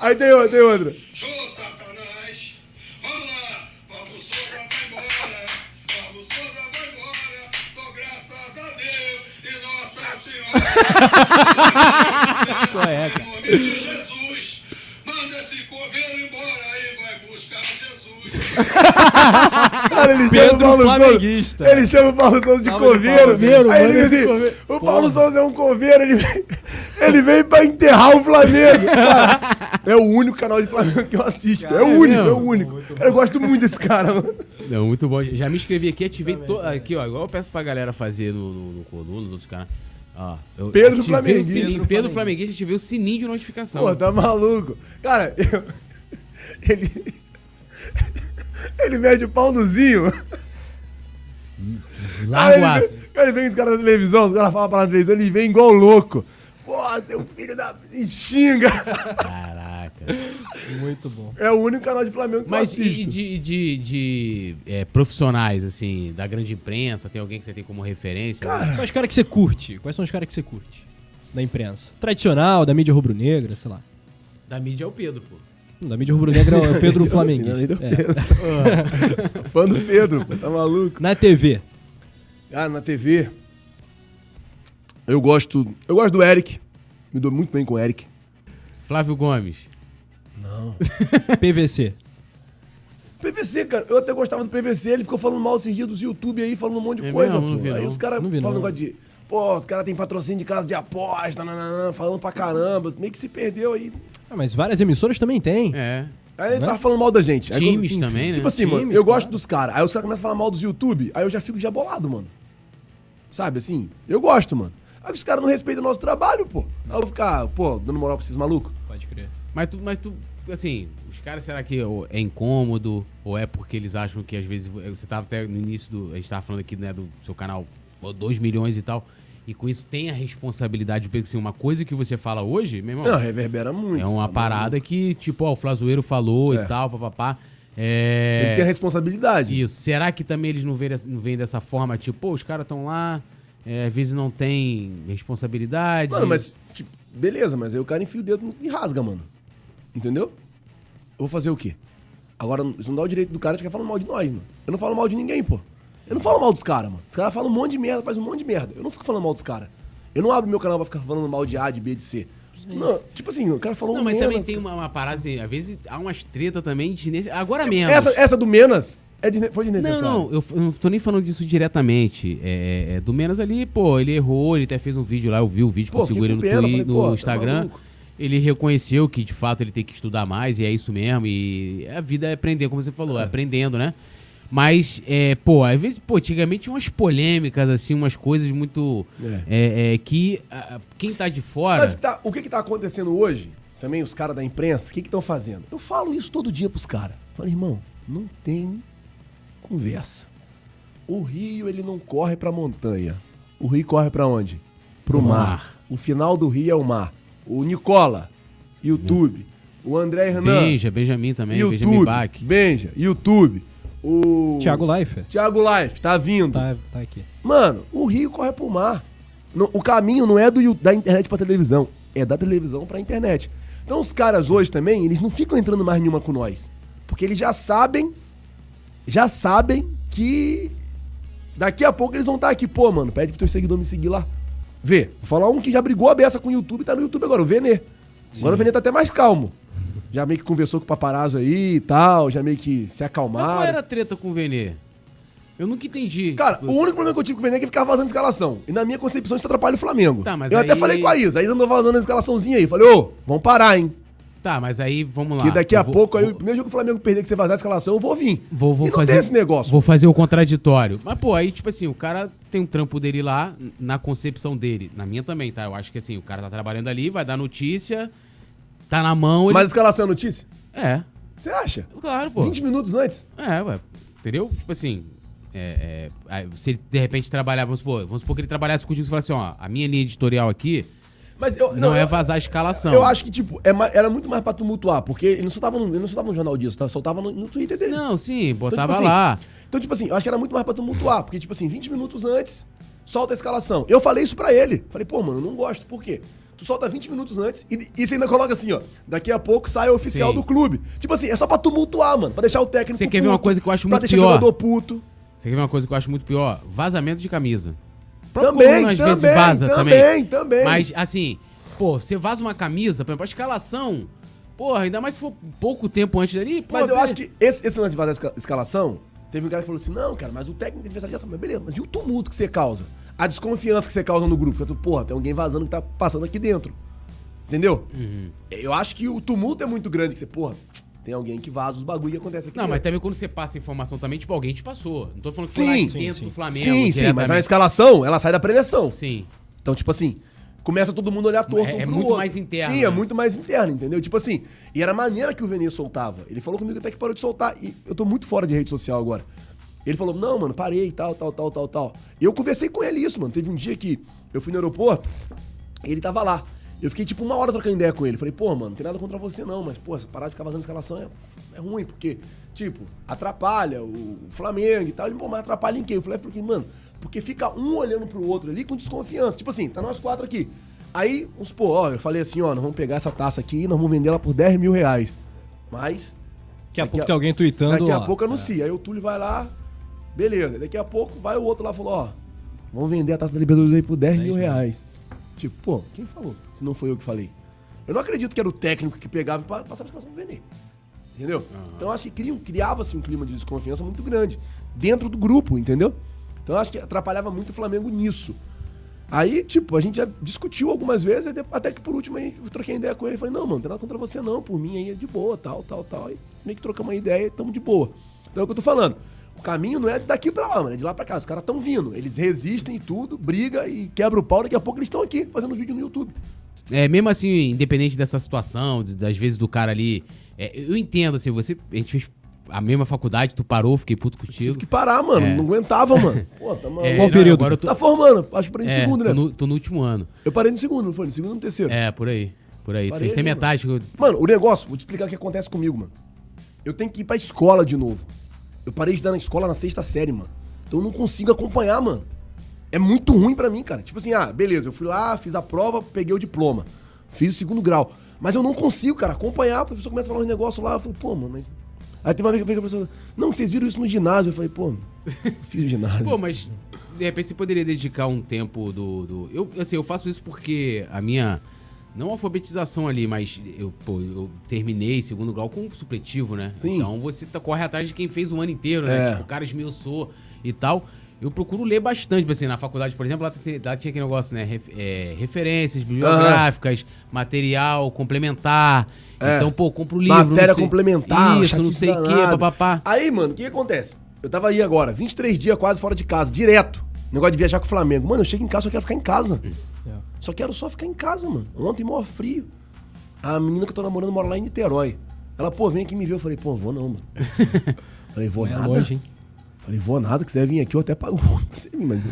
[SPEAKER 2] Aí tem outra, tem outra.
[SPEAKER 3] Show, Satanás! Vamos lá! Paulo Souza vai embora! Paulo Souza vai embora! Dou graças a Deus e Nossa Senhora! Em nome de Jesus! Manda esse coveiro embora e vai buscar Jesus!
[SPEAKER 2] Cara, ele
[SPEAKER 1] Pedro
[SPEAKER 2] chama o Paulo
[SPEAKER 1] Flamenguista.
[SPEAKER 2] Souza. Ele chama o Paulo Souza de
[SPEAKER 1] de
[SPEAKER 2] coveiro.
[SPEAKER 4] coveiro,
[SPEAKER 2] Aí
[SPEAKER 4] mano,
[SPEAKER 2] ele diz assim: o Paulo Souza é um coveiro, ele vem, ele vem pra enterrar o Flamengo. Cara, é o único canal de Flamengo que eu assisto. É o
[SPEAKER 4] é
[SPEAKER 2] único, é
[SPEAKER 4] mesmo?
[SPEAKER 2] o único. Cara, eu gosto muito desse cara, mano.
[SPEAKER 4] Não, muito bom. Já me inscrevi aqui, ativei to... aqui, ó, igual eu peço pra galera fazer no, no, no Coluna, nos outros canais. Eu
[SPEAKER 2] Pedro Flamenguista.
[SPEAKER 4] sininho, Pedro Flamenguista, ativei o sininho de notificação.
[SPEAKER 2] Pô, tá maluco. Cara, eu- ele. Ele mede o pau no Zinho.
[SPEAKER 4] Largo
[SPEAKER 2] ele, ele vem os caras da televisão, os caras falam pra televisão, ele vem igual louco. Pô, seu filho da. E xinga.
[SPEAKER 4] Caraca.
[SPEAKER 1] Muito bom.
[SPEAKER 2] É o único canal de Flamengo que
[SPEAKER 4] Mas
[SPEAKER 2] eu
[SPEAKER 4] e
[SPEAKER 2] assisto.
[SPEAKER 4] de, de, de, é, profissionais, assim, da grande imprensa, tem alguém que você tem como referência?
[SPEAKER 2] Cara,
[SPEAKER 1] Quais caras que você curte? Quais são os caras que você curte? Da imprensa. Tradicional, da mídia rubro-negra, sei lá.
[SPEAKER 4] Da mídia é o Pedro, pô.
[SPEAKER 1] Não, Da mídia rubro-negra é o Pedro Flamenguista.
[SPEAKER 2] Bem
[SPEAKER 1] É.
[SPEAKER 2] Pedro. Fã do Pedro, pô, tá maluco.
[SPEAKER 1] Na TV.
[SPEAKER 2] Ah, na TV. Eu gosto. Eu gosto do Eric. Me dou muito bem com o Eric.
[SPEAKER 4] Flávio Gomes.
[SPEAKER 1] PVC.
[SPEAKER 2] PVC, cara, eu até gostava do PVC, ele ficou falando mal esses dias dos YouTube aí, falando um monte de
[SPEAKER 4] É
[SPEAKER 2] coisa,
[SPEAKER 4] mesmo? Não vi,
[SPEAKER 2] Aí
[SPEAKER 4] não.
[SPEAKER 2] os caras
[SPEAKER 1] Não
[SPEAKER 2] falam
[SPEAKER 1] não.
[SPEAKER 2] negócio de. Pô, os caras têm patrocínio de casa de aposta, nananã, falando pra caramba. Meio que se perdeu aí.
[SPEAKER 1] Ah, mas várias emissoras também tem.
[SPEAKER 4] É.
[SPEAKER 2] Aí ele tava falando mal da gente. Aí
[SPEAKER 4] Times
[SPEAKER 2] quando-
[SPEAKER 4] também, né?
[SPEAKER 2] Tipo assim, mano,
[SPEAKER 1] Times,
[SPEAKER 2] eu
[SPEAKER 1] claro.
[SPEAKER 2] gosto dos caras. Aí os caras começam a falar mal dos YouTube, aí eu já fico já bolado, mano. Sabe assim? Eu gosto, mano. Aí os caras não respeitam o nosso trabalho, pô. Aí eu vou ficar, pô, dando moral pra esses malucos.
[SPEAKER 1] Pode crer.
[SPEAKER 4] Mas tu, mas tu, assim, os caras, será que é incômodo? Ou é porque eles acham que às vezes. Você tava até no início do. A gente tava falando aqui, né, do seu canal, 2 milhões e tal. E com isso tem a responsabilidade, porque assim, uma coisa que você fala hoje, meu irmão.
[SPEAKER 2] Não, reverbera muito.
[SPEAKER 4] É uma
[SPEAKER 2] tá
[SPEAKER 4] parada que, tipo, ó, o Flazoeiro falou
[SPEAKER 2] É.
[SPEAKER 4] e tal, papapá.
[SPEAKER 2] maluco? Tem que ter
[SPEAKER 4] É.
[SPEAKER 2] responsabilidade.
[SPEAKER 4] Isso. Será que também eles não veem, dessa- não veem dessa forma, tipo, pô, os caras estão lá, é, às vezes não tem responsabilidade.
[SPEAKER 2] Mano, mas, tipo, beleza, mas aí o cara enfia o dedo e rasga, mano. Entendeu? Eu vou fazer o quê? Agora, isso não dá o direito do cara de ficar falando mal de nós, mano. Eu não falo mal de ninguém, pô. Eu não falo mal dos caras, mano. Os caras falam um monte de merda, faz um monte de merda. Eu não fico falando mal dos caras. Eu não abro meu canal pra ficar falando mal de A, de B, de C. Não, tipo assim, o cara falou
[SPEAKER 4] Não, mas também
[SPEAKER 2] Menas,
[SPEAKER 4] tem uma, uma parada assim, às vezes há umas treta também de agora mesmo.
[SPEAKER 2] Essa, essa do Menas é desne- foi
[SPEAKER 4] Não,
[SPEAKER 2] desnecessária.
[SPEAKER 4] não, eu, eu não tô nem falando disso diretamente. É, é, do Menos ali, pô, ele errou, ele até fez um vídeo lá, eu vi o vídeo,
[SPEAKER 2] Pô,
[SPEAKER 4] consigo ele no,
[SPEAKER 2] pena,
[SPEAKER 4] Twi-
[SPEAKER 2] falei,
[SPEAKER 4] no
[SPEAKER 2] tá
[SPEAKER 4] Instagram.
[SPEAKER 2] maluco.
[SPEAKER 4] ele reconheceu que de fato ele tem que estudar mais, e é isso mesmo. E a vida é aprender, como você falou, é, aprendendo, né? Mas, é, pô, às vezes, pô, antigamente tinha umas polêmicas, assim, umas coisas muito. é, é, que ah, quem tá de fora.
[SPEAKER 2] Mas tá- o que que tá acontecendo hoje? Também os caras da imprensa, o que que estão fazendo? Eu falo isso todo dia pros caras. Falo, irmão, não tem conversa. O rio, ele não corre pra montanha. O rio corre pra onde? Pro
[SPEAKER 4] Pro
[SPEAKER 2] mar.
[SPEAKER 4] mar.
[SPEAKER 2] O final do rio é o mar. O Nicola, YouTube. O André Hernan,
[SPEAKER 4] Benja, Benjamin também, Benjamin
[SPEAKER 2] YouTube.
[SPEAKER 4] Bach.
[SPEAKER 2] Benja, YouTube. O...
[SPEAKER 1] Thiago Leifert.
[SPEAKER 2] Thiago Life, tá vindo.
[SPEAKER 1] Tá, tá aqui.
[SPEAKER 2] Mano, o rio corre pro mar. No- o caminho não é do, da internet pra televisão, é da televisão pra internet. Então os caras hoje também, eles não ficam entrando mais nenhuma com nós. Porque eles já sabem, já sabem que daqui a pouco eles vão estar aqui. Pô, mano, pede pro teu seguidor me seguir lá. Vê, vou falar um que já brigou a beça com o YouTube e tá no YouTube agora, o Venê. Agora o Venê tá até mais calmo. Já meio que conversou com o paparazzo aí e tal, já meio que se
[SPEAKER 4] Mas qual
[SPEAKER 2] acalmaram.
[SPEAKER 4] era a treta com o Venê? Eu nunca entendi.
[SPEAKER 2] Cara,
[SPEAKER 4] Tipo,
[SPEAKER 2] o único problema que eu tive com o Vene é que ele ficava vazando escalação. E na minha concepção isso atrapalha o Flamengo.
[SPEAKER 4] Tá, mas
[SPEAKER 2] eu até
[SPEAKER 4] aí-
[SPEAKER 2] falei com a Isa, a Isa andou vazando a escalaçãozinha aí. Falei, ô, vamos parar, hein?
[SPEAKER 4] Tá, mas aí vamos lá.
[SPEAKER 2] Que daqui a
[SPEAKER 4] vou-
[SPEAKER 2] pouco, aí,
[SPEAKER 4] vou-
[SPEAKER 2] o primeiro jogo que o Flamengo perder que você vazar a escalação, eu vou vir.
[SPEAKER 4] Vou, vou fazer
[SPEAKER 2] esse negócio.
[SPEAKER 4] Vou fazer o contraditório. Mas, pô, aí, tipo assim, o cara tem um trampo dele lá, na concepção dele. Na minha também, tá? Eu acho que assim, o cara tá trabalhando ali, vai dar notícia, tá na mão. Ele...
[SPEAKER 2] Mas a escalação é notícia?
[SPEAKER 4] É,
[SPEAKER 2] Você acha?
[SPEAKER 4] claro, pô.
[SPEAKER 2] 20 minutos antes?
[SPEAKER 4] É, ué. Entendeu? Tipo assim. É, é, se ele de repente trabalhar, vamos supor, vamos supor que ele trabalhasse contigo e falasse assim, ó, a minha linha editorial aqui
[SPEAKER 2] Mas eu,
[SPEAKER 4] não, é
[SPEAKER 2] eu-
[SPEAKER 4] vazar a escalação.
[SPEAKER 2] Eu acho que, tipo, é era muito mais pra tumultuar, porque ele não soltava no, ele não soltava no jornal disso, tá? soltava no, no Twitter dele.
[SPEAKER 4] Não, sim,
[SPEAKER 2] Então,
[SPEAKER 4] botava
[SPEAKER 2] assim,
[SPEAKER 4] lá.
[SPEAKER 2] Então, tipo assim, eu acho que era muito mais pra tumultuar, porque, tipo assim, 20 minutos antes, solta a escalação. Eu falei isso pra ele. Falei, pô, mano, eu não gosto. Por quê? Tu solta 20 minutos antes e, e você ainda coloca assim, ó. Daqui a pouco sai o oficial
[SPEAKER 4] Sim.
[SPEAKER 2] do clube. Tipo assim, é só pra tumultuar, mano. Pra deixar o técnico
[SPEAKER 4] Você quer ver uma coisa que eu acho
[SPEAKER 2] pra
[SPEAKER 4] muito
[SPEAKER 2] deixar
[SPEAKER 4] pior?
[SPEAKER 2] o jogador puto.
[SPEAKER 4] Você quer ver uma coisa que eu acho muito pior? Vazamento de camisa.
[SPEAKER 2] Também,
[SPEAKER 4] Coluna, às
[SPEAKER 2] também,
[SPEAKER 4] vezes vaza também.
[SPEAKER 2] também, também.
[SPEAKER 4] Mas, assim, pô, você vaza uma camisa, por exemplo, a escalação, porra, ainda mais se for pouco tempo antes dali, pô,
[SPEAKER 2] Mas eu acho que esse, esse lance de fazer a esca- escalação, teve um cara que falou assim, não, cara, mas o técnico adversário já sabe. Mas beleza, mas e o tumulto que você causa? A desconfiança que você causa no grupo? Tu, porra, tem alguém vazando que tá passando aqui dentro. Entendeu?
[SPEAKER 4] Uhum.
[SPEAKER 2] Eu acho que o tumulto é muito grande, que você, porra, tem alguém que vaza os bagulho que acontece aqui
[SPEAKER 4] Não, mas
[SPEAKER 2] dentro.
[SPEAKER 4] também quando você passa informação também, tipo, alguém te passou. Não tô falando que
[SPEAKER 2] Sim,
[SPEAKER 4] foi lá
[SPEAKER 2] sim,
[SPEAKER 4] dentro
[SPEAKER 1] sim.
[SPEAKER 4] do Flamengo.
[SPEAKER 2] Sim, sim, mas a escalação, ela sai da preleção.
[SPEAKER 4] Sim.
[SPEAKER 2] Então, tipo assim, começa todo mundo a olhar torto
[SPEAKER 4] É-
[SPEAKER 2] um
[SPEAKER 4] é muito
[SPEAKER 2] outro.
[SPEAKER 4] mais interno,
[SPEAKER 2] Sim,
[SPEAKER 4] né?
[SPEAKER 2] é muito mais interno, entendeu? Tipo assim, e era a maneira que o Venê soltava. Ele falou comigo até que parou de soltar. E eu tô muito fora de rede social agora. Ele falou, não, mano, parei, tal, tal, tal, tal, tal. Eu conversei com ele isso, mano. Teve um dia que eu fui no aeroporto, ele tava lá. Eu fiquei tipo uma hora trocando ideia com ele. Falei, pô, mano, não tem nada contra você não, mas, pô, essa parada de ficar vazando escalação é, é ruim, porque, tipo, atrapalha o Flamengo e tal. Ele, pô, mas atrapalha em quê? Eu falei, falei, mano, porque fica um olhando pro outro ali com desconfiança. Tipo assim, tá nós quatro aqui. Aí, vamos supor, ó, eu falei assim, ó, nós vamos pegar essa taça aqui e nós vamos vender ela por 10 mil reais. Mas,
[SPEAKER 1] Daqui a pouco
[SPEAKER 2] a-
[SPEAKER 1] tem alguém tweetando.
[SPEAKER 2] daqui a
[SPEAKER 1] ó,
[SPEAKER 2] pouco anuncia. Aí o Túlio vai lá, beleza. Daqui a pouco vai o outro lá e falou, ó, vamos vender a taça da Libertadores aí por 10 mil
[SPEAKER 1] 10 mil.
[SPEAKER 2] reais. Tipo, pô, quem falou? Se não foi eu que falei. Eu não acredito que era o técnico que pegava e pa- passava a pra vender. Entendeu? Então eu acho que criava-se um clima de desconfiança muito grande dentro do grupo, entendeu? Então eu acho que atrapalhava muito o Flamengo nisso. Aí, tipo, a gente já discutiu algumas vezes, até que por último eu troquei ideia com ele e falei, não, mano, não tem nada contra você não, por mim aí é de boa, tal, tal, tal. Aí meio que trocamos uma ideia e tamo de boa. Então é o que eu tô falando. O caminho não é daqui pra lá, mano, é de lá pra cá. Os caras tão vindo, eles resistem e tudo, briga e quebra o pau, daqui a pouco eles estão aqui fazendo vídeo no YouTube.
[SPEAKER 4] É, mesmo assim, independente dessa situação, das vezes do cara ali. é, eu entendo, assim, você. A gente fez a mesma faculdade, tu parou, fiquei puto contigo.
[SPEAKER 2] Tive que parar, mano,
[SPEAKER 4] É.
[SPEAKER 2] não aguentava, mano. Pô, tá maluco.
[SPEAKER 4] É,
[SPEAKER 1] Qual
[SPEAKER 4] não,
[SPEAKER 1] período?
[SPEAKER 4] Agora eu tô,
[SPEAKER 2] Tá formando, acho que parei no
[SPEAKER 4] é,
[SPEAKER 2] segundo, né?
[SPEAKER 4] tô, no, tô no último ano.
[SPEAKER 2] Eu parei no segundo, não foi? No segundo ou no terceiro?
[SPEAKER 4] É, por aí. Por aí. Tu
[SPEAKER 2] Parei
[SPEAKER 4] fez até
[SPEAKER 2] ali,
[SPEAKER 4] metade. que eu-
[SPEAKER 2] Mano, o negócio, vou te explicar o que acontece comigo, mano. Eu tenho que ir pra escola de novo. Eu parei de estudar na escola na sexta série, mano. Então eu não consigo acompanhar, mano. É muito ruim pra mim, cara. Tipo assim, ah, beleza, eu fui lá, fiz a prova, peguei o diploma. Fiz o segundo grau. Mas eu não consigo, cara, acompanhar. O professor começa a falar uns negócios lá, eu falo, pô, mano, mas. Aí tem uma vez que a professora, não, vocês viram isso no ginásio. Eu falei, pô, fiz ginásio.
[SPEAKER 4] Pô, mas de repente você poderia dedicar um tempo do. do... Eu, assim, eu faço isso porque a minha. Não alfabetização ali, mas eu, pô, eu terminei segundo grau com supletivo, né?
[SPEAKER 2] Sim.
[SPEAKER 4] Então você tá, corre atrás de quem fez o ano inteiro, né?
[SPEAKER 2] É.
[SPEAKER 4] Tipo, o cara esmiuçou e tal. Eu procuro ler bastante, assim, na faculdade, por exemplo, lá, lá tinha aquele negócio, né? Ref- é, referências bibliográficas, material complementar.
[SPEAKER 2] É.
[SPEAKER 4] Então, pô, compro livro.
[SPEAKER 2] Matéria
[SPEAKER 4] sei-
[SPEAKER 2] complementar,
[SPEAKER 4] Isso, não sei o quê, papapá.
[SPEAKER 2] Aí, mano, o que, que acontece? Eu tava aí agora, 23 dias quase fora de casa, direto. Negócio de viajar com o Flamengo. Mano, eu chego em casa, só quero ficar em casa. Só quero só ficar em casa, mano. Ontem, maior frio. A menina que eu tô namorando mora lá em Niterói. Ela, pô, vem aqui me ver. Eu falei, pô, vou não, mano. falei, vou
[SPEAKER 1] É
[SPEAKER 2] nada.
[SPEAKER 1] longe, hein?
[SPEAKER 2] Falei, vou nada, quiser vir aqui, eu até pago você vir, mas.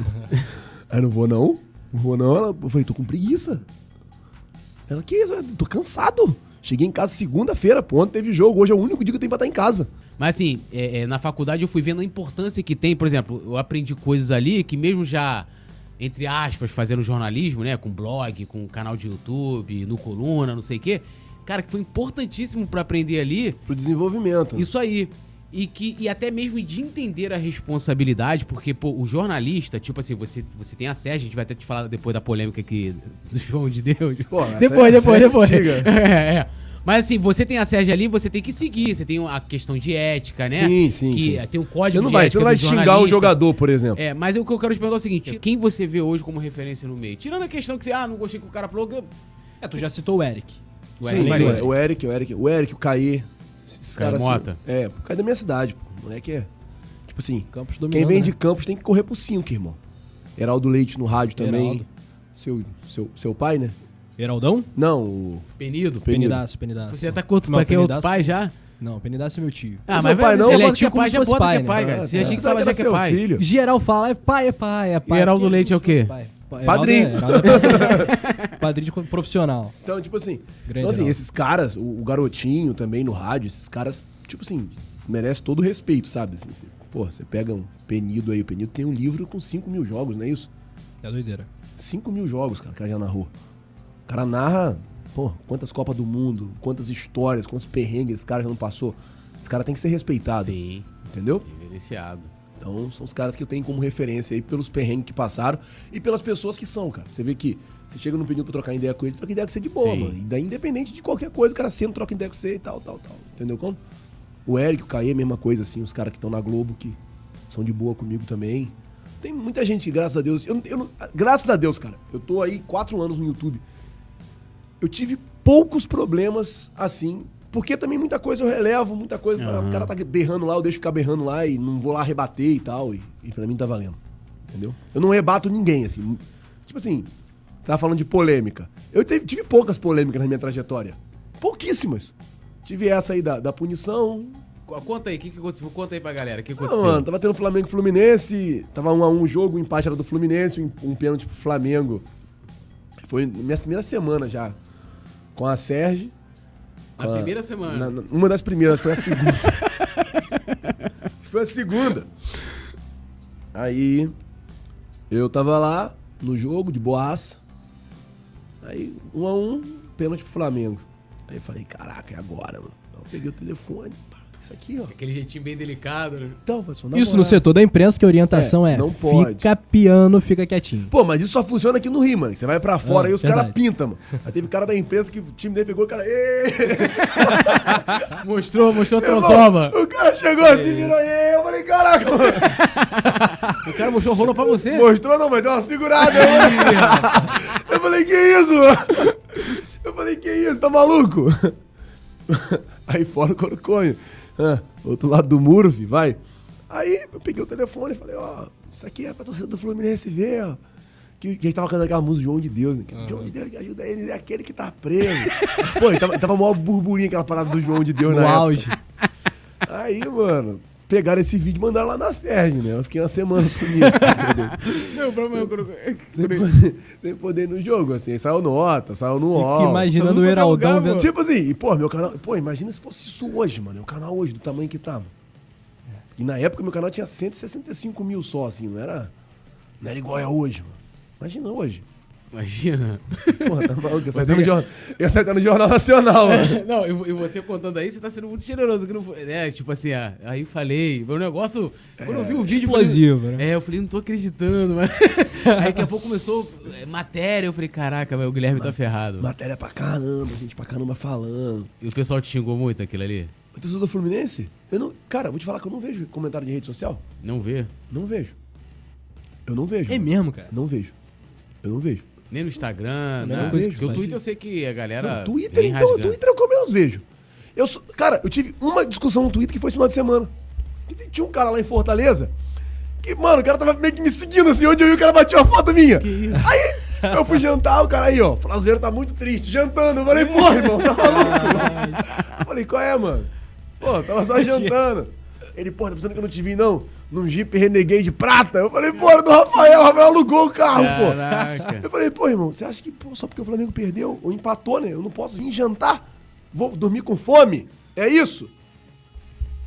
[SPEAKER 2] Aí não vou não. Não vou não. Ela, eu falei, tô com preguiça. Ela, que isso? Eu tô cansado. Cheguei em casa segunda-feira, pô, ontem teve jogo. Hoje é o único dia que eu tenho pra estar em casa.
[SPEAKER 4] Mas assim, é, é, na faculdade eu fui vendo a importância que tem, por exemplo, eu aprendi coisas ali que mesmo já, entre aspas, fazendo jornalismo, né? Com blog, com canal de YouTube, no coluna, não sei o quê. Cara, que foi importantíssimo pra aprender ali
[SPEAKER 2] Pro desenvolvimento.
[SPEAKER 4] isso aí. E, que, e até mesmo de entender a responsabilidade, porque, pô, o jornalista, tipo assim, você, você tem acesso, a gente vai até te falar depois da polêmica aqui do João de Deus.
[SPEAKER 2] Pô,
[SPEAKER 4] depois,
[SPEAKER 2] é-
[SPEAKER 4] depois,
[SPEAKER 2] é
[SPEAKER 4] depois. É, é. Mas assim, você tem a Sérgio ali, você tem que seguir. Você tem a questão de ética, né?
[SPEAKER 2] Sim, sim,
[SPEAKER 4] Que
[SPEAKER 2] sim.
[SPEAKER 4] tem um
[SPEAKER 2] Você
[SPEAKER 4] código
[SPEAKER 2] não
[SPEAKER 4] de
[SPEAKER 2] vai, você
[SPEAKER 4] ética
[SPEAKER 2] não vai
[SPEAKER 4] do
[SPEAKER 2] xingar um
[SPEAKER 4] jornalista.
[SPEAKER 2] jogador, por exemplo.
[SPEAKER 4] É, mas o que eu quero te perguntar é o seguinte: quem você vê hoje como referência no meio? Tirando a questão que você, ah, não gostei que o cara falou. que-
[SPEAKER 1] É, tu já citou o Eric.
[SPEAKER 4] O
[SPEAKER 2] Sim,
[SPEAKER 4] Eric
[SPEAKER 2] o,
[SPEAKER 4] Faria.
[SPEAKER 2] o Eric, o Eric, o Eric, o Caê. Esses
[SPEAKER 4] Caio
[SPEAKER 2] caras.
[SPEAKER 4] Mota.
[SPEAKER 2] Assim, é, o Caio da minha cidade, pô. O moleque é. Tipo assim,
[SPEAKER 1] Campos
[SPEAKER 2] quem vem
[SPEAKER 1] né?
[SPEAKER 2] de Campos tem que correr pro 5, irmão. Heraldo Leite no rádio também.
[SPEAKER 1] Heraldo.
[SPEAKER 2] Seu, seu, seu pai, né?
[SPEAKER 1] Heraldão?
[SPEAKER 2] Não, o.
[SPEAKER 4] Penido.
[SPEAKER 1] Penidaço, Penidaço.
[SPEAKER 4] Você tá com outro
[SPEAKER 1] Meu
[SPEAKER 4] pai, que é outro
[SPEAKER 1] Penidaço-
[SPEAKER 4] pai já?
[SPEAKER 1] Não, Penidaço é meu tio.
[SPEAKER 4] Ah, mas
[SPEAKER 2] pai
[SPEAKER 4] vai,
[SPEAKER 2] não?
[SPEAKER 4] ele
[SPEAKER 1] Ele
[SPEAKER 4] é
[SPEAKER 1] é
[SPEAKER 4] tio
[SPEAKER 1] tipo
[SPEAKER 4] pai,
[SPEAKER 1] como
[SPEAKER 4] já
[SPEAKER 1] fosse
[SPEAKER 4] bota que
[SPEAKER 1] pai,
[SPEAKER 4] é pai,
[SPEAKER 1] né?
[SPEAKER 4] cara.
[SPEAKER 2] Ah,
[SPEAKER 4] Você já
[SPEAKER 2] tá.
[SPEAKER 4] tinha que falar
[SPEAKER 2] que
[SPEAKER 4] já que é
[SPEAKER 2] seu
[SPEAKER 4] pai.
[SPEAKER 2] filho.
[SPEAKER 1] Geral fala, é pai, é pai, é pai.
[SPEAKER 4] E Heraldo
[SPEAKER 1] Porque-
[SPEAKER 4] Leite é o quê?
[SPEAKER 1] Pai-
[SPEAKER 2] Padrinho.
[SPEAKER 1] Heraldo é- Padrinho de profissional.
[SPEAKER 2] Então, tipo assim.
[SPEAKER 1] Grande
[SPEAKER 2] então, assim, esses caras, o, o garotinho também no rádio, esses caras, tipo assim, merecem todo o respeito, sabe? Assim, assim, pô, você pega um Penido aí, o Penido tem um livro com 5 mil jogos, não é isso?
[SPEAKER 1] É doideira.
[SPEAKER 2] 5 mil jogos, cara, o cara já narrou. O cara narra, pô, quantas Copas do Mundo, quantas histórias, quantos perrengues esse cara já não passou. Esse cara tem que ser respeitado,
[SPEAKER 4] Sim,
[SPEAKER 2] entendeu?
[SPEAKER 4] evidenciado.
[SPEAKER 2] Então, são os caras que eu tenho como referência aí pelos perrengues que passaram e pelas pessoas que são, cara. Você vê que você chega no pedido pra trocar ideia com ele, troca ideia com você de boa,
[SPEAKER 4] Sim.
[SPEAKER 2] mano. E daí, independente de qualquer coisa, o cara senta, troca ideia com você e tal, tal, tal. Entendeu como? O Eric, o Caê, mesma coisa, assim, os caras que estão na Globo, que são de boa comigo também. Tem muita gente que, graças a Deus, eu, eu graças a Deus, cara, eu tô aí quatro anos no YouTube. Eu tive poucos problemas assim, porque também muita coisa eu relevo, muita coisa.
[SPEAKER 4] Aham.
[SPEAKER 2] O cara tá berrando lá, eu deixo ficar berrando lá e não vou lá rebater e tal. E, e pra mim tá valendo. Entendeu? Eu não rebato ninguém, assim. Tipo assim, tava falando de polêmica. Eu teve- tive poucas polêmicas na minha trajetória. Pouquíssimas. Tive essa aí da, da punição.
[SPEAKER 4] Co- Conta aí, o que, que aconteceu? Conta aí pra galera, o que aconteceu?
[SPEAKER 2] mano, tava tendo Flamengo e Fluminense, tava um a um jogo, o empate era do Fluminense, um, um pênalti pro Flamengo. Foi minha primeira semana já com a Sérgio.
[SPEAKER 4] Na
[SPEAKER 2] a-
[SPEAKER 4] primeira semana.
[SPEAKER 2] na- uma das primeiras, foi a segunda. Foi a segunda. Aí eu tava lá no jogo de boaça. Aí, um a um, pênalti pro Flamengo. Aí eu falei, caraca, é agora, mano. Então, eu peguei o telefone, pá, isso aqui, ó.
[SPEAKER 4] Aquele jeitinho bem delicado, né?
[SPEAKER 2] Então, na
[SPEAKER 1] Isso no setor da imprensa, que a orientação é,
[SPEAKER 2] É, não pode.
[SPEAKER 1] fica piano, fica quietinho.
[SPEAKER 2] Pô, mas isso só funciona aqui no Rio, mano. Você vai pra fora
[SPEAKER 1] Ah,
[SPEAKER 2] aí os caras pintam, mano. Aí teve cara da imprensa que o time dele pegou o cara.
[SPEAKER 4] Mostrou, mostrou a
[SPEAKER 2] Irmão,
[SPEAKER 4] transova.
[SPEAKER 2] O cara chegou assim, virou. "Ê!" Eu falei, caraca, mano.
[SPEAKER 4] O cara mostrou rolo pra você.
[SPEAKER 2] Mostrou não, mas deu uma segurada. Eu falei, eu falei, que isso, mano? Eu falei, que isso, tá maluco? Aí fora o Corconho. Ah, outro lado do muro, fi, vai. Aí eu peguei o telefone e falei, ó, isso aqui é pra torcida do Fluminense ver, ó. Que, que a gente tava cantando aquela música João de Deus, né? Que João de Deus que ajuda eles é aquele que tá preso. Pô, tava, tava maior burburinho aquela parada do João de Deus
[SPEAKER 1] No
[SPEAKER 2] na época.
[SPEAKER 1] auge.
[SPEAKER 2] Aí, mano, pegaram esse vídeo e mandaram lá na Sérgio, né? Eu fiquei uma semana com isso.
[SPEAKER 4] Meu problema
[SPEAKER 2] sem, poder, sem poder no jogo, assim. Aí Saiu nota, saiu no UOL.
[SPEAKER 1] imaginando o Heraldão
[SPEAKER 4] lugar,
[SPEAKER 1] vendo.
[SPEAKER 2] Tipo assim, e, pô, meu canal. Pô, imagina se fosse isso hoje, mano. O canal hoje, do tamanho que tá, mano. E na época meu canal tinha 165 mil só, assim, não era. Não era igual é hoje, mano. Imagina hoje.
[SPEAKER 4] Imagina.
[SPEAKER 2] Porra, tá maluco. Eu saí
[SPEAKER 4] Você
[SPEAKER 2] no,
[SPEAKER 4] que-
[SPEAKER 2] jornal, eu saí no Jornal Nacional, mano.
[SPEAKER 4] Não, e, e você contando aí, você tá sendo muito generoso. Que não foi, né? Tipo assim, ah, aí falei. Foi um negócio. Quando eu vi o vídeo. eu falei-
[SPEAKER 1] Explosivo, né?
[SPEAKER 4] É, eu falei, não tô acreditando, mas. aí daqui a pouco começou é, matéria. Eu falei, caraca, o Guilherme tá ferrado.
[SPEAKER 2] Matéria pra caramba, gente pra caramba falando.
[SPEAKER 4] E o pessoal te xingou muito aquilo ali?
[SPEAKER 2] O torcedor do Fluminense? Eu não. Cara, vou te falar que eu não vejo comentário de rede social.
[SPEAKER 4] Não vê?
[SPEAKER 2] Não vejo. Eu não vejo.
[SPEAKER 1] É
[SPEAKER 2] mano.
[SPEAKER 1] mesmo, cara.
[SPEAKER 2] Não vejo. Eu não vejo.
[SPEAKER 4] Nem no Instagram,
[SPEAKER 1] Mesma
[SPEAKER 4] né?
[SPEAKER 1] que
[SPEAKER 4] Porque o. Twitter eu sei que a galera.
[SPEAKER 2] Não, Twitter, então,
[SPEAKER 4] rasgando.
[SPEAKER 2] Twitter é o que eu menos vejo. Eu cara, eu tive uma discussão no Twitter que foi esse final de semana. Tinha um cara lá em Fortaleza que, mano, o cara tava meio que me seguindo assim, onde eu vi o cara bateu uma foto minha. Aí eu fui jantar, o cara aí, ó, Flazoeiro tá muito triste, jantando. Eu falei, porra, irmão, tá maluco? eu falei, qual é, mano? Pô, tava só jantando. Ele, porra, tá pensando que eu não te vi, não? Num Jeep Renegade prata? Eu falei, porra, do Rafael, o Rafael alugou o carro, pô.
[SPEAKER 4] Caraca.
[SPEAKER 2] Eu falei, pô, irmão, você acha que pô, só porque o Flamengo perdeu ou empatou, né? Eu não posso vir jantar? Vou dormir com fome? É isso?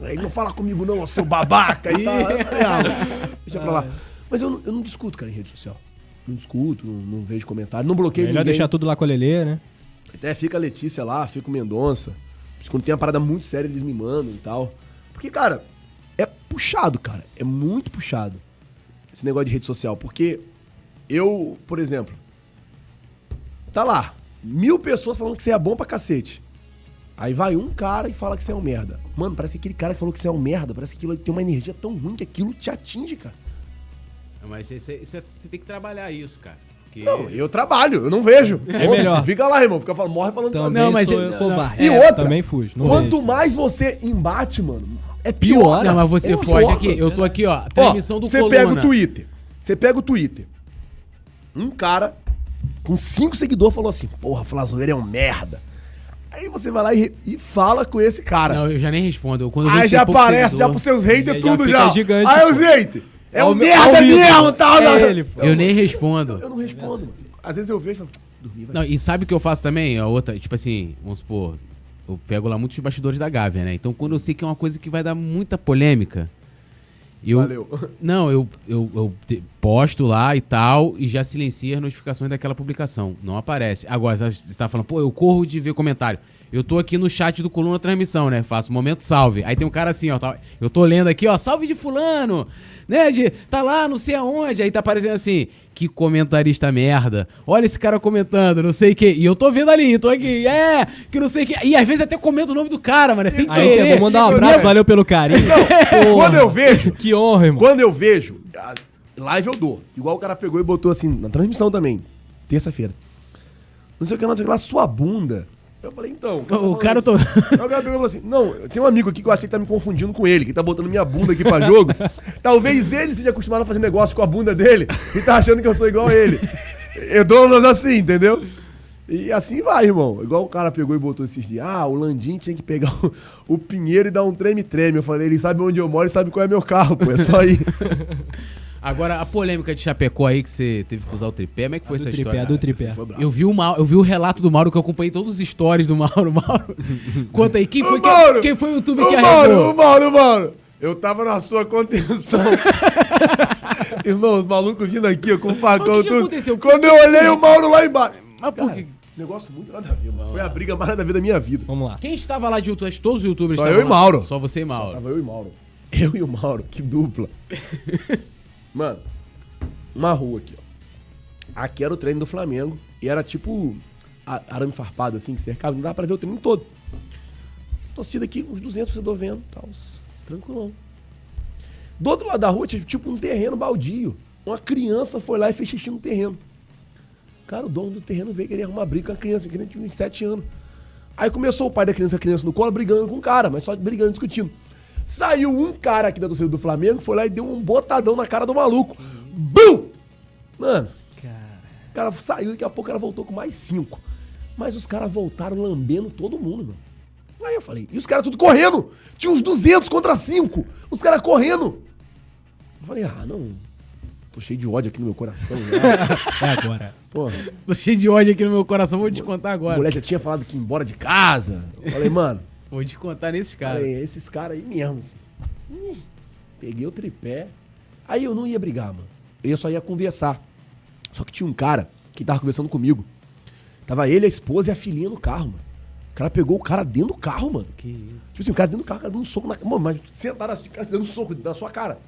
[SPEAKER 2] Aí não fala comigo, não, seu babaca e ah, mano, deixa pra lá. Mas eu não, eu não discuto, cara, em rede social. Não discuto, não, não vejo comentário, não bloqueio
[SPEAKER 1] Melhor
[SPEAKER 2] ninguém.
[SPEAKER 1] deixar tudo lá com a Lelê, né?
[SPEAKER 2] Até fica a Letícia lá, fica o Mendonça. Quando tem uma parada muito séria, eles me mandam e tal. Porque, cara, é puxado, cara. É muito puxado. Esse negócio de rede social. Porque eu, por exemplo, tá lá, mil pessoas falando que você é bom pra cacete. Aí vai um cara e fala que você é um merda. Mano, parece que aquele cara que falou que você é um merda, parece que aquilo tem uma energia tão ruim que aquilo te atinge, cara.
[SPEAKER 4] Mas você tem que trabalhar isso, cara. Porque...
[SPEAKER 2] Não, eu trabalho, eu não vejo.
[SPEAKER 1] É melhor.
[SPEAKER 2] Fica lá, irmão, fica falando, morre falando
[SPEAKER 1] Também
[SPEAKER 2] sozinho.
[SPEAKER 4] Não, mas
[SPEAKER 1] sou.
[SPEAKER 2] E
[SPEAKER 1] É,
[SPEAKER 2] outra,
[SPEAKER 1] também fujo. Não
[SPEAKER 2] Quanto
[SPEAKER 1] vejo.
[SPEAKER 2] mais você embate, mano, é pior.
[SPEAKER 4] Não, mas você
[SPEAKER 2] É
[SPEAKER 4] foge aqui. Eu tô aqui, ó.
[SPEAKER 2] Ó,
[SPEAKER 4] Transmissão do
[SPEAKER 2] você pega o Twitter. Você pega o Twitter. Um cara com cinco seguidores falou assim: Porra, Flazoeiro é um merda. Aí você vai lá e, e fala com esse cara.
[SPEAKER 4] Não, eu já nem respondo. Eu, quando eu
[SPEAKER 2] Aí já aparece, já pros seus haters, tudo já.
[SPEAKER 1] gigante,
[SPEAKER 2] Aí os haters. É um
[SPEAKER 1] vi-
[SPEAKER 2] merda
[SPEAKER 1] ao vivo.
[SPEAKER 2] mesmo, tal.
[SPEAKER 1] É ele, pô.
[SPEAKER 4] Eu nem respondo.
[SPEAKER 2] Eu não respondo, mano. Às vezes eu vejo e falo, dormir, vai.
[SPEAKER 4] Não, e sabe o que eu faço também? A outra, tipo assim, vamos supor, eu pego lá muitos bastidores da Gávea, né? Então quando eu sei que é uma coisa que vai dar muita polêmica, eu.
[SPEAKER 2] Valeu.
[SPEAKER 4] Não, eu, eu, eu te- posto lá e tal, e já silencio as notificações daquela publicação. Não aparece. Agora, você tá falando, pô, eu corro de ver comentário. Eu tô aqui no chat do Coluna Transmissão, né? Faço um momento salve. Aí tem um cara assim, ó. tá- eu tô lendo aqui, ó, salve de fulano, né? De, tá lá, não sei aonde. Aí tá aparecendo assim, que comentarista merda. Olha esse cara comentando, não sei o que. E eu tô vendo ali, tô aqui, é, que não sei o que. E às vezes até comento o nome do cara, mano, é sem
[SPEAKER 1] Aí,
[SPEAKER 4] querer.
[SPEAKER 1] vou mandar um abraço, valeu pelo carinho. Porra,
[SPEAKER 2] Quando eu vejo,
[SPEAKER 1] Que honra, irmão.
[SPEAKER 2] Quando eu vejo, live eu dou. Igual o cara pegou e botou assim, na transmissão também, terça-feira. Não sei o que, não sei o que lá, sua bunda. Eu falei, então.
[SPEAKER 4] O cara tô...
[SPEAKER 2] Aí o cara pegou e falou assim: Não, eu tenho um amigo aqui que eu acho que ele tá me confundindo com ele, que tá botando minha bunda aqui pra jogo. Talvez ele seja acostumado a fazer negócio com a bunda dele e tá achando que eu sou igual a ele. Eu dou umas assim, entendeu? E assim vai, irmão. Igual o cara pegou e botou esses dias. Ah, o Landim tinha que pegar o, o Pinheiro e dar um treme-treme. Eu falei, ele sabe onde eu moro e sabe qual é meu carro, pô. É só ir.
[SPEAKER 4] Agora, a polêmica de Chapecó aí que você teve que usar o tripé, como é que foi
[SPEAKER 1] do
[SPEAKER 4] essa
[SPEAKER 1] tripé,
[SPEAKER 4] história?
[SPEAKER 1] do tripé.
[SPEAKER 2] Foi brabo.
[SPEAKER 4] Eu vi, o Mauro, eu vi o relato do Mauro, que eu acompanhei todos os stories do Mauro. Mauro, conta aí, quem foi, que,
[SPEAKER 2] Mauro!
[SPEAKER 4] quem foi o YouTube
[SPEAKER 2] Ô,
[SPEAKER 4] que
[SPEAKER 2] Mauro,
[SPEAKER 4] arregou?
[SPEAKER 2] ô, Mauro, ô, Mauro. Eu tava na sua contenção. Irmão, os malucos vindo aqui, ó, com o facão
[SPEAKER 4] o que que
[SPEAKER 2] tudo.
[SPEAKER 4] aconteceu?
[SPEAKER 2] Quando eu olhei o Mauro lá embaixo.
[SPEAKER 4] Mas por
[SPEAKER 2] negócio muito nada a ver, mano. Foi a briga mais nada a ver da minha vida.
[SPEAKER 1] Vamos lá.
[SPEAKER 4] Quem estava lá de YouTube? Todos os youtubers
[SPEAKER 2] Só eu e
[SPEAKER 4] lá?
[SPEAKER 2] Mauro.
[SPEAKER 4] Só você e Mauro.
[SPEAKER 2] Tava eu e o Mauro. Eu e o Mauro, que dupla. Mano, uma rua aqui, ó. Aqui era o treino do Flamengo. E era tipo arame farpado, assim, que cercava. Não dava pra ver o treino todo. Torcida aqui, uns 200 torcedor vendo. Tal, tranquilão. Do outro lado da rua tinha tipo um terreno baldio. Uma criança foi lá e fez xixi no terreno. Cara, o dono do terreno veio querer arrumar briga com a criança, ele tinha uns 7 anos. Aí começou o pai da criança, a criança no colo, brigando com o cara, mas só brigando, discutindo. Saiu um cara aqui da torcida do Flamengo, foi lá e deu um botadão na cara do maluco. BUM! Mano, o cara saiu, daqui a pouco o cara voltou com mais cinco. Mas os caras voltaram lambendo todo mundo, mano. Aí eu falei, e os caras tudo correndo? Tinha uns 200 contra 5. Os caras correndo. Eu falei, ah, não. Tô cheio de ódio aqui no meu coração. Né?
[SPEAKER 1] É agora.
[SPEAKER 2] Porra,
[SPEAKER 4] Tô cheio de ódio aqui no meu coração, vou te contar
[SPEAKER 2] a
[SPEAKER 4] agora.
[SPEAKER 2] mulher já tinha falado que ia embora de casa. Eu falei, mano,
[SPEAKER 4] Vou te contar nesses caras.
[SPEAKER 2] Falei, esses caras aí mesmo. Ih, Peguei o tripé. Aí eu não ia brigar, mano. Eu só ia conversar. Só que tinha um cara que tava conversando comigo. Tava ele, a esposa e a filhinha no carro, mano. O cara pegou o cara dentro do carro, mano.
[SPEAKER 4] Que isso.
[SPEAKER 2] Tipo assim, o cara dentro do carro, o cara dando um soco na Mano, mas sentaram assim, o cara dando um soco na sua cara.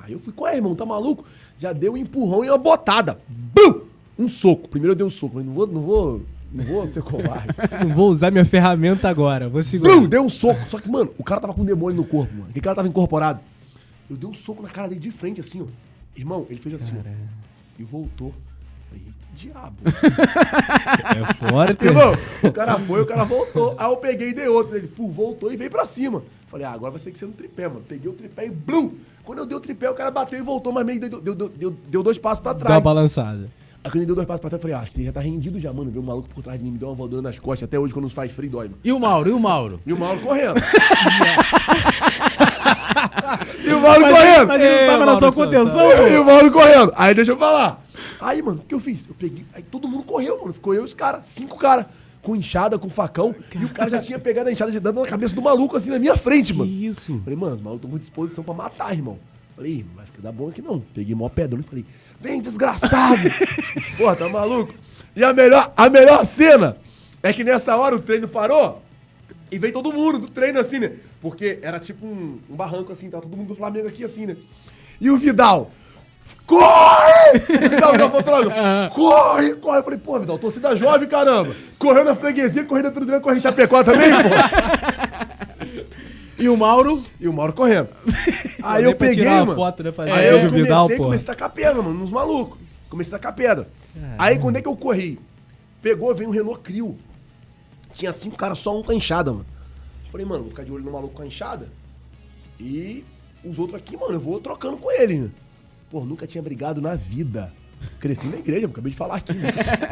[SPEAKER 2] Aí eu fui, qual é, irmão? Tá maluco? Já deu um empurrão e uma botada. Bum! Um soco. Primeiro eu dei um soco. Falei, não vou, não vou, não vou ser covarde.
[SPEAKER 1] Não vou usar minha ferramenta agora. Vou segurar.
[SPEAKER 2] Bum! Deu um soco. Só que, mano, o cara tava com um demônio no corpo, mano. Aquele cara tava incorporado. Eu dei um soco na cara dele de frente, assim, ó. Irmão, ele fez assim, ó. E voltou. Falei, "Eita, diabo.
[SPEAKER 1] É forte.
[SPEAKER 2] Irmão, o cara foi, o cara voltou. Aí eu peguei e dei outro. Ele, pô, voltou e veio pra cima. Falei, ah, agora vai ter que ser no tripé, mano. Peguei o tripé e blum! Quando eu dei o tripé, o cara bateu e voltou, mas meio deu, deu, deu, deu, dois passos pra
[SPEAKER 1] Dá uma
[SPEAKER 2] trás.
[SPEAKER 1] balançada.
[SPEAKER 2] Aí quando ele deu dois passos pra trás, eu falei, ah, acho que você já tá rendido já, mano. Veio um maluco por trás de mim, me deu uma voadora nas costas. Até hoje, quando nos faz frio, dói, mano.
[SPEAKER 4] E o Mauro? E o Mauro?
[SPEAKER 2] E o Mauro correndo. e o Mauro
[SPEAKER 4] Mas,
[SPEAKER 2] correndo.
[SPEAKER 4] mas ele não
[SPEAKER 1] É,
[SPEAKER 4] tava na
[SPEAKER 1] Mauro
[SPEAKER 4] sua contenção,
[SPEAKER 2] E
[SPEAKER 4] pô?
[SPEAKER 2] o Mauro correndo. Aí deixa eu falar. Aí, mano, o que eu fiz? Eu peguei. Aí todo mundo correu, mano. Ficou eu e os caras. Cinco caras. Com enxada, com facão. E o cara já tinha pegado a enxada já dando na cabeça do maluco, assim, na minha frente, mano.
[SPEAKER 4] isso?
[SPEAKER 2] Falei, mano, os malucos estão com disposição pra matar, irmão. Falei, "Ih, não vai ficar dar bom aqui não. Peguei mó pedrão e falei, vem, desgraçado. Porra, tá maluco? E a melhor, a melhor cena é que nessa hora o treino parou e veio todo mundo do treino assim, né? Porque era tipo um, um barranco assim, tava todo mundo do Flamengo aqui assim, né? E o Vidal Corre! Vidal, Vidal, fotógrafo. Corre, corre. Eu falei, pô, Vidal, torcida jovem, caramba. Correu na freguesia, corrida tudo bem, correu em Chapecó também, pô.
[SPEAKER 4] E o Mauro?
[SPEAKER 2] E o Mauro correndo. Aí eu
[SPEAKER 1] pra
[SPEAKER 2] peguei, mano.
[SPEAKER 1] foto, né, fazer
[SPEAKER 2] Aí eu comecei,
[SPEAKER 1] Vidal, porra.
[SPEAKER 2] comecei a tacar pedra, mano, nos malucos. Comecei a tacar pedra. Aí quando é que eu corri? Pegou, veio um Renault Clio. Tinha cinco caras, só um com a enxada, mano. Eu falei, mano, vou ficar de olho no maluco com a enxada. E os outros aqui, mano, eu vou trocando com ele. né? Pô, nunca tinha brigado na vida. Cresci na igreja, acabei de falar aqui.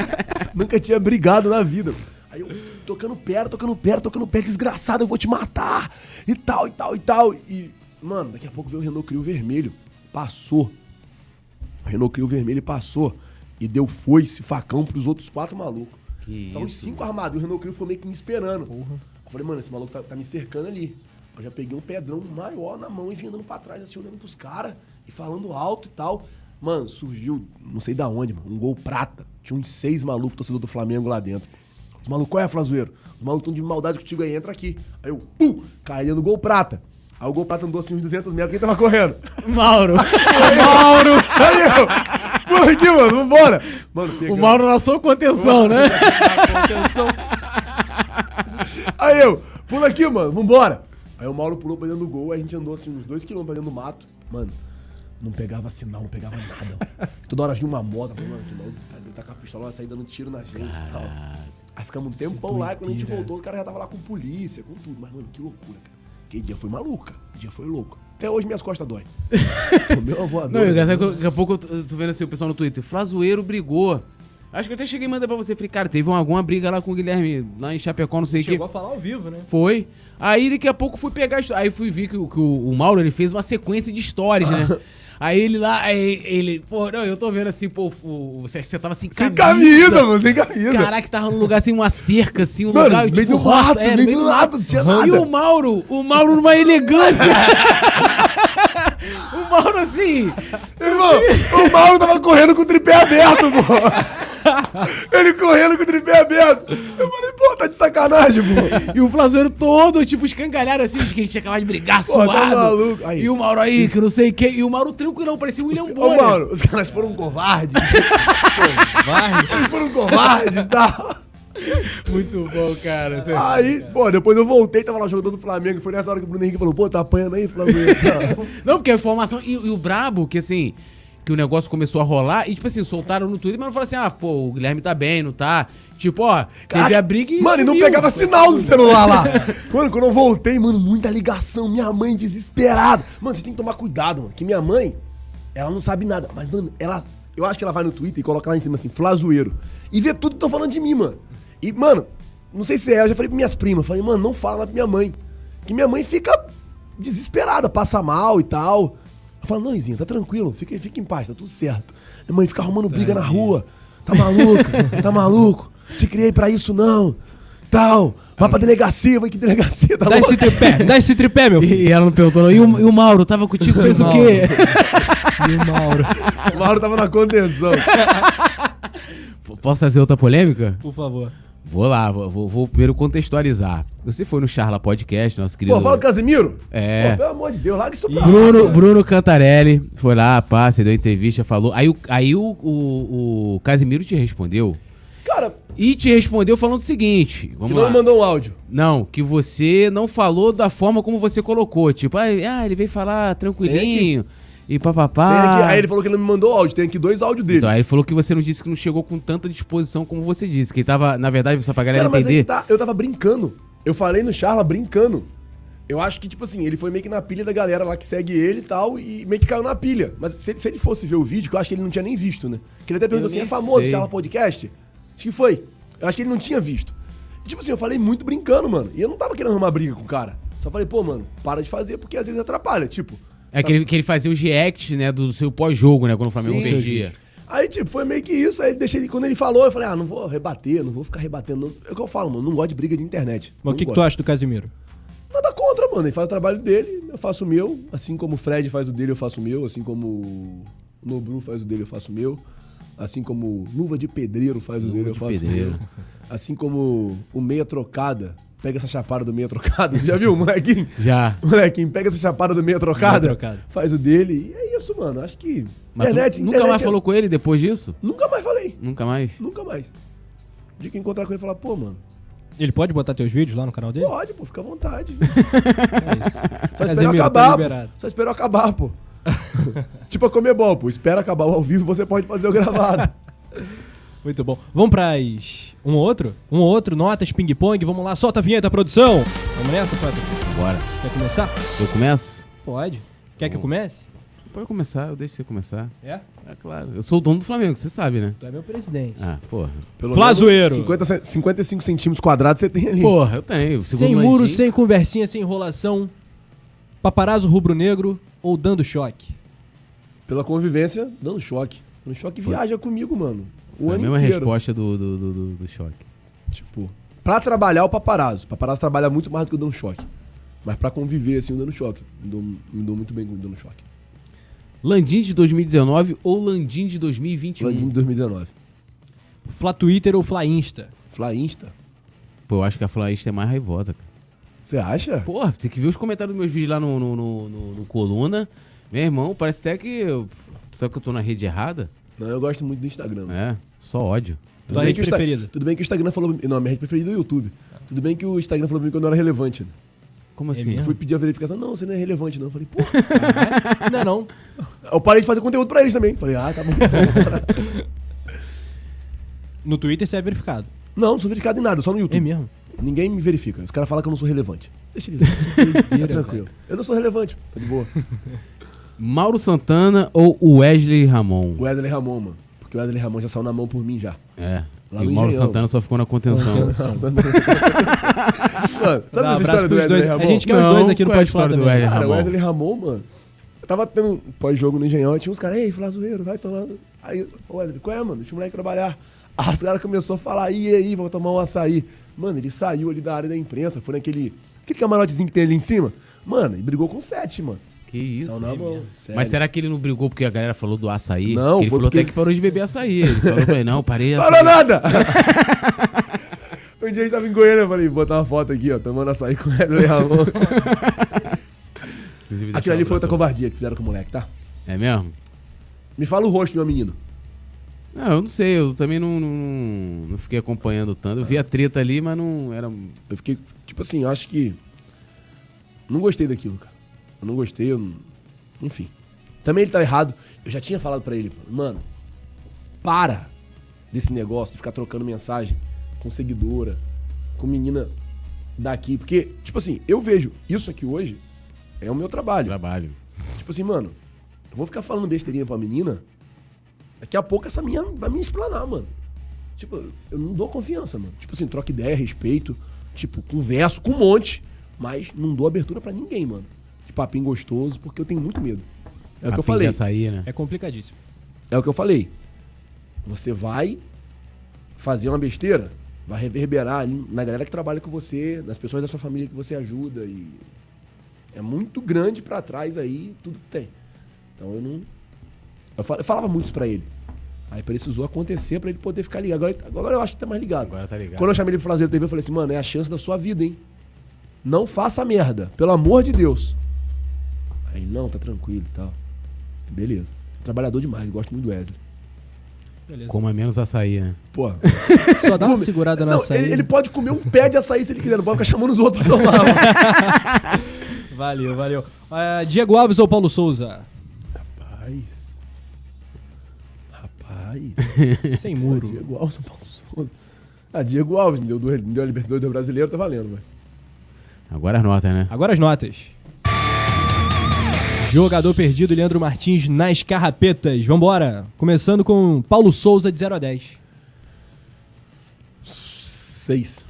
[SPEAKER 2] nunca tinha brigado na vida. Aí eu tocando pedra, tocando pedra, tocando pedra, desgraçado, eu vou te matar. E tal, e tal, e tal. E, mano, daqui a pouco veio o Renault Clio vermelho. Passou. O Renault Clio vermelho passou. E deu foice, facão pros outros quatro malucos.
[SPEAKER 4] Que
[SPEAKER 2] Então, os cinco armados. O Renault Clio foi meio que me esperando. Eu falei, mano, esse maluco tá, tá me cercando ali. Eu já peguei um pedrão maior na mão e vim andando pra trás, assim, olhando pros caras e falando alto e tal. Mano, surgiu, não sei da onde, mano, um gol prata. Tinha uns seis malucos torcedor do Flamengo lá dentro. Os malucos, qual é, Flazoeiro? Os malucos tão de maldade contigo aí, entra aqui. Aí eu, pum, caí no gol prata. Aí o gol prata andou assim uns 200 metros, quem tava correndo?
[SPEAKER 4] Mauro.
[SPEAKER 2] Mauro! Aí eu, pula aqui, mano, vambora. Mano,
[SPEAKER 4] o. Mauro na sua contenção, né?
[SPEAKER 2] Aí eu, pula aqui, mano, vambora. Aí o Mauro pulou pra dentro do gol, aí a gente andou assim uns dois quilômetros pra dentro do mato. Mano, não pegava sinal, não pegava nada. Toda hora vinha uma moto, falei, mano, que maluco tá, tá com a pistola, vai sair dando tiro na gente e tal. Aí ficamos um tempão lá, e quando a gente voltou, os caras já estavam lá com polícia, com tudo. Mas, mano, que loucura, cara. Aquele dia foi maluco, cara. O dia foi louco. Até hoje minhas costas dói. o meu avô
[SPEAKER 4] Não, o engraçado é que daqui a pouco eu tô, eu tô vendo assim o pessoal no Twitter. Flazoeiro brigou. Acho que eu até cheguei a mandar pra você. Falei, cara, teve uma, alguma briga lá com o Guilherme, lá em Chapecó, não sei o que.
[SPEAKER 1] Chegou a falar ao vivo, né?
[SPEAKER 4] Foi. Aí daqui a pouco fui pegar. Aí fui ver que, o- que o, o Mauro ele fez uma sequência de stories, né? Aí ele lá, aí ele. Pô, não, eu tô vendo assim, pô, o, você, você tava sem
[SPEAKER 2] Sem
[SPEAKER 4] camisa.
[SPEAKER 2] camisa, mano, sem camisa.
[SPEAKER 4] Caraca, tava num lugar assim, uma cerca, assim, um
[SPEAKER 2] Mano,
[SPEAKER 4] lugar.
[SPEAKER 2] meio do
[SPEAKER 4] roça,
[SPEAKER 2] mato,
[SPEAKER 4] é,
[SPEAKER 2] meio do mato, não tinha
[SPEAKER 4] E
[SPEAKER 2] nada.
[SPEAKER 4] o Mauro, o Mauro numa elegância. o Mauro assim.
[SPEAKER 2] Irmão, o Mauro tava correndo com o tripé aberto, pô. Ele correndo com o tripé aberto. Eu falei, pô, tá de sacanagem, pô.
[SPEAKER 4] E o Flazoeiro todo, tipo, escangalhado assim, de que a gente acabava de brigar,
[SPEAKER 2] Pô, tá
[SPEAKER 4] suado.
[SPEAKER 2] maluco. Aí.
[SPEAKER 4] E o Mauro aí, que não sei o que. E o Mauro tranquilão, parecia o William
[SPEAKER 2] Ô,
[SPEAKER 4] Bonner.
[SPEAKER 2] Mauro, os caras foram covardes. covardes? Eles foram covardes e tal.
[SPEAKER 4] Muito bom, cara.
[SPEAKER 2] Aí, pô, depois eu voltei, tava lá jogando do Flamengo. Foi nessa hora que o Bruno Henrique falou, pô, tá apanhando aí, Flamengo.
[SPEAKER 4] Não, porque a informação. E, e o brabo, que assim. Que o negócio começou a rolar e, tipo assim, soltaram no Twitter, mas não falaram assim, ah, pô, o Guilherme tá bem, não tá? Tipo, ó, teve a briga e.
[SPEAKER 2] Mano, e não pegava sinal do celular lá. Mano, quando eu voltei, mano, muita ligação. Minha mãe desesperada. Mano, você tem que tomar cuidado, mano. Que minha mãe, ela não sabe nada. Mas, mano, ela. Eu acho que ela vai no Twitter e coloca lá em cima assim, Flazoeiro. E vê tudo que estão falando de mim, mano. E, mano, não sei se é, eu já falei pra minhas primas. Falei, mano, não fala lá pra minha mãe. Que minha mãe fica desesperada, passa mal e tal. Eu falo, não, Izinha, tá tranquilo, fica, fica em paz, tá tudo certo. Minha mãe fica arrumando briga na rua. Tá maluca, tá maluco. Te criei pra isso, não. Tal. Vai pra delegacia, vai que delegacia, tá
[SPEAKER 1] Dá esse
[SPEAKER 2] louca?
[SPEAKER 1] tripé, dá esse tripé, meu filho.
[SPEAKER 4] E ela não perguntou, não. E o, e o Mauro, tava contigo, fez o quê?
[SPEAKER 1] E o Mauro,
[SPEAKER 2] O Mauro tava na contenção.
[SPEAKER 4] Posso trazer outra polêmica?
[SPEAKER 1] por favor.
[SPEAKER 4] Vou lá, vou, vou- vou primeiro contextualizar. Você foi no Charla Podcast, nosso querido.
[SPEAKER 2] Pô, fala do Casemiro?
[SPEAKER 4] É.
[SPEAKER 2] Pô, pelo amor de Deus, larga isso pra lá.
[SPEAKER 4] Bruno, Bruno Cantarelli foi lá, pá, você deu entrevista, falou. Aí, o, aí o, o, o Casimiro te respondeu.
[SPEAKER 2] Cara,
[SPEAKER 4] E te respondeu falando o seguinte:
[SPEAKER 2] que
[SPEAKER 4] vamos
[SPEAKER 2] não
[SPEAKER 4] lá.
[SPEAKER 2] mandou um áudio.
[SPEAKER 4] Não, que você não falou da forma como você colocou. Tipo, ah, ele veio falar tranquilinho e papapá.
[SPEAKER 2] aqui- aí ele falou que ele não me mandou áudio, tem aqui dois áudios dele.
[SPEAKER 4] Então, aí ele falou que você não disse que não chegou com tanta disposição como você disse. Que ele tava, na verdade, só pra galera
[SPEAKER 2] Cara, mas é
[SPEAKER 4] entender.
[SPEAKER 2] tá, eu tava brincando. Eu falei no Charla brincando. Eu acho que, tipo assim, ele foi meio que na pilha da galera lá que segue ele e tal, e meio que caiu na pilha. Mas se ele, se ele fosse ver o vídeo, que eu acho que ele não tinha nem visto, né? Que ele até perguntou assim, é famoso
[SPEAKER 4] sei.
[SPEAKER 2] Charla Podcast? Acho que foi. Eu acho que ele não tinha visto. E, tipo assim, eu falei muito brincando, mano. E eu não tava querendo arrumar briga com o cara. Só falei, pô, mano, para de fazer, porque às vezes atrapalha, tipo...
[SPEAKER 4] É que ele, que ele fazia os reacts, né, do seu pós-jogo, né, quando o Flamengo
[SPEAKER 2] Sim.
[SPEAKER 4] perdia.
[SPEAKER 2] Aí, tipo, foi meio que isso. Aí deixei ele, quando ele falou, eu falei, ah, não vou rebater, não vou ficar rebatendo. não. É o que eu falo, mano, não gosto de briga de internet.
[SPEAKER 1] Mas o que, que tu acha do Casimiro?
[SPEAKER 2] Nada contra, mano. Ele faz o trabalho dele, eu faço o meu. Assim como o Fred faz o dele, eu faço o meu. Assim como o Nobru faz o dele, eu faço o meu. Assim como o Luva de Pedreiro faz o dele, eu
[SPEAKER 4] de
[SPEAKER 2] faço o
[SPEAKER 4] Pedreiro.
[SPEAKER 2] meu. Assim como o Meia Trocada pega essa chapada do meia trocado. Já viu, molequinho?
[SPEAKER 4] Já.
[SPEAKER 2] Molequinho, pega essa chapada do meia trocada,
[SPEAKER 1] Meia trocada.
[SPEAKER 2] faz o dele. E é isso, mano. Acho que.
[SPEAKER 4] Mas tu
[SPEAKER 2] internet,
[SPEAKER 4] nunca
[SPEAKER 2] internet
[SPEAKER 4] mais
[SPEAKER 2] é-
[SPEAKER 4] falou com ele depois disso?
[SPEAKER 2] Nunca mais falei.
[SPEAKER 4] Nunca mais?
[SPEAKER 2] Nunca mais. O dia que encontrar com ele e falar, pô, mano,
[SPEAKER 1] Ele pode botar teus vídeos lá no canal dele?
[SPEAKER 2] pode, pô, fica à vontade.
[SPEAKER 1] É isso.
[SPEAKER 2] Só
[SPEAKER 1] Casemiro, tá
[SPEAKER 2] acabar. Só esperar acabar, pô. tipo a comer bol, pô. Espera acabar o ao vivo, você pode fazer o gravado.
[SPEAKER 1] Muito bom. Vamos pras. Um ou outro? Um ou outro, notas, ping-pong. Vamos lá, solta a vinheta, produção. Vamos nessa, Patrick?
[SPEAKER 4] Bora.
[SPEAKER 1] Quer começar?
[SPEAKER 4] Eu começo?
[SPEAKER 1] Pode. Quer que eu comece?
[SPEAKER 4] Pode começar, eu deixo você começar.
[SPEAKER 1] É?
[SPEAKER 4] É claro. Eu sou o dono do Flamengo, você sabe, né?
[SPEAKER 1] Tu é meu presidente.
[SPEAKER 4] Ah, porra.
[SPEAKER 2] Pelo
[SPEAKER 1] Flazoeiro.
[SPEAKER 2] menos 50, ce- 55 centímetros quadrados você tem ali.
[SPEAKER 4] Porra, eu tenho.
[SPEAKER 1] sem
[SPEAKER 4] Segundo
[SPEAKER 1] muro,
[SPEAKER 4] Landim.
[SPEAKER 1] sem conversinha, sem enrolação. Paparazzo rubro-negro ou dando choque?
[SPEAKER 2] Pela convivência, dando choque. Dando choque viaja comigo, mano. O
[SPEAKER 4] É a
[SPEAKER 2] ano
[SPEAKER 4] mesma
[SPEAKER 2] inteiro.
[SPEAKER 4] resposta do, do, do, do- do choque.
[SPEAKER 2] Tipo, pra trabalhar o paparazzo. O paparazzo trabalha muito mais do que o dando choque. Mas pra conviver, assim, o dando choque. Me dou, me dou muito bem com o dando choque.
[SPEAKER 4] Landim de 2019 ou Landim de 2021?
[SPEAKER 2] Landim de 2019.
[SPEAKER 1] Fla Twitter ou Fla Insta?
[SPEAKER 2] Fla Insta.
[SPEAKER 4] Pô, eu acho que a Flaísta é mais raivosa, cara.
[SPEAKER 2] Você acha?
[SPEAKER 4] Porra, tem que ver os comentários dos meus vídeos lá no, no, no, no- no Coluna. Meu irmão, parece até que. eu- Sabe que eu tô na rede errada?
[SPEAKER 2] Não, eu gosto muito do Instagram.
[SPEAKER 4] É, só ódio.
[SPEAKER 1] Tua
[SPEAKER 2] bem
[SPEAKER 1] rede
[SPEAKER 2] que o Insta-
[SPEAKER 1] preferida?
[SPEAKER 2] Tudo bem que o Instagram falou. Não, minha rede preferida é o YouTube. Tudo bem que o Instagram falou pra mim que eu não era relevante. Né?
[SPEAKER 4] Como assim?
[SPEAKER 1] mesmo?
[SPEAKER 2] Eu fui pedir a verificação. Não, você não é relevante, não. Eu falei, pô.
[SPEAKER 1] Não, não.
[SPEAKER 2] eu parei de fazer conteúdo pra eles também. Falei, ah, tá bom.
[SPEAKER 1] No Twitter você é verificado.
[SPEAKER 2] não, não sou verificado em nada, só no YouTube.
[SPEAKER 1] É mesmo?
[SPEAKER 2] Ninguém me verifica. Os caras falam que eu não sou relevante. Deixa eles aí. É tranquilo. Eu não sou relevante. Tá de boa.
[SPEAKER 4] Mauro Santana ou Wesley Ramon?
[SPEAKER 2] O Wesley Ramon, mano. Porque o Wesley Ramon já saiu na mão por mim já.
[SPEAKER 4] É.
[SPEAKER 2] Lá
[SPEAKER 4] e o Mauro
[SPEAKER 2] Engenhão.
[SPEAKER 4] Santana só ficou na contenção.
[SPEAKER 2] Mano, sabe essa história do Wesley
[SPEAKER 1] dois.
[SPEAKER 2] Ramon?
[SPEAKER 1] A gente quer os
[SPEAKER 4] Não,
[SPEAKER 1] dois aqui no
[SPEAKER 4] é
[SPEAKER 1] Pode Falar
[SPEAKER 4] história do
[SPEAKER 1] também.
[SPEAKER 4] Wesley
[SPEAKER 2] Cara, o
[SPEAKER 4] Ramon?
[SPEAKER 2] Wesley Ramon, mano. Eu tava tendo um pós-jogo no Engenhão, tinha uns caras, ei, Flazoeiro, vai tomando. Aí, ô Wesley, qual é, mano? Deixa o moleque trabalhar. Ah, os caras começaram a falar, e aí, vou tomar um açaí. Mano, ele saiu ali da área da imprensa, foi naquele aquele camarotezinho que tem ali em cima. Mano, e brigou com sete, mano.
[SPEAKER 4] Que isso?
[SPEAKER 2] Saiu na mão.
[SPEAKER 4] Mas será que ele não brigou porque a galera falou do açaí?
[SPEAKER 2] Não,
[SPEAKER 4] ele
[SPEAKER 2] foi
[SPEAKER 4] falou
[SPEAKER 2] porque-
[SPEAKER 4] até que parou de beber açaí. Ele falou pra ele, não, parei de
[SPEAKER 2] Parou
[SPEAKER 4] açaí.
[SPEAKER 2] nada! um dia a gente tava em Goiânia, eu falei, botar uma foto aqui, ó, tomando açaí com o Ramon. Aquilo ali foi outra covardia que fizeram com o moleque, tá?
[SPEAKER 4] É mesmo?
[SPEAKER 2] Me fala o rosto, meu menino.
[SPEAKER 4] Não, eu não sei, eu também não, não, não fiquei acompanhando tanto. Eu vi a treta ali, mas não era.
[SPEAKER 2] Eu fiquei, tipo assim, acho que. Não gostei daquilo, cara. Eu não gostei, eu não... enfim. Também ele tá errado. Eu já tinha falado pra ele, mano, para desse negócio de ficar trocando mensagem com seguidora, com menina daqui. Porque, tipo assim, eu vejo isso aqui hoje é o meu trabalho.
[SPEAKER 4] Trabalho.
[SPEAKER 2] Tipo assim, mano, eu vou ficar falando besteirinha pra menina, daqui a pouco essa minha vai me explanar, mano. Tipo, eu não dou confiança, mano. Tipo assim, troca ideia, respeito, tipo, converso com um monte, mas não dou abertura pra ninguém, mano. Papinho gostoso, porque eu tenho muito medo. É o que eu falei.
[SPEAKER 4] Açaí, né?
[SPEAKER 1] É complicadíssimo.
[SPEAKER 2] É o que eu falei. Você vai fazer uma besteira, vai reverberar ali na galera que trabalha com você, nas pessoas da sua família que você ajuda e é muito grande pra trás aí tudo que tem. Então eu não eu fal- eu falava muito isso pra ele. Aí precisou acontecer pra ele poder ficar ligado. Agora, agora eu acho que tá mais ligado.
[SPEAKER 4] Agora tá ligado.
[SPEAKER 2] Quando eu chamei ele pro Flazeiro TV, eu falei assim, mano, é a chance da sua vida, hein? Não faça merda, pelo amor de Deus. Aí, ele, não, tá tranquilo e tal. Beleza. Trabalhador demais, gosto muito do Wesley.
[SPEAKER 1] Beleza.
[SPEAKER 4] Coma menos açaí, né?
[SPEAKER 2] Pô,
[SPEAKER 1] Só dá uma segurada na
[SPEAKER 2] não,
[SPEAKER 1] açaí.
[SPEAKER 2] ele, ele pode comer um pé de açaí se ele quiser, não pode ficar chamando os outros pra tomar.
[SPEAKER 1] Valeu, valeu. Ah, Diego Alves ou Paulo Souza?
[SPEAKER 2] Rapaz. Rapaz.
[SPEAKER 1] Sem muro.
[SPEAKER 2] Diego Alves, Paulo Souza. Ah, Diego Alves, me deu, me deu a Libertadores do brasileiro, tá valendo, velho.
[SPEAKER 4] Agora as notas, né?
[SPEAKER 1] Agora as notas. Jogador perdido, Leandro Martins nas carrapetas. Vambora. Começando com Paulo Souza de 0 a 10.
[SPEAKER 2] Seis.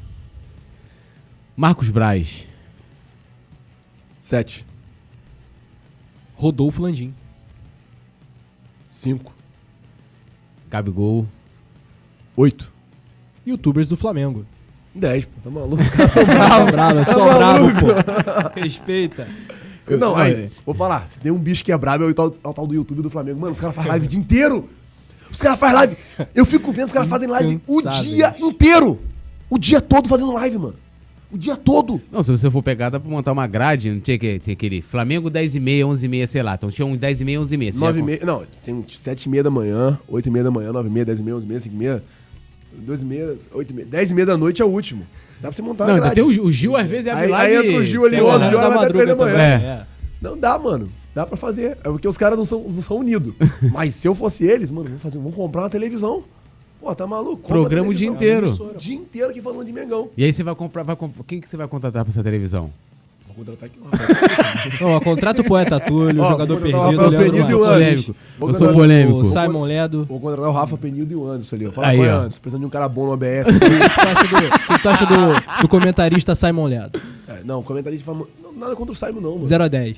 [SPEAKER 4] Marcos Braz.
[SPEAKER 2] Sete.
[SPEAKER 1] Rodolfo Landim.
[SPEAKER 2] Cinco.
[SPEAKER 4] Gabigol.
[SPEAKER 2] Oito.
[SPEAKER 1] Youtubers do Flamengo.
[SPEAKER 2] Dez, pô. Tá maluco? Os caras são
[SPEAKER 1] Só
[SPEAKER 2] bravos.
[SPEAKER 1] bravo,
[SPEAKER 2] Tá
[SPEAKER 1] só bravo,
[SPEAKER 2] maluco?
[SPEAKER 1] pô. Respeita.
[SPEAKER 2] Eu- Não, aí, vou falar. Se tem um bicho que é brabo, é o tal, é o tal do YouTube do Flamengo. Mano, os caras fazem live o dia inteiro. Os caras fazem live. Eu fico vendo os caras fazem live o dia inteiro. O dia todo fazendo live, mano. O dia todo.
[SPEAKER 4] Não, se você for pegar, dá pra montar uma grade, não tinha, que, tinha aquele Flamengo 10 e meia, 11 e meia, sei lá. Então tinha um 10 e meia, 11 e meia. Você já
[SPEAKER 2] 9 e meia. Não, tem 7 e meia da manhã, 8 e meia da manhã, 9 e meia, 10 e meia, 11 e meia, 5 e meia, 2 e meia, 8 e meia. 10 e meia da noite é o último. Dá pra você montar
[SPEAKER 4] Não,
[SPEAKER 2] uma grade.
[SPEAKER 4] tem o, o Gil, às vezes, abre
[SPEAKER 2] Aí-
[SPEAKER 4] live...
[SPEAKER 2] aí entra o Gil ali,
[SPEAKER 1] Tem
[SPEAKER 2] 11
[SPEAKER 1] galera
[SPEAKER 2] horas,
[SPEAKER 1] da
[SPEAKER 2] vai até três da
[SPEAKER 1] madruga
[SPEAKER 2] manhã.
[SPEAKER 4] É.
[SPEAKER 1] é.
[SPEAKER 2] Não dá, mano. Dá pra fazer. É porque os caras não são, não são unidos. Mas se eu fosse eles, mano, vamos, fazer, vamos comprar uma televisão. Pô, tá maluco? Compra
[SPEAKER 4] Programa o dia inteiro.
[SPEAKER 2] O dia inteiro aqui falando de Mengão.
[SPEAKER 4] E aí você vai comprar... Vai comp- Quem que você vai contratar pra essa televisão?
[SPEAKER 2] Vou contratar aqui o Rafael.
[SPEAKER 1] Ó, contrata o poeta Túlio, jogador
[SPEAKER 2] contratar o
[SPEAKER 1] perdido.
[SPEAKER 2] Rafael
[SPEAKER 1] Leandro
[SPEAKER 2] e o
[SPEAKER 4] polêmico. Eu sou polêmico.
[SPEAKER 1] O Simon Ledo.
[SPEAKER 2] Vou contratar o Rafa Penildo e o Anderson ali. ó. Fala
[SPEAKER 4] Aí, ó.
[SPEAKER 2] Anderson? Precisando de um cara bom no ABS.
[SPEAKER 1] O que tu acha do, o comentarista Simon Ledo?
[SPEAKER 2] É, não, comentarista fala. não, Nada contra o Simon, não, mano.
[SPEAKER 1] 0 a 10.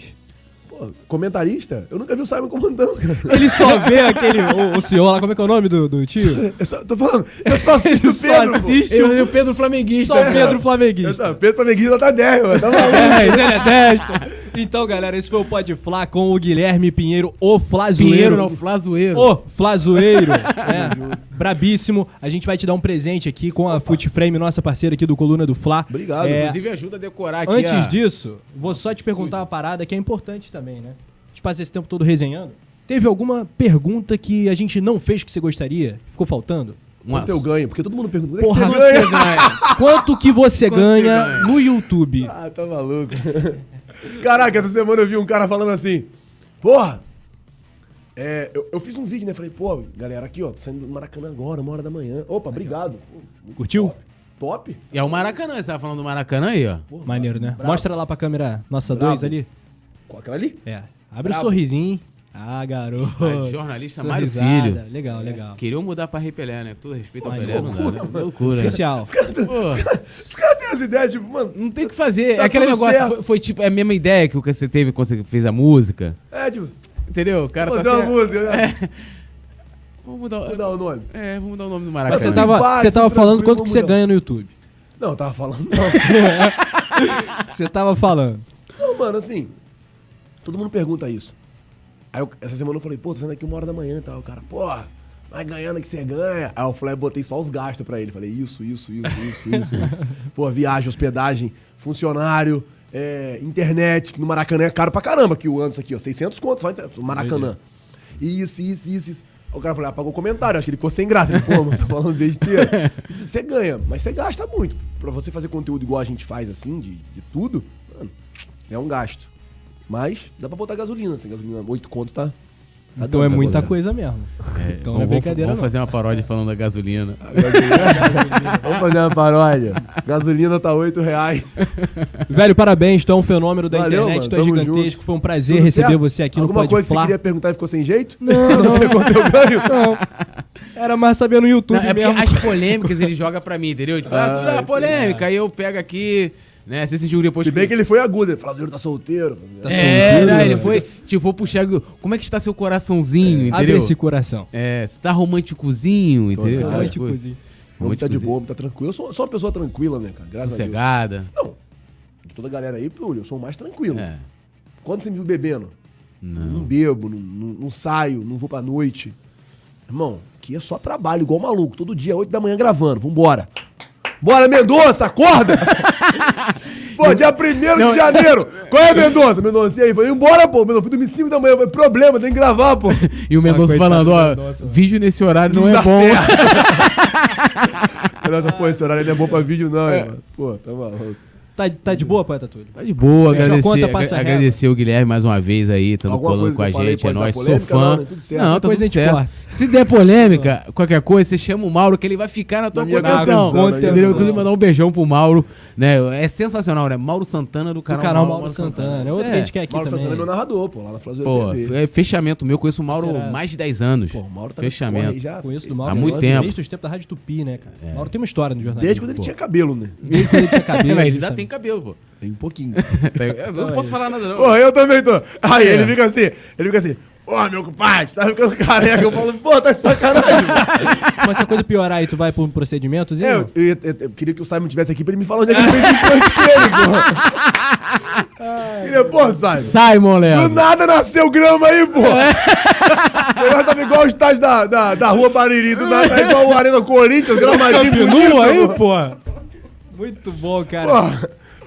[SPEAKER 2] Pô, comentarista? Eu nunca vi o Simon comandando, cara.
[SPEAKER 1] Ele só vê aquele. O, o senhor lá, como é que é o nome do, do tio?
[SPEAKER 2] Eu só, tô falando, eu só assisto o
[SPEAKER 1] Só
[SPEAKER 2] Pedro. pô.
[SPEAKER 1] assiste
[SPEAKER 4] Eu o Pedro Flamenguista.
[SPEAKER 1] Só o Pedro
[SPEAKER 2] Eu
[SPEAKER 1] Flamenguista.
[SPEAKER 2] só, Pedro Flamenguista tá 10, mano. Tá maluco.
[SPEAKER 1] 10, ele é 10, pô. Então, galera, esse foi o Pode Flá com o Guilherme Pinheiro, o Flazoeiro.
[SPEAKER 4] Pinheiro, não, Flazoeiro.
[SPEAKER 1] Ô, Flazoeiro, né? Brabíssimo. A gente vai te dar um presente aqui com a Footframe, nossa parceira aqui do Coluna do Fla.
[SPEAKER 2] Obrigado.
[SPEAKER 1] É,
[SPEAKER 4] Inclusive ajuda a decorar aqui
[SPEAKER 1] Antes
[SPEAKER 4] a-
[SPEAKER 1] disso, vou só te perguntar uma parada que é importante também, né? A gente passa esse tempo todo resenhando. Teve alguma pergunta que a gente não fez que você gostaria? Ficou faltando?
[SPEAKER 4] Uma-
[SPEAKER 2] Quanto eu ganho? Porque todo mundo pergunta, quanto é que
[SPEAKER 4] Quanto
[SPEAKER 2] você
[SPEAKER 4] você
[SPEAKER 2] ganha?
[SPEAKER 4] ganha?
[SPEAKER 1] Quanto que você
[SPEAKER 4] Quanto
[SPEAKER 1] ganha
[SPEAKER 4] você ganha?
[SPEAKER 1] no YouTube?
[SPEAKER 2] Ah, tá maluco. Caraca, essa semana eu vi um cara falando assim, porra, é, eu, eu fiz um vídeo, né? Falei, pô, galera, aqui, ó, tô saindo do Maracanã agora, uma hora da manhã. Opa, obrigado. Pô,
[SPEAKER 1] Curtiu?
[SPEAKER 2] Top.
[SPEAKER 4] E é o Maracanã, você tava falando do Maracanã aí, ó.
[SPEAKER 2] Porra,
[SPEAKER 1] Maneiro, né?
[SPEAKER 2] bravo.
[SPEAKER 1] Mostra lá pra câmera nossa
[SPEAKER 2] Bravo.
[SPEAKER 1] 2 ali.
[SPEAKER 2] Qual aquela ali?
[SPEAKER 1] É. Abre o
[SPEAKER 2] Bravo.
[SPEAKER 1] sorrisinho. Ah, garoto.
[SPEAKER 4] Jornalista Mário. Filho.
[SPEAKER 1] Legal, legal.
[SPEAKER 4] Queriam mudar pra Rei Pelé, né? Com Todo respeito ao
[SPEAKER 1] Mas
[SPEAKER 4] Pelé, não dá,
[SPEAKER 2] loucura,
[SPEAKER 4] né? Loucura.
[SPEAKER 1] Oficial.
[SPEAKER 4] Pô,
[SPEAKER 2] Os caras têm as ideias, tipo, mano,
[SPEAKER 4] não tem o que fazer.
[SPEAKER 2] Tá
[SPEAKER 4] é aquele
[SPEAKER 2] tudo
[SPEAKER 4] negócio,
[SPEAKER 2] certo.
[SPEAKER 4] foi, foi tipo, é a mesma ideia que o que você teve quando você fez a música.
[SPEAKER 2] é, tipo,
[SPEAKER 4] Entendeu? O cara
[SPEAKER 2] fazer
[SPEAKER 4] tá
[SPEAKER 2] uma
[SPEAKER 4] assim,
[SPEAKER 2] música, né?
[SPEAKER 4] Vamos mudar,
[SPEAKER 2] Vou dar o nome.
[SPEAKER 4] É, vamos mudar o nome do
[SPEAKER 1] Mas
[SPEAKER 4] Maracanã.
[SPEAKER 1] você
[SPEAKER 2] Tudo
[SPEAKER 1] tava, você tava
[SPEAKER 2] tudo
[SPEAKER 1] falando quanto que você
[SPEAKER 2] mudar.
[SPEAKER 1] ganha no YouTube.
[SPEAKER 2] Não, eu tava falando, não.
[SPEAKER 1] Você tava falando.
[SPEAKER 2] Não, mano, assim, todo mundo pergunta isso. Aí eu- essa semana eu falei, pô, tô saindo aqui uma hora da manhã e tal. O cara, pô, vai ganhando que você ganha. Aí eu falei, botei só os gastos pra ele. Falei, isso, isso, isso, isso, isso, isso. Pô, viagem, hospedagem, funcionário, é, internet, que no Maracanã é caro pra caramba, que o Anderson aqui, ó, 600 contos só no Maracanã. Isso, isso, isso, isso. Aí o cara falou, apagou o comentário, acho que ele ficou sem graça. Ele, pô, mano, tô falando besteira. Você ganha, mas você gasta muito. Pra você fazer conteúdo igual a gente faz, assim, de, de tudo, mano, é um gasto. Mas dá pra botar gasolina, assim, gasolina 8 conto tá. tá
[SPEAKER 1] Então
[SPEAKER 2] dando
[SPEAKER 1] é muita
[SPEAKER 2] botar.
[SPEAKER 1] coisa mesmo.
[SPEAKER 4] É,
[SPEAKER 1] Então
[SPEAKER 4] vamos,
[SPEAKER 1] não é brincadeira,
[SPEAKER 4] vamos
[SPEAKER 1] não.
[SPEAKER 4] fazer uma paródia falando da gasolina.
[SPEAKER 2] Vamos fazer uma paródia. Gasolina tá 8 reais.
[SPEAKER 1] Velho, parabéns, tu é um fenômeno da
[SPEAKER 2] Valeu,
[SPEAKER 1] internet,
[SPEAKER 2] mano,
[SPEAKER 1] tu é
[SPEAKER 2] tamo
[SPEAKER 1] gigantesco.
[SPEAKER 2] junto.
[SPEAKER 1] Foi um prazer
[SPEAKER 2] Tudo
[SPEAKER 1] receber
[SPEAKER 2] certo?
[SPEAKER 1] você aqui
[SPEAKER 2] Alguma
[SPEAKER 1] no Pode
[SPEAKER 2] coisa que você queria perguntar e ficou sem jeito?
[SPEAKER 1] Não,
[SPEAKER 2] A não ser quanto eu ganho?
[SPEAKER 1] Não. Era mais saber no YouTube
[SPEAKER 4] Não, é porque
[SPEAKER 1] mesmo.
[SPEAKER 4] as polêmicas ele joga pra mim, entendeu? Tipo, ah,
[SPEAKER 2] Ah,
[SPEAKER 4] tudo é polêmica, aí eu pego aqui, né? Você sentiu depois
[SPEAKER 2] Se bem que ele foi agudo, ele falou, Zero tá solteiro.
[SPEAKER 1] Tá
[SPEAKER 4] É,
[SPEAKER 1] solteiro,
[SPEAKER 4] ele
[SPEAKER 1] né?
[SPEAKER 4] foi, tipo, vou puxar, como é que está seu coraçãozinho,
[SPEAKER 1] Abre
[SPEAKER 4] entendeu?
[SPEAKER 1] esse coração.
[SPEAKER 4] É, você tá românticozinho, entendeu?
[SPEAKER 2] cara,
[SPEAKER 4] Aquelas
[SPEAKER 1] tipo assim.
[SPEAKER 2] O homem tá de
[SPEAKER 4] Românticozinho.
[SPEAKER 2] boa, tá tranquilo. Eu sou, sou uma pessoa tranquila, né, cara? Graças
[SPEAKER 4] Sossegada.
[SPEAKER 2] a Deus. Não, de toda a galera aí, eu sou o mais tranquilo.
[SPEAKER 4] É.
[SPEAKER 2] Quando você me viu bebendo? Não,
[SPEAKER 4] Não.
[SPEAKER 2] bebo, não, não- não saio, não vou pra noite. Irmão, aqui é só trabalho, igual maluco. Todo dia, 8 da manhã gravando. Vambora. Bora, Mendonça, acorda! pô, dia 1 de janeiro. Qual é, Mendonça? Mendonça, e aí? Falei, embora, pô. Mendonça, fui dormir 5 da manhã. Falei, problema, tem que gravar, pô.
[SPEAKER 4] E o Mendonça
[SPEAKER 1] coitado
[SPEAKER 4] falando,
[SPEAKER 1] do
[SPEAKER 4] ó,
[SPEAKER 1] Mendonça,
[SPEAKER 4] vídeo nesse horário não, é
[SPEAKER 2] dá
[SPEAKER 4] bom.
[SPEAKER 2] certo. Mendonça, pô, esse horário não é bom pra vídeo, não, irmão. Pô, tá maluco.
[SPEAKER 1] Tá, tá de boa, poeta Túlio?
[SPEAKER 4] Tá de boa, agradecer,
[SPEAKER 1] conta, a
[SPEAKER 4] agradecer o Guilherme mais uma vez aí, estando
[SPEAKER 2] Alguma
[SPEAKER 4] colando com a gente, é nóis, sou fã.
[SPEAKER 2] Não? Tudo certo.
[SPEAKER 4] Não, tá
[SPEAKER 1] Depois
[SPEAKER 4] tudo
[SPEAKER 1] a gente
[SPEAKER 4] certo.
[SPEAKER 1] corta.
[SPEAKER 4] Se der polêmica, qualquer coisa, você chama o Mauro que ele vai ficar na tua
[SPEAKER 2] Na
[SPEAKER 4] contenção.
[SPEAKER 2] contenção.
[SPEAKER 4] Inclusive mandar um beijão pro Mauro, né? É sensacional, né? Mauro Santana do
[SPEAKER 1] O
[SPEAKER 4] canal,
[SPEAKER 1] canal Mauro Santana. É outro que a gente quer aqui
[SPEAKER 2] Mauro
[SPEAKER 1] também.
[SPEAKER 2] Santana é meu narrador, pô, lá na Flazoeira
[SPEAKER 4] Pô,
[SPEAKER 2] TV.
[SPEAKER 4] é fechamento meu, conheço o Mauro
[SPEAKER 1] Será?
[SPEAKER 4] há mais de 10 anos.
[SPEAKER 2] Pô, o Mauro tá
[SPEAKER 4] Fechamento.
[SPEAKER 2] já.
[SPEAKER 1] Conheço do
[SPEAKER 4] Há
[SPEAKER 1] Mauro
[SPEAKER 4] muito
[SPEAKER 1] desde-
[SPEAKER 4] tempo.
[SPEAKER 1] Desde os tempos da Rádio Tupi, né, cara? Mauro tem uma história no jornalismo.
[SPEAKER 2] Desde quando ele tinha cabelo, né?
[SPEAKER 1] Desde quando ele tinha cabelo.
[SPEAKER 4] É, ele ainda tem cabelo, pô.
[SPEAKER 2] Tem um pouquinho.
[SPEAKER 4] Eu não posso falar nada, não.
[SPEAKER 2] Pô, eu também tô. Aí
[SPEAKER 4] É.
[SPEAKER 2] ele fica assim, ele fica assim, ô meu compadre, tá ficando careca. Eu falo, pô, tá de sacanagem.
[SPEAKER 1] Mas se a coisa piorar aí, tu vai por um procedimento?
[SPEAKER 2] é, eu, eu- eu- eu queria que o Simon tivesse aqui pra ele me falar onde é que ele fez o implante dele, pô. Queria, pô, Simon.
[SPEAKER 4] Simon,
[SPEAKER 2] Do
[SPEAKER 4] Léo.
[SPEAKER 2] nada nasceu grama aí, pô. O negócio tava igual o estádio da, da, da rua Bariri. Do nada tá igual o Arena Corinthians, gramadinho
[SPEAKER 1] Continua aí,
[SPEAKER 2] pô.
[SPEAKER 1] Muito bom, cara.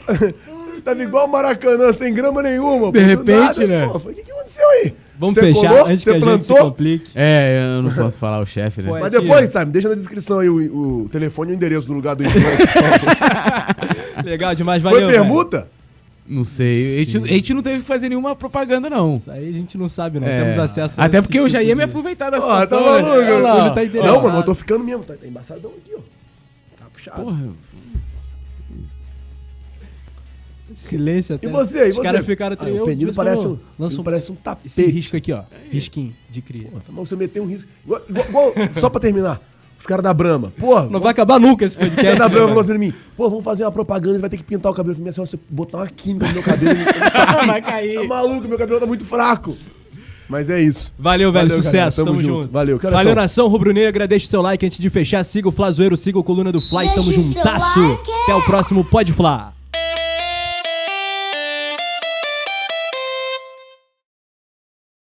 [SPEAKER 2] Pô, tava igual o Maracanã, sem grama nenhuma.
[SPEAKER 4] De
[SPEAKER 2] pô,
[SPEAKER 4] repente, né?
[SPEAKER 2] Pô, o que, que aconteceu aí?
[SPEAKER 1] Vamos
[SPEAKER 2] Você
[SPEAKER 1] fechar
[SPEAKER 2] colou?
[SPEAKER 1] antes que a gente se
[SPEAKER 2] plantou?
[SPEAKER 1] complique.
[SPEAKER 4] É, eu não posso falar o chefe, né?
[SPEAKER 1] Pô, é-
[SPEAKER 2] Mas depois, sabe, deixa na descrição aí o, o telefone e o endereço do lugar do implante.
[SPEAKER 1] Legal demais, valeu.
[SPEAKER 2] Foi
[SPEAKER 1] velho.
[SPEAKER 2] permuta?
[SPEAKER 4] Não sei. A gente, a gente não teve que fazer nenhuma propaganda, não.
[SPEAKER 1] Isso aí a gente não sabe, não.
[SPEAKER 4] É,
[SPEAKER 1] Temos acesso a
[SPEAKER 4] Até porque eu já
[SPEAKER 1] tipo
[SPEAKER 4] ia me aproveitar da
[SPEAKER 2] Ó, tá
[SPEAKER 4] situação.
[SPEAKER 2] maluco?
[SPEAKER 4] né?
[SPEAKER 1] Tá interessado.
[SPEAKER 2] Não, mano, eu tô ficando mesmo. Tá, tá embaçadão aqui, ó. Tá puxado.
[SPEAKER 4] Porra,
[SPEAKER 1] Silêncio até.
[SPEAKER 2] E você, e
[SPEAKER 1] Os
[SPEAKER 2] você?
[SPEAKER 1] caras ficaram...
[SPEAKER 2] Ah,
[SPEAKER 1] eu,
[SPEAKER 2] o pedido parece um,
[SPEAKER 1] lanço
[SPEAKER 2] lança
[SPEAKER 1] um-
[SPEAKER 2] parece um tapete.
[SPEAKER 1] Esse risco aqui, ó. Risquinho de cria.
[SPEAKER 2] Pô, tá bom, você meteu um risco. Igual, igual- só pra terminar, os caras da Brahma. Porra,
[SPEAKER 1] Não vai acabar nunca esse
[SPEAKER 2] Os caras
[SPEAKER 1] podcast.
[SPEAKER 2] da Brahma
[SPEAKER 1] né,
[SPEAKER 2] falou assim pra mim, pô, vamos fazer uma propaganda, você vai ter que pintar o cabelo. Assim, ó, você botar uma química no meu cabelo, vai
[SPEAKER 4] cair.
[SPEAKER 2] Tá maluco, meu cabelo tá muito fraco. Mas é isso.
[SPEAKER 1] Valeu, velho.
[SPEAKER 2] Valeu,
[SPEAKER 1] sucesso.
[SPEAKER 2] galera.
[SPEAKER 1] Tamo,
[SPEAKER 2] Tamo
[SPEAKER 1] junto.
[SPEAKER 2] junto. Valeu. Horas
[SPEAKER 1] Valeu, nação rubro-negra. Deixa o seu like antes de fechar. Siga o Flazoeiro, siga o Coluna do Fly.
[SPEAKER 5] Deixa
[SPEAKER 1] Tamo juntasso.
[SPEAKER 5] like.
[SPEAKER 1] Até o próximo Pode Fla.